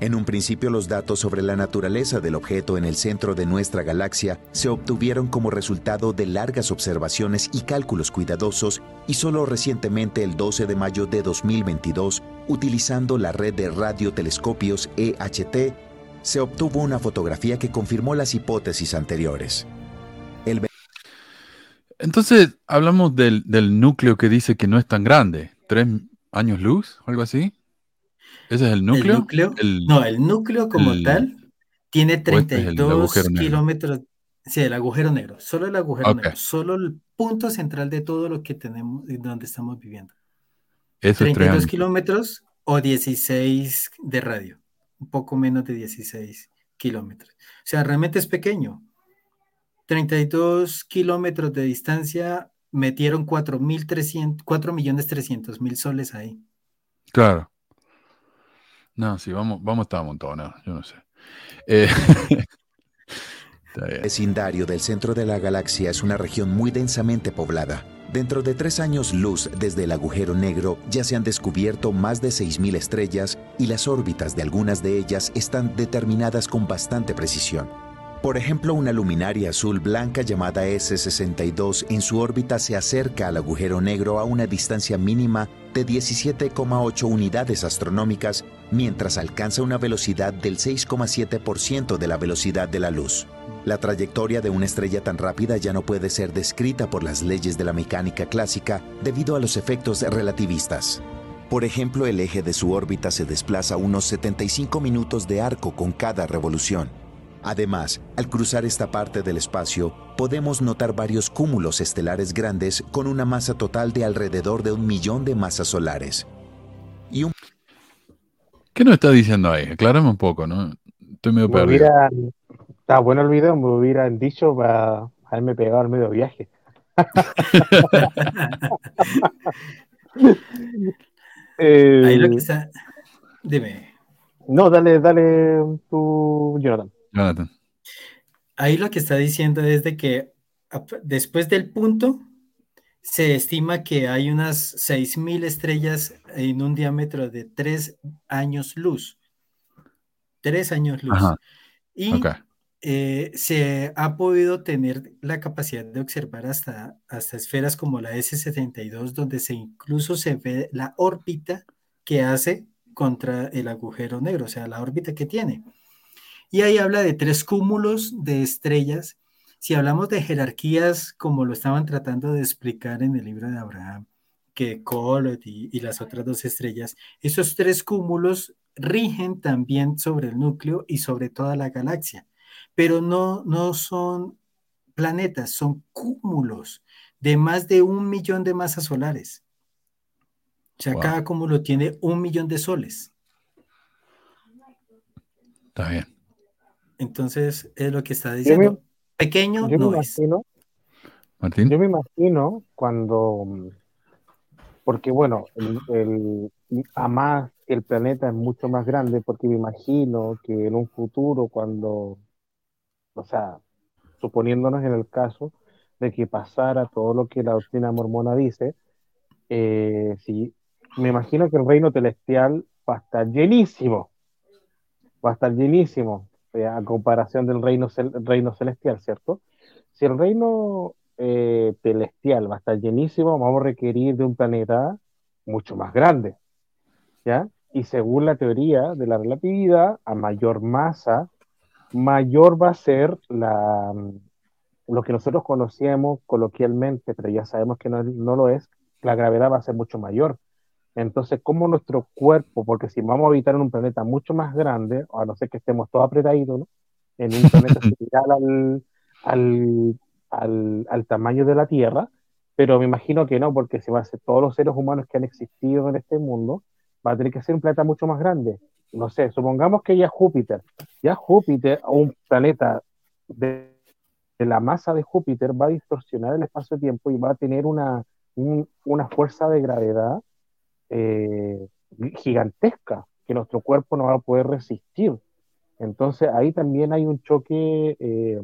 En un principio los datos sobre la naturaleza del objeto en el centro de nuestra galaxia se obtuvieron como resultado de largas observaciones y cálculos cuidadosos y solo recientemente el 12 de mayo de 2022, utilizando la red de radiotelescopios EHT, se obtuvo una fotografía que confirmó las hipótesis anteriores. Entonces hablamos del, núcleo que dice que no es tan grande, tres años luz, algo así. ¿Ese es el núcleo? no, el núcleo como tal tiene 32 kilómetros. Sí, el agujero negro, solo el agujero negro, solo el punto central de todo lo que tenemos, donde estamos viviendo. 32 kilómetros o 16 de radio, un poco menos de 16 kilómetros. O sea, realmente es pequeño. 32 kilómetros de distancia, metieron 4.300, millones 300 mil soles ahí. Claro. No, sí, vamos, vamos a estar montados, yo no sé. Eh, [laughs] el vecindario del centro de la galaxia es una región muy densamente poblada. Dentro de tres años luz desde el agujero negro ya se han descubierto más de 6.000 estrellas y las órbitas de algunas de ellas están determinadas con bastante precisión. Por ejemplo, una luminaria azul blanca llamada S62 en su órbita se acerca al agujero negro a una distancia mínima de 17,8 unidades astronómicas mientras alcanza una velocidad del 6,7% de la velocidad de la luz. La trayectoria de una estrella tan rápida ya no puede ser descrita por las leyes de la mecánica clásica debido a los efectos relativistas. Por ejemplo, el eje de su órbita se desplaza unos 75 minutos de arco con cada revolución Además, al cruzar esta parte del espacio, podemos notar varios cúmulos estelares grandes con una masa total de alrededor de un millón de masas solares. ¿Qué nos está diciendo ahí? Aclárame un poco, ¿no? Estoy medio perdido. está bueno el video, me hubieran dicho para haberme pegado al medio viaje. [laughs] ahí lo que está... Dime. No, dale, dale tú, Jonathan. Ahí lo que está diciendo es de que después del punto se estima que hay unas 6.000 estrellas en un diámetro de 3 años luz. 3 años luz. Y eh, se ha podido tener la capacidad de observar hasta, hasta esferas como la S72, donde se incluso se ve la órbita que hace contra el agujero negro, o sea, la órbita que tiene. Y ahí habla de tres cúmulos de estrellas si hablamos de jerarquías como lo estaban tratando de explicar en el libro de Abraham, que Colot y, y las otras dos estrellas, esos tres cúmulos rigen también sobre el núcleo y sobre toda la galaxia, pero no, no son planetas, son cúmulos de más de un millón de masas solares. O sea, cada cúmulo tiene un millón de soles. Está bien. Entonces, es lo que está diciendo. Pequeño yo no me es. imagino, Martín. yo me imagino cuando, porque bueno, el, el- a más el planeta es mucho más grande, porque me imagino que en un futuro, cuando, o sea, suponiéndonos en el caso de que pasara todo lo que la doctrina mormona dice, eh, sí, me imagino que el reino celestial va a estar llenísimo, va a estar llenísimo, eh, a comparación del reino, reino celestial, ¿cierto? Si el reino eh, celestial va a estar llenísimo, vamos a requerir de un planeta mucho más grande, ¿ya? Y según la teoría de la relatividad, a mayor masa, mayor va a ser la, lo que nosotros conocíamos coloquialmente, pero ya sabemos que no, no lo es, la gravedad va a ser mucho mayor. Entonces, como nuestro cuerpo, porque si vamos a habitar en un planeta mucho más grande, a no ser que estemos todos apretaditos, ¿no? En un planeta [laughs] similar al, al, al, al tamaño de la Tierra, pero me imagino que no, porque si va a ser todos los seres humanos que han existido en este mundo, va a tener que ser un planeta mucho más grande. No sé, supongamos que ya Júpiter, ya Júpiter, un planeta de, de la masa de Júpiter, va a distorsionar el espacio-tiempo y va a tener una, un- una fuerza de gravedad eh, gigantesca que nuestro cuerpo no va a poder resistir. Entonces ahí también hay un choque eh,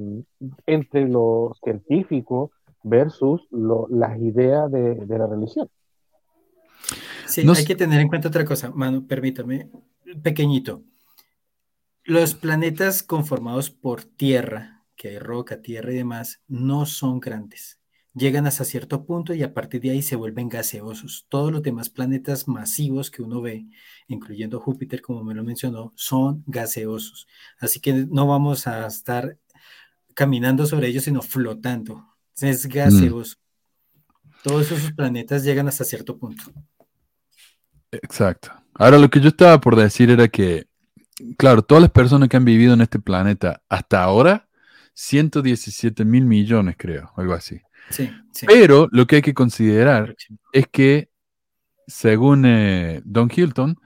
entre lo científico versus lo- las ideas de, de la religión. Sí, No hay que tener en cuenta otra cosa, Manu, permítame, pequeñito. Los planetas conformados por tierra, que hay roca, tierra y demás, no son grandes. Llegan hasta cierto punto y a partir de ahí se vuelven gaseosos. Todos los demás planetas masivos que uno ve, incluyendo Júpiter, como me lo mencionó, son gaseosos. Así que no vamos a estar caminando sobre ellos, sino flotando. Es gaseoso. Todos esos planetas llegan hasta cierto punto. Exacto. Ahora lo que yo estaba por decir era que, claro, todas las personas que han vivido en este planeta hasta ahora, 117 mil millones creo, algo así. Sí, sí. Pero lo que hay que considerar es que, según eh, Don Hilton,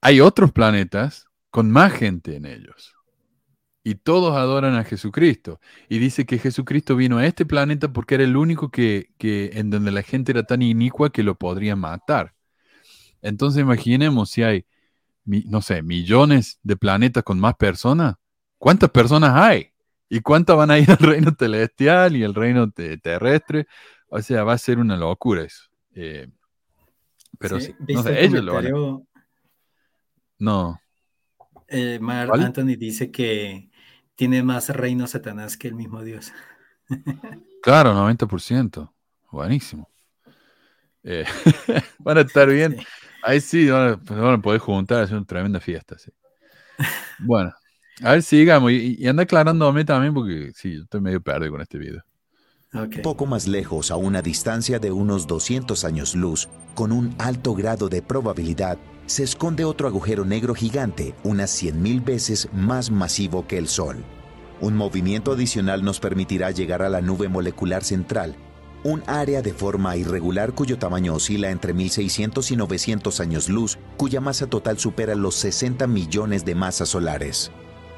hay otros planetas con más gente en ellos. Y todos adoran a Jesucristo. Y dice que Jesucristo vino a este planeta porque era el único que, que en donde la gente era tan inicua que lo podría matar. Entonces imaginemos si hay, no sé, millones de planetas con más personas. ¿Cuántas personas hay? ¿Y cuántas van a ir [laughs] al reino celestial y al reino te- terrestre? O sea, va a ser una locura eso. Eh, pero sí, no ¿viste sé, el ellos lo van a... No, Eh, Mar. Anthony dice que tiene más reino Satanás que el mismo Dios. [laughs] claro, 90%. Buenísimo. Eh, [laughs] van a estar bien. Sí. Ahí sí, van a, van a poder juntar, hacer una tremenda fiesta. sí. Bueno, a ver, sigamos. Y, y anda aclarándome también porque sí, yo estoy medio perdido con este video. Ok. Poco más lejos, a una distancia de unos 200 años luz, con un alto grado de probabilidad, se esconde otro agujero negro gigante, unas 100.000 veces más masivo que el Sol. Un movimiento adicional nos permitirá llegar a la nube molecular central, un área de forma irregular cuyo tamaño oscila entre 1600 y 900 años luz, cuya masa total supera los 60 millones de masas solares.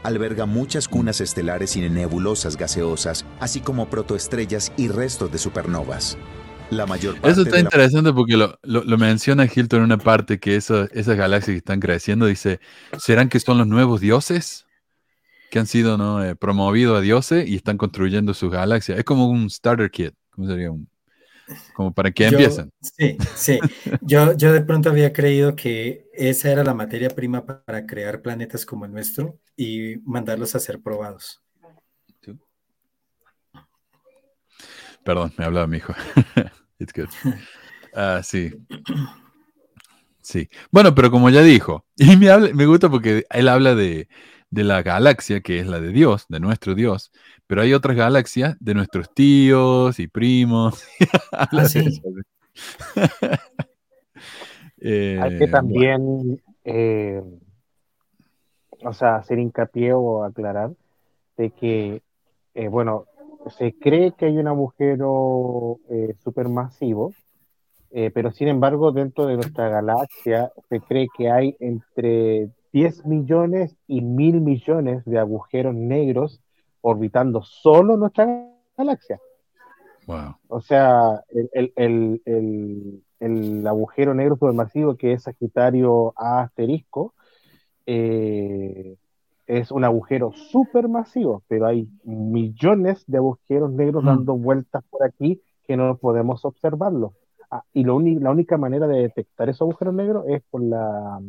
Alberga muchas cunas estelares y nebulosas gaseosas, así como protoestrellas y restos de supernovas. La mayor parte Eso está de la interesante porque lo, lo- lo menciona Hilton en una parte que eso- esas galaxias que están creciendo, dice, ¿serán que son los nuevos dioses? Que han sido ¿no? eh, promovidos a dioses y están construyendo sus galaxias. Es como un starter kit. ¿Cómo sería? Un, como para que empiecen. Sí, sí. Yo, yo de pronto había creído que esa era la materia prima pa- para crear planetas como el nuestro y mandarlos a ser probados. Perdón, me hablaba mi hijo. [laughs] It's good. Ah, sí. Sí. Bueno, pero como ya dijo, [laughs] y me, habla- me gusta porque él habla de, de la galaxia, que es la de Dios, de nuestro Dios, pero hay otras galaxias de nuestros tíos y primos. [laughs] Ah, sí. [laughs] hay que Eh, también, eh, o sea, hacer hincapié o aclarar de que, eh, bueno, se cree que hay un agujero supermasivo, pero sin embargo, dentro de nuestra galaxia se cree que hay entre 10 millones y mil millones de agujeros negros orbitando solo nuestra galaxia. wow. O sea, el, el, el, el, agujero negro supermasivo que es Sagitario A asterisco eh, es un agujero supermasivo, pero hay millones de agujeros negros Mm. dando vueltas por aquí que no podemos observarlos. Ah, y lo la única manera de detectar esos agujeros negros es por la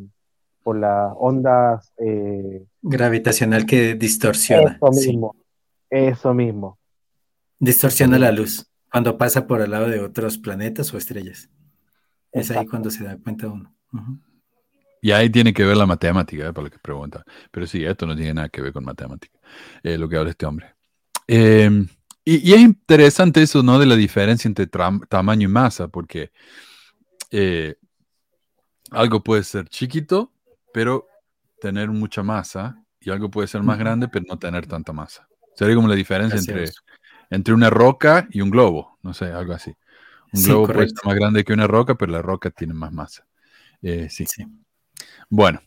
por las ondas eh, Gravitacional que distorsiona. eso mismo, eso mismo. Distorsiona la luz cuando pasa por al lado de otros planetas o estrellas. Es ahí cuando se da cuenta uno. Y ahí tiene que ver la matemática, eh, para lo que pregunta. Pero sí, esto no tiene nada que ver con matemática, eh, lo que habla este hombre. Eh, y, y es interesante eso, ¿no? De la diferencia entre tamaño y masa, porque eh, algo puede ser chiquito, pero tener mucha masa, y algo puede ser más grande, pero no tener tanta masa. Sería como la diferencia entre, entre una roca y un globo, no sé, algo así. Un Sí, globo puede ser más grande que una roca, pero la roca tiene más masa. Eh, sí. Sí. Bueno,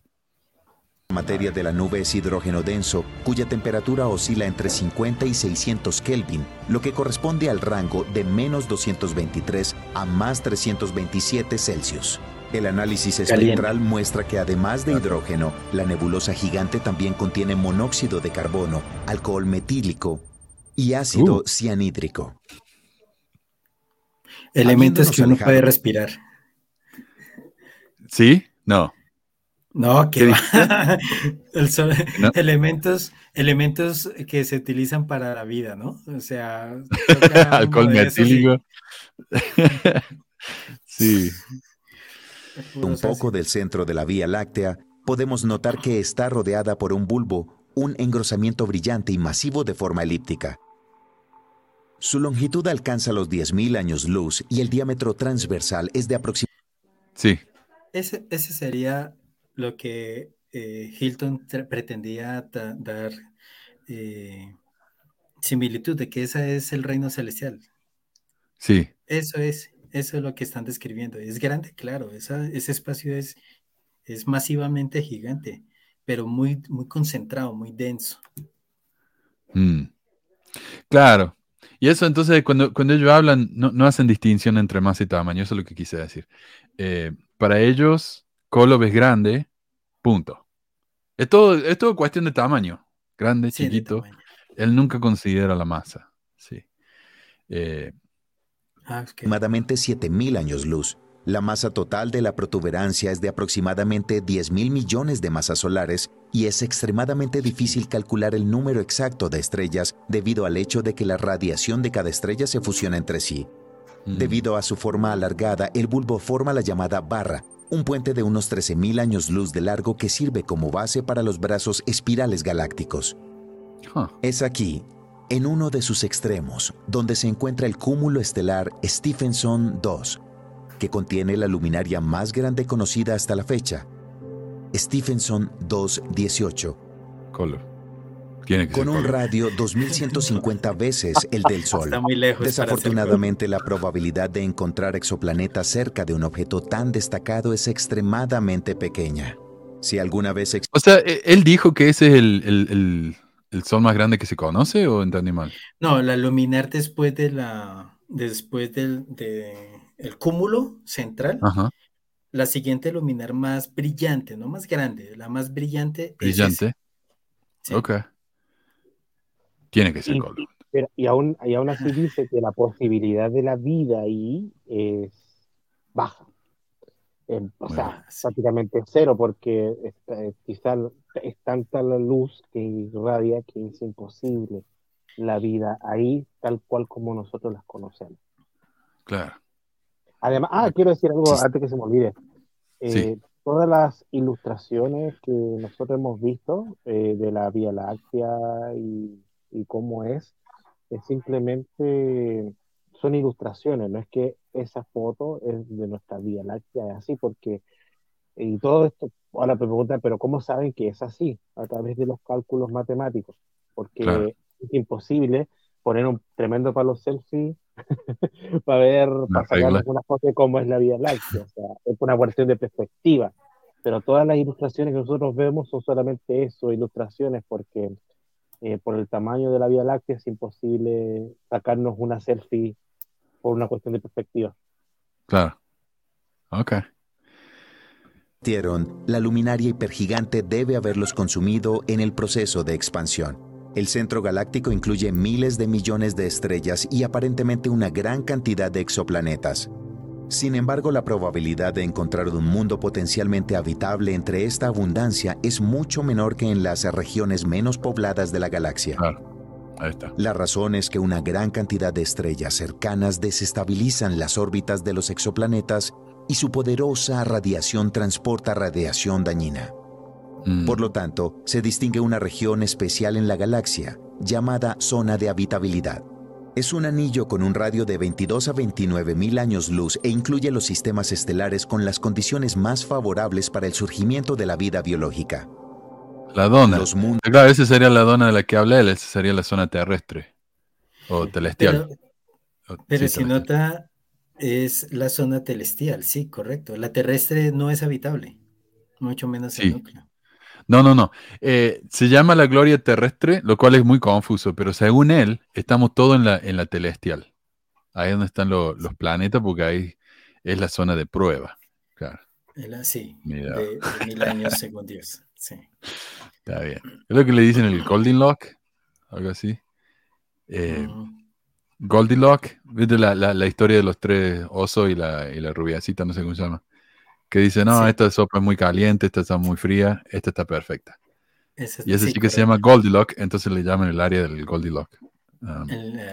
La materia de la nube es hidrógeno denso, cuya temperatura oscila entre 50 y 600 Kelvin, lo que corresponde al rango de menos 223 a más 327 Celsius. El análisis Caliente. espectral muestra que además de hidrógeno, la nebulosa gigante también contiene monóxido de carbono, alcohol metílico y ácido Uh. cianhídrico. Elementos que uno puede respirar. ¿sí? No. No, ¿Qué que va. [laughs] El sol- No. elementos, elementos que se utilizan para la vida, ¿no? O sea, [laughs] Alcohol metílico. [laughs] sí. Un poco del centro de la Vía Láctea, podemos notar que está rodeada por un bulbo, un engrosamiento brillante y masivo de forma elíptica. Su longitud alcanza los 10.000 años luz y el diámetro transversal es de aproximadamente Sí. Ese, ese sería lo que eh, Hilton pretendía dar eh, similitud de que ese es el reino celestial. Sí. Eso es, eso es lo que están describiendo. Es grande, claro, esa- ese espacio es, es masivamente gigante, pero muy, muy concentrado, muy denso. Mm. Claro. Y eso entonces, cuando, cuando ellos hablan, no, no hacen distinción entre masa y tamaño, eso es lo que quise decir. Eh, para ellos, Kolob es grande, punto. Es todo, es todo cuestión de tamaño, grande, Sí, chiquito. tamaño. Él nunca considera la masa. Sí. Eh, Ah, ok. 7.000 años luz. La masa total de la protuberancia es de aproximadamente 10.000 millones de masas solares y es extremadamente difícil calcular el número exacto de estrellas debido al hecho de que la radiación de cada estrella se fusiona entre sí. mm, Debido a su forma alargada, el bulbo forma la llamada barra, un puente de unos 13.000 años luz de largo que sirve como base para los brazos espirales galácticos. huh. Es aquí, en uno de sus extremos, donde se encuentra el cúmulo estelar Stephenson 2, que contiene la luminaria más grande conocida hasta la fecha, Stephenson 218, Kolob. Tiene que con ser un radio 2150 [laughs] veces el del Sol. Está muy lejos. Desafortunadamente, la probabilidad de encontrar exoplanetas cerca de un objeto tan destacado es extremadamente pequeña. Si alguna vez O sea, e- él dijo que ese es el, el- el- el sol más grande que se conoce o entendí mal. No, la luminar después de la, después del de el cúmulo central, Ajá. la siguiente luminar más brillante, no más grande, la más brillante. es Brillante. ese. Sí. Ok. Tiene que ser Y-. Pero, y, aún, y aún así [laughs] dice que la posibilidad de la vida ahí es baja. Eh, o sea, prácticamente cero, porque es, quizás es tanta la luz que irradia que es imposible la vida ahí tal cual como nosotros las conocemos. Claro. Además, ah, quiero decir algo Sí. antes que se me olvide. Eh, todas las ilustraciones que nosotros hemos visto eh, de la Vía Láctea y, y cómo es, es simplemente son ilustraciones, no es que esa foto es de nuestra Vía Láctea, es así, porque, y todo esto, ahora me preguntan, pero ¿cómo saben que es así? A través de los cálculos matemáticos, porque es imposible poner un tremendo palo selfie [laughs] para ver, para sacar una foto de cómo es la Vía Láctea, o sea, es una cuestión de perspectiva, pero todas las ilustraciones que nosotros vemos son solamente eso, ilustraciones, porque eh, por el tamaño de la Vía Láctea es imposible sacarnos una selfie por una cuestión de perspectiva. Claro. Ok. La luminaria hipergigante debe haberlos consumido en el proceso de expansión. El centro galáctico incluye miles de millones de estrellas y aparentemente una gran cantidad de exoplanetas. Sin embargo, la probabilidad de encontrar un mundo potencialmente habitable entre esta abundancia es mucho menor que en las regiones menos pobladas de la galaxia. La razón es que una gran cantidad de estrellas cercanas desestabilizan las órbitas de los exoplanetas y su poderosa radiación transporta radiación dañina. Mm. Por lo tanto, se distingue una región especial en la galaxia, llamada zona de habitabilidad. Es un anillo con un radio de 22 a 29 mil años luz e incluye los sistemas estelares con las condiciones más favorables para el surgimiento de la vida biológica. La dona. Claro, esa sería la dona de la que hablé, esa sería la zona terrestre o celestial. Pero, si nota, es la zona celestial, sí, correcto. La terrestre no es habitable, mucho menos el núcleo. No, no, no. Eh, se llama la gloria terrestre, lo cual es muy confuso, pero según él, estamos todos en la, en la celestial. Ahí es donde están los planetas, porque ahí es la zona de prueba. Claro. Sí, de, mil años según Dios. Sí. [laughs] Está bien. Es lo que le dicen el Goldilocks, algo así. Eh, mm. Goldilocks, ¿viste la, la, historia de los tres osos y la, y la rubiacita, no sé cómo se llama? Que dice, no, esta sopa es muy caliente, esta está muy fría, esta está perfecta. y ese sí, que se llama Goldilocks, entonces le llaman el área del Goldilocks. Um,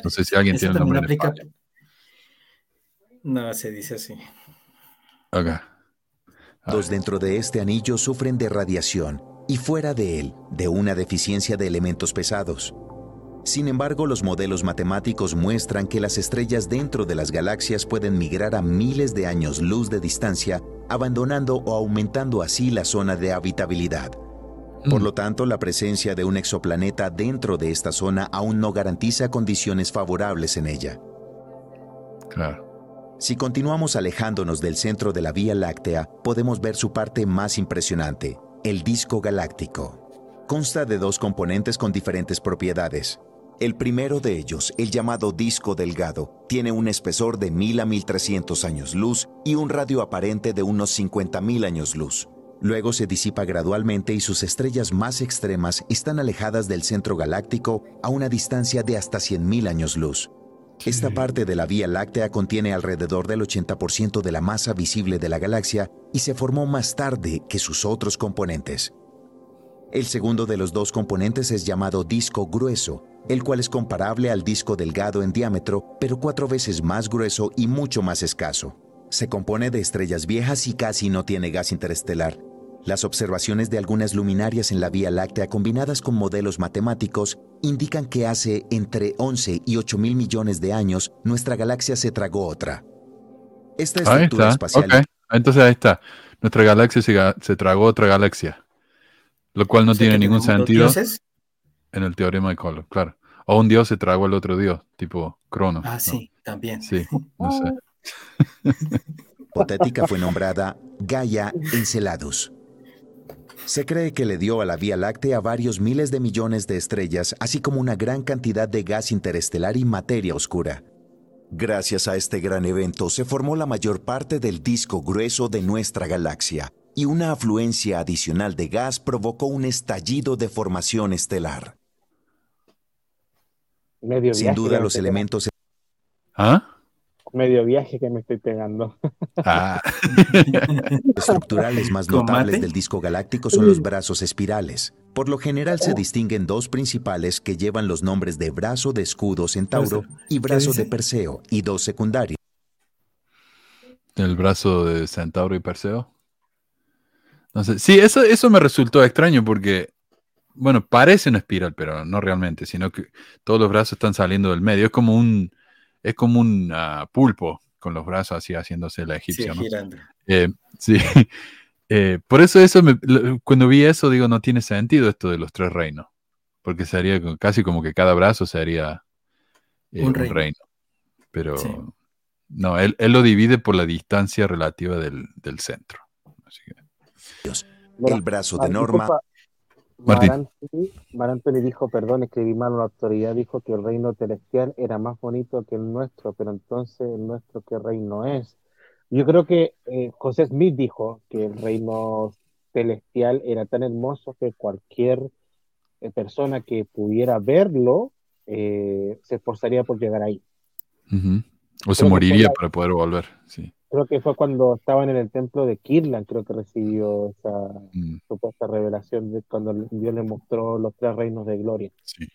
no sé si alguien tiene el nombre. Aplica... No, se dice así. Ok. Dos dentro de este anillo sufren de radiación y fuera de él de una deficiencia de elementos pesados. Sin embargo, los modelos matemáticos muestran que las estrellas dentro de las galaxias pueden migrar a miles de años luz de distancia, abandonando o aumentando así la zona de habitabilidad. Por mm. lo tanto, la presencia de un exoplaneta dentro de esta zona aún no garantiza condiciones favorables en ella. Claro. Si continuamos alejándonos del centro de la Vía Láctea, podemos ver su parte más impresionante, el disco galáctico. Consta de dos componentes con diferentes propiedades. El primero de ellos, el llamado disco delgado, tiene un espesor de 1000 a 1300 años luz y un radio aparente de unos 50.000 años luz. Luego se disipa gradualmente y sus estrellas más extremas están alejadas del centro galáctico a una distancia de hasta 100.000 años luz. Esta parte de la Vía Láctea contiene alrededor del 80% de la masa visible de la galaxia y se formó más tarde que sus otros componentes. El segundo de los dos componentes es llamado disco grueso, el cual es comparable al disco delgado en diámetro, pero cuatro veces más grueso y mucho más escaso. Se compone de estrellas viejas y casi no tiene gas interestelar, las observaciones de algunas luminarias en la Vía Láctea combinadas con modelos matemáticos indican que hace entre 11 y 8 mil millones de años nuestra galaxia se tragó otra. Esta estructura espacial. Entonces ahí está. Nuestra galaxia se, tragó otra galaxia. Lo cual no tiene ningún sentido en el teorema de Color, claro. O un dios se tragó al otro dios, tipo Crono. Ah, sí, también. Sí, no sé. [laughs] Hipotética fue nombrada Gaia Enceladus. Se cree que le dio a la Vía Láctea varios miles de millones de estrellas, así como una gran cantidad de gas interestelar y materia oscura. Gracias a este gran evento se formó la mayor parte del disco grueso de nuestra galaxia, y una afluencia adicional de gas provocó un estallido de formación estelar. Sin duda los elementos... ¿Ah? medio viaje que me estoy pegando. [laughs] Ah. [laughs] Estructurales más notables del disco galáctico son los brazos espirales. Por lo general se distinguen dos principales que llevan los nombres de brazo de escudo Centauro y brazo de Perseo, y dos secundarios. ¿El brazo de Centauro y Perseo? Entonces, sí, eso, eso me resultó extraño porque, bueno, parece una espiral, pero no realmente, sino que todos los brazos están saliendo del medio. Es como un, es como un ah, pulpo con los brazos así haciéndose la egipcia. Sí, girando. Eh, sí. [laughs] Eh, por eso, eso cuando vi eso, digo, no tiene sentido esto de los tres reinos. Porque sería casi como que cada brazo sería eh, un, reino. Pero no, él, lo divide por la distancia relativa del, centro. el brazo de Norma. Marantoni le dijo, perdón, escribí mal la autoridad, dijo que el reino celestial era más bonito que el nuestro, pero entonces el nuestro qué reino es. Yo creo que eh, José Smith dijo que el reino celestial era tan hermoso que cualquier eh, persona que pudiera verlo eh, se esforzaría por llegar ahí. O se moriría para poder volver, sí. Creo que fue cuando estaban en el templo de Kirlan, creo que recibió esa mm. supuesta revelación de cuando Dios le mostró los tres reinos de gloria. Sí.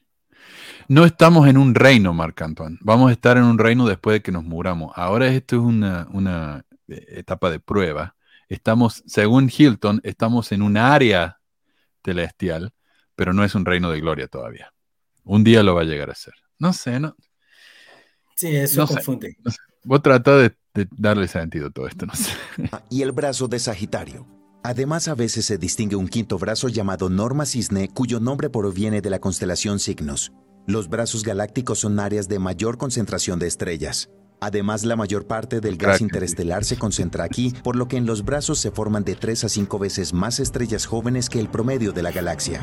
No estamos en un reino, Marc Antoine. Vamos a estar en un reino después de que nos muramos. Ahora esto es una, una eh, etapa de prueba. Estamos, según Hilton, estamos en un área celestial, pero no es un reino de gloria todavía. Un día lo va a llegar a ser. No sé, no. Sí, eso confunde. Vos trata de, darle sentido a todo esto, no sé. Ah, y el brazo de Sagitario. Además, a veces se distingue un quinto brazo llamado Norma Cisne, cuyo nombre proviene de la constelación Signos. Los brazos galácticos son áreas de mayor concentración de estrellas. Además, la mayor parte del gas interestelar se concentra aquí, por lo que en los brazos se forman de 3 a 5 veces más estrellas jóvenes que el promedio de la galaxia.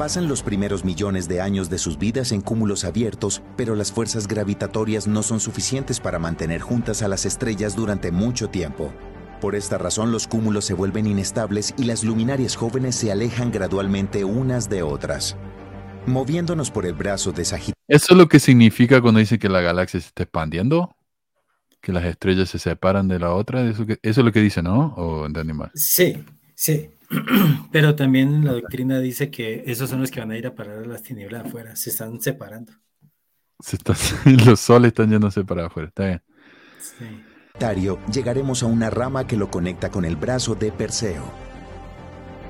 Pasan los primeros millones de años de sus vidas en cúmulos abiertos, pero las fuerzas gravitatorias no son suficientes para mantener juntas a las estrellas durante mucho tiempo. Por esta razón los cúmulos se vuelven inestables y las luminarias jóvenes se alejan gradualmente unas de otras. Moviéndonos por el brazo de Sagitario. ¿Eso es lo que significa cuando dice que la galaxia se está expandiendo? que las estrellas se separan de la otra, eso, es lo que dice, ¿no? ¿O entendí mal? Sí, sí. [clears throat] Pero también la doctrina dice que esos son los que van a ir a parar a las tinieblas afuera, se están separando. Se [laughs] los soles están yéndose para afuera, está bien. Sí. llegaremos a una rama que lo conecta con el brazo de Perseo.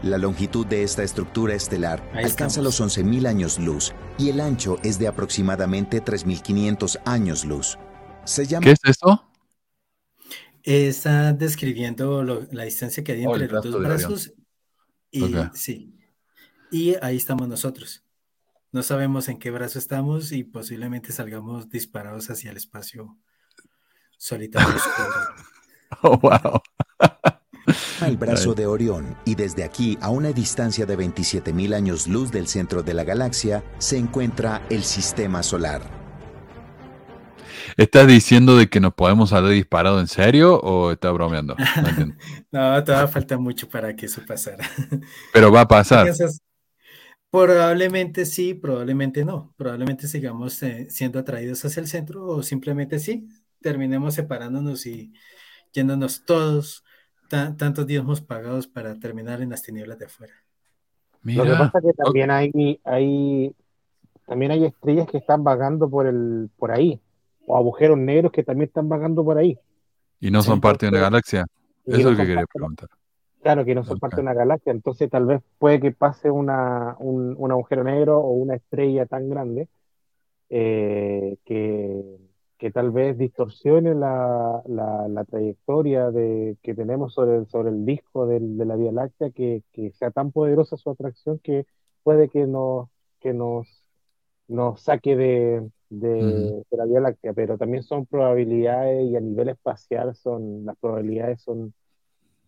La longitud de esta estructura estelar alcanza los 11.000 años luz y el ancho es de aproximadamente 3.500 años luz. ¿Qué es eso? Está describiendo la distancia que hay oh, entre los dos brazos. Y, sí. y ahí estamos nosotros. No sabemos en qué brazo estamos y posiblemente salgamos disparados hacia el espacio solitario. [laughs] oh, wow. [laughs] El brazo de Orión y desde aquí, a una distancia de 27.000 años luz del centro de la galaxia, se encuentra el sistema solar. ¿Estás diciendo de que nos podemos haber disparado en serio o estás bromeando? No, [laughs] todavía falta mucho para que eso pasara. [laughs] Pero va a pasar. Probablemente sí, probablemente no. Probablemente sigamos eh, siendo atraídos hacia el centro o simplemente sí, terminemos separándonos y yéndonos todos, tantos días pagados para terminar en las tinieblas de afuera. Lo que pasa es que también hay, hay, también hay estrellas que están vagando por, el, por ahí o agujeros negros que también están vagando por ahí. Y no son parte de una galaxia. Eso es lo que quería preguntar. Claro, que no son parte de una galaxia, entonces tal vez puede que pase una, un, agujero negro o una estrella tan grande eh, que, que, tal vez distorsione la, la, trayectoria de, que tenemos sobre, sobre el disco de la Vía Láctea, que, que, sea tan poderosa su atracción que puede que nos, que nos, nos saque de, de, la Vía Láctea, pero también son probabilidades y a nivel espacial son las probabilidades son,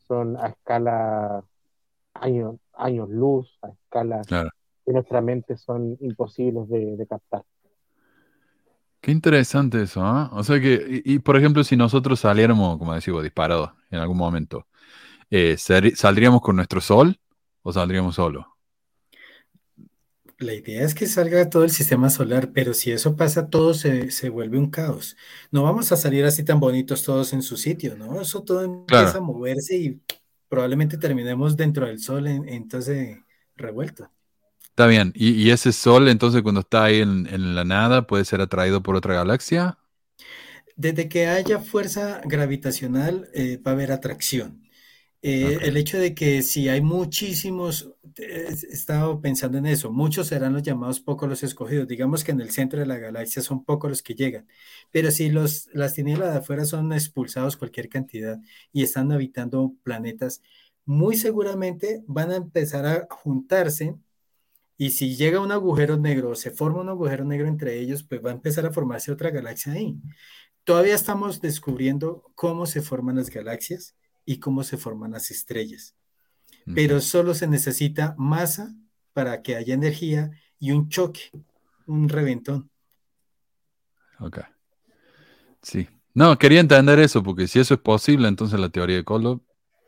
son a escala años, años luz, a escala que nuestra mente son imposibles de, captar. Qué interesante eso, ¿ah? O sea que, y, por ejemplo, si nosotros saliéramos, como decimos, disparados en algún momento, eh, ¿saldríamos con nuestro sol o saldríamos solo? La idea es que salga todo el sistema solar, pero si eso pasa, todo se, vuelve un caos. No vamos a salir así tan bonitos todos en su sitio, ¿no? Eso todo empieza a moverse y probablemente terminemos dentro del Sol, entonces revuelto. Está bien. ¿Y, ese Sol, entonces, cuando está ahí en, la nada, puede ser atraído por otra galaxia? Desde que haya fuerza gravitacional, eh, va a haber atracción. Eh, el hecho de que si hay muchísimos, he estado pensando en eso, muchos serán los llamados, pocos los escogidos. Digamos que en el centro de la galaxia son pocos los que llegan, pero si los, las tinieblas de afuera son expulsados cualquier cantidad y están habitando planetas, muy seguramente van a empezar a juntarse y si llega un agujero negro o se forma un agujero negro entre ellos, pues va a empezar a formarse otra galaxia ahí. Todavía estamos descubriendo cómo se forman las galaxias y cómo se forman las estrellas. Pero solo se necesita masa para que haya energía y un choque, un reventón. Ok. Sí. No, quería entender eso, porque si eso es posible, entonces la teoría de Kolob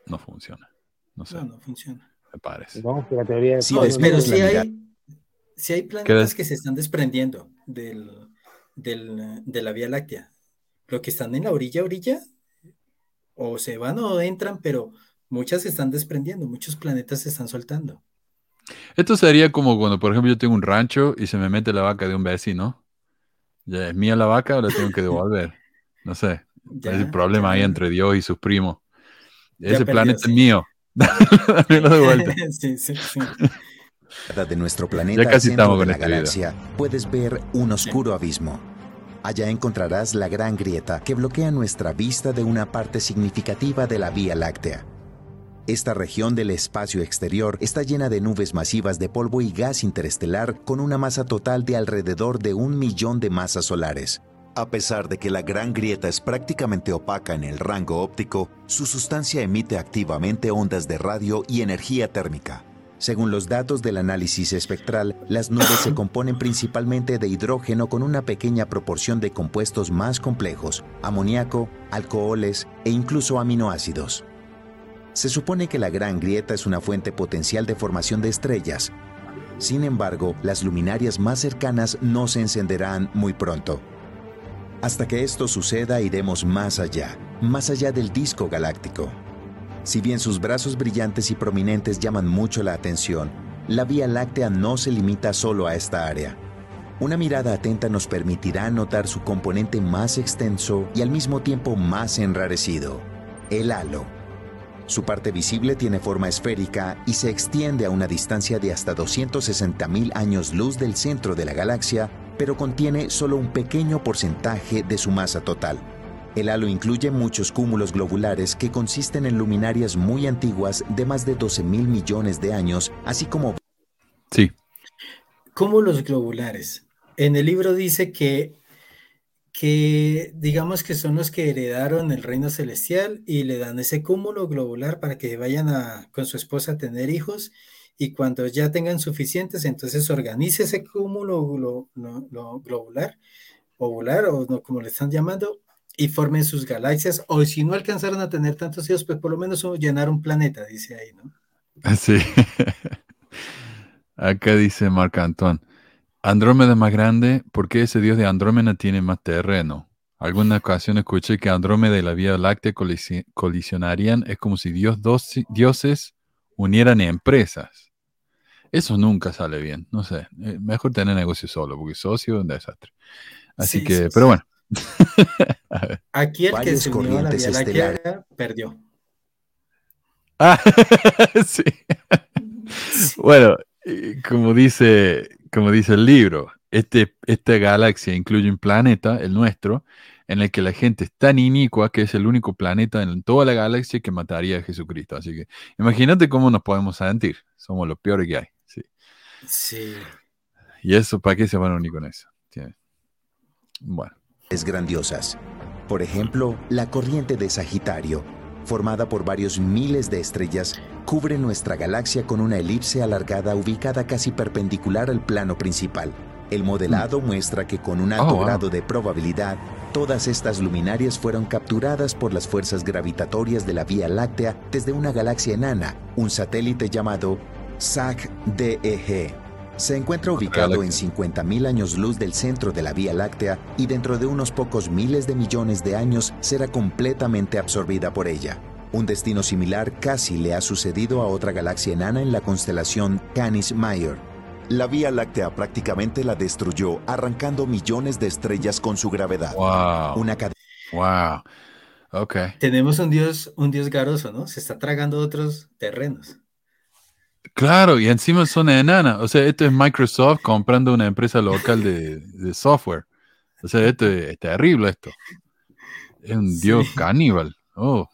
no funciona. No, sé. no, no funciona. Me parece. No, que la teoría sí, pero sí hay, sí hay planetas que se están desprendiendo del, del, de la Vía Láctea. Lo que están en la orilla, orilla, o se van o entran, pero muchas se están desprendiendo, muchos planetas se están soltando. Esto sería como cuando, por ejemplo, yo tengo un rancho y se me mete la vaca de un vecino. ¿Ya es mía la vaca o la tengo que [laughs] devolver? No sé. Ya, es el problema ahí entre Dios y sus primos. Ese planeta es mío. [laughs] Dámelo de vuelta. [laughs] sí, sí, sí. De nuestro planeta, ya casi estamos con la este video. galaxia, puedes ver un oscuro abismo. Allá encontrarás la gran grieta que bloquea nuestra vista de una parte significativa de la Vía Láctea. Esta región del espacio exterior está llena de nubes masivas de polvo y gas interestelar con una masa total de alrededor de un millón de masas solares. A pesar de que la gran grieta es prácticamente opaca en el rango óptico, su sustancia emite activamente ondas de radio y energía térmica. Según los datos del análisis espectral, las nubes se componen principalmente de hidrógeno con una pequeña proporción de compuestos más complejos, amoníaco, alcoholes e incluso aminoácidos. Se supone que la Gran Grieta es una fuente potencial de formación de estrellas. Sin embargo, las luminarias más cercanas no se encenderán muy pronto. Hasta que esto suceda, iremos más allá, más allá del disco galáctico. Si bien sus brazos brillantes y prominentes llaman mucho la atención, la Vía Láctea no se limita solo a esta área. Una mirada atenta nos permitirá notar su componente más extenso y al mismo tiempo más enrarecido, el halo. Su parte visible tiene forma esférica y se extiende a una distancia de hasta 260.000 años luz del centro de la galaxia, pero contiene solo un pequeño porcentaje de su masa total. El halo incluye muchos cúmulos globulares que consisten en luminarias muy antiguas de más de 12 mil millones de años, así como... Sí. Cúmulos globulares. En el libro dice que, que, digamos que son los que heredaron el reino celestial y le dan ese cúmulo globular para que vayan a, con su esposa a tener hijos y cuando ya tengan suficientes, entonces organice ese cúmulo glo, glo, glo, globular, ovular o no, como le están llamando, y formen sus galaxias, o si no alcanzaron a tener tantos hijos, pues por lo menos llenar un planeta, dice ahí, ¿no? Sí. [laughs] Acá dice Marc Antoine, Andrómeda más grande, ¿por qué ese dios de Andrómeda tiene más terreno? Alguna ocasión escuché que Andrómeda y la Vía Láctea colisi colisionarían, es como si dios dos, dioses unieran empresas. Eso nunca sale bien, no sé, eh, mejor tener negocio solo, porque socio es un desastre. Así Sí, que, sí, pero sí. bueno. [laughs] Aquí el que se unió a la Vía Láctea perdió. Ah, [laughs] sí. Bueno, como dice, como dice el libro, este, esta galaxia incluye un planeta, el nuestro, en el que la gente es tan inicua que es el único planeta en toda la galaxia que mataría a Jesucristo. Así que imagínate cómo nos podemos sentir. Somos lo peor que hay. Sí. Sí. Y eso, ¿para qué se van a unir con eso? Sí. Bueno. Grandiosas. Por ejemplo, la corriente de Sagitario, formada por varios miles de estrellas, cubre nuestra galaxia con una elipse alargada ubicada casi perpendicular al plano principal. El modelado muestra que con un alto Oh, wow. grado de probabilidad, todas estas luminarias fueron capturadas por las fuerzas gravitatorias de la Vía Láctea desde una galaxia enana, un satélite llamado SAC-DEG. Se encuentra ubicado en 50.000 años luz del centro de la Vía Láctea y dentro de unos pocos miles de millones de años será completamente absorbida por ella. Un destino similar casi le ha sucedido a otra galaxia enana en la constelación Canis Major. La Vía Láctea prácticamente la destruyó, arrancando millones de estrellas con su gravedad. Wow. Una cadena Wow. Ok. Tenemos un dios, un dios garoso, ¿no? Se está tragando otros terrenos. Claro, y encima son enanas. O sea, esto es Microsoft comprando una empresa local de, de software. O sea, esto es, terrible esto. Es un dios caníbal. Oh.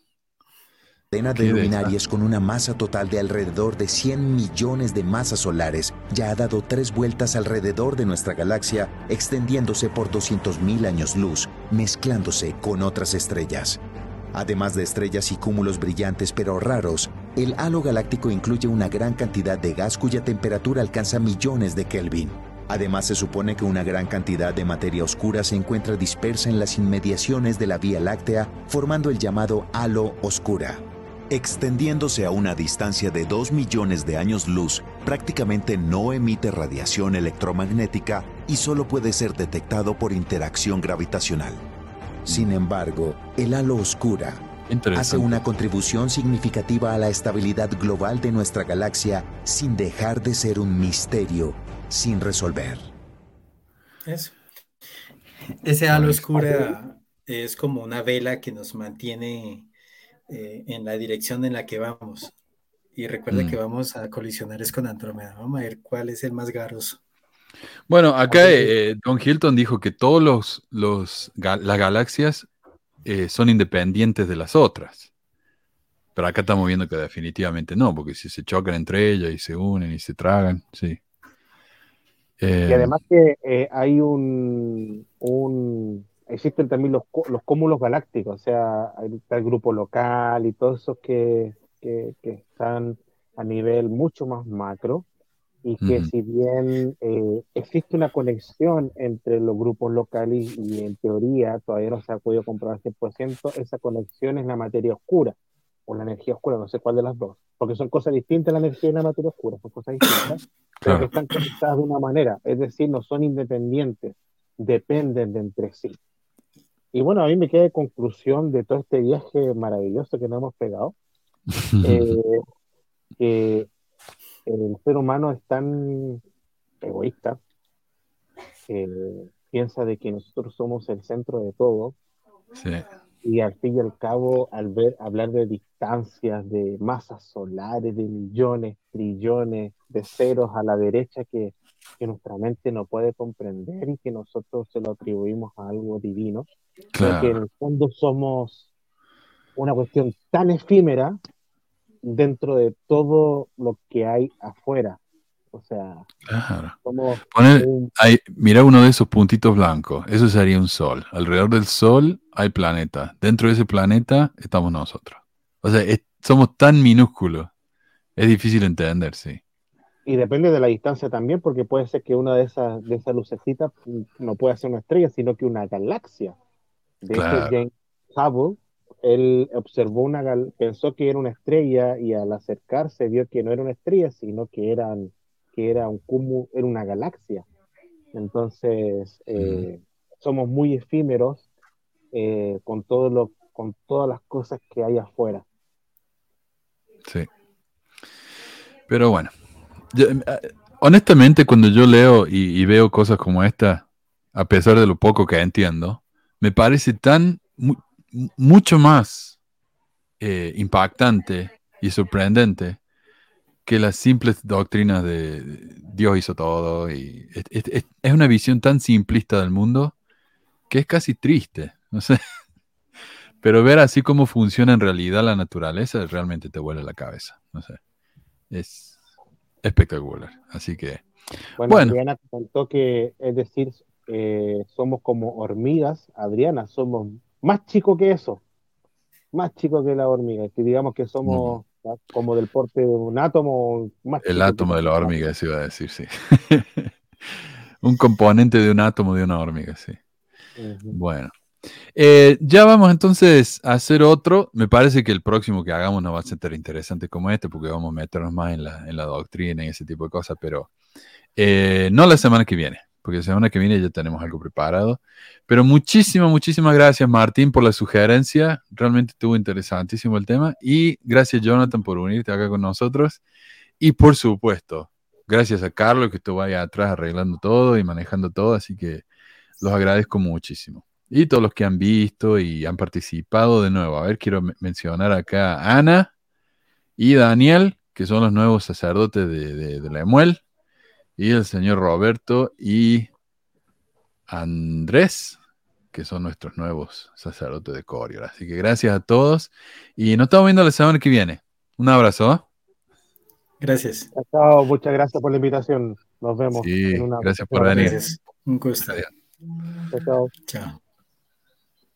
Cadena de luminarias con una masa total de alrededor de 100 millones de masas solares ya ha dado tres vueltas alrededor de nuestra galaxia, extendiéndose por 200.000 años luz, mezclándose con otras estrellas. Además de estrellas y cúmulos brillantes pero raros, el halo galáctico incluye una gran cantidad de gas cuya temperatura alcanza millones de Kelvin. Además, se supone que una gran cantidad de materia oscura se encuentra dispersa en las inmediaciones de la Vía Láctea, formando el llamado halo oscura. Extendiéndose a una distancia de 2 millones de años luz, prácticamente no emite radiación electromagnética y solo puede ser detectado por interacción gravitacional. Sin embargo, el halo oscura hace una contribución significativa a la estabilidad global de nuestra galaxia sin dejar de ser un misterio sin resolver. Eso. Ese halo oscura es como una vela que nos mantiene eh, en la dirección en la que vamos. Y recuerda que mm. vamos a colisionar es con Andrómeda. Vamos a ver cuál es el más garoso. Bueno, acá eh, Don Hilton dijo que todos los, los las galaxias eh, son independientes de las otras. Pero acá estamos viendo que definitivamente no, porque si se chocan entre ellas y se unen y se tragan, sí. y eh, además que hay un, un, existen también los, los cúmulos galácticos, o sea, está el grupo local y todos esos que, que, que están a nivel mucho más macro, y que si bien eh, existe una conexión entre los grupos locales y, en teoría todavía no se ha podido comprobar 100%, esa conexión es la materia oscura o la energía oscura, no sé cuál de las dos, porque son cosas distintas la energía y la materia oscura, son cosas distintas, [clears throat] pero que están conectadas de una manera, es decir, no son independientes, dependen de entre sí. Y bueno, a mí me queda de conclusión de todo este viaje maravilloso que nos hemos pegado, [laughs] eh, que el ser humano es tan egoísta, piensa de que nosotros somos el centro de todo. Y al fin y al cabo, al ver hablar de distancias, de masas solares, de millones, trillones de ceros a la derecha que, nuestra mente no puede comprender y que nosotros se lo atribuimos a algo divino, porque en el fondo somos una cuestión tan efímera dentro de todo lo que hay afuera. O sea, mira uno de esos puntitos blancos, eso sería un sol. Alrededor del sol hay planeta. Dentro de ese planeta estamos nosotros. O sea, somos tan minúsculos. Es difícil entender, sí. Y depende de la distancia también, porque puede ser que una de esas, de esas lucecitas no pueda ser una estrella, sino que una galaxia. De claro. James Hubble él observó una, pensó que era una estrella y al acercarse vio que no era una estrella, sino que, eran, que era, un cúmulo, era una galaxia. Entonces, eh, somos muy efímeros eh, con, todo lo, con todas las cosas que hay afuera. Sí. Pero bueno, eh, honestamente cuando yo leo y, veo cosas como esta, a pesar de lo poco que entiendo, me parece tan mucho más eh, impactante y sorprendente que las simples doctrinas de Dios hizo todo. Y es, una visión tan simplista del mundo que es casi triste, no sé. [laughs] Pero ver así cómo funciona en realidad la naturaleza realmente te vuela la cabeza, no sé. Es espectacular. Así que. Bueno, Adriana contó que, es decir, eh, somos como hormigas, Adriana, somos más chico que eso, más chico que la hormiga, que digamos que somos como del porte de un átomo. Más El átomo de la hormiga, se iba a decir, sí. [laughs] un componente de un átomo de una hormiga, sí. Bueno. Eh, ya vamos entonces a hacer otro. Me parece que el próximo que hagamos no va a ser tan interesante como este, porque vamos a meternos más en la, en la doctrina y ese tipo de cosas, pero eh, no la semana que viene porque la semana que viene ya tenemos algo preparado. Pero muchísimas, muchísimas gracias Martín por la sugerencia. Realmente estuvo interesantísimo el tema. Y gracias Jonathan por unirte acá con nosotros. Y por supuesto, gracias a Carlos que estuvo ahí atrás arreglando todo y manejando todo. Así que los agradezco muchísimo. y todos los que han visto y han participado de nuevo. A ver, quiero mencionar acá a Ana y Daniel, que son los nuevos sacerdotes de, de, de y el señor Roberto y Andrés, que son nuestros nuevos sacerdotes de Coriol. Así que gracias a todos y nos estamos viendo la semana que viene. Un abrazo. ¿eh? Gracias. Chao, muchas gracias por la invitación. Nos vemos. Sí, gracias por venir. Un gusto. Chao. Chao.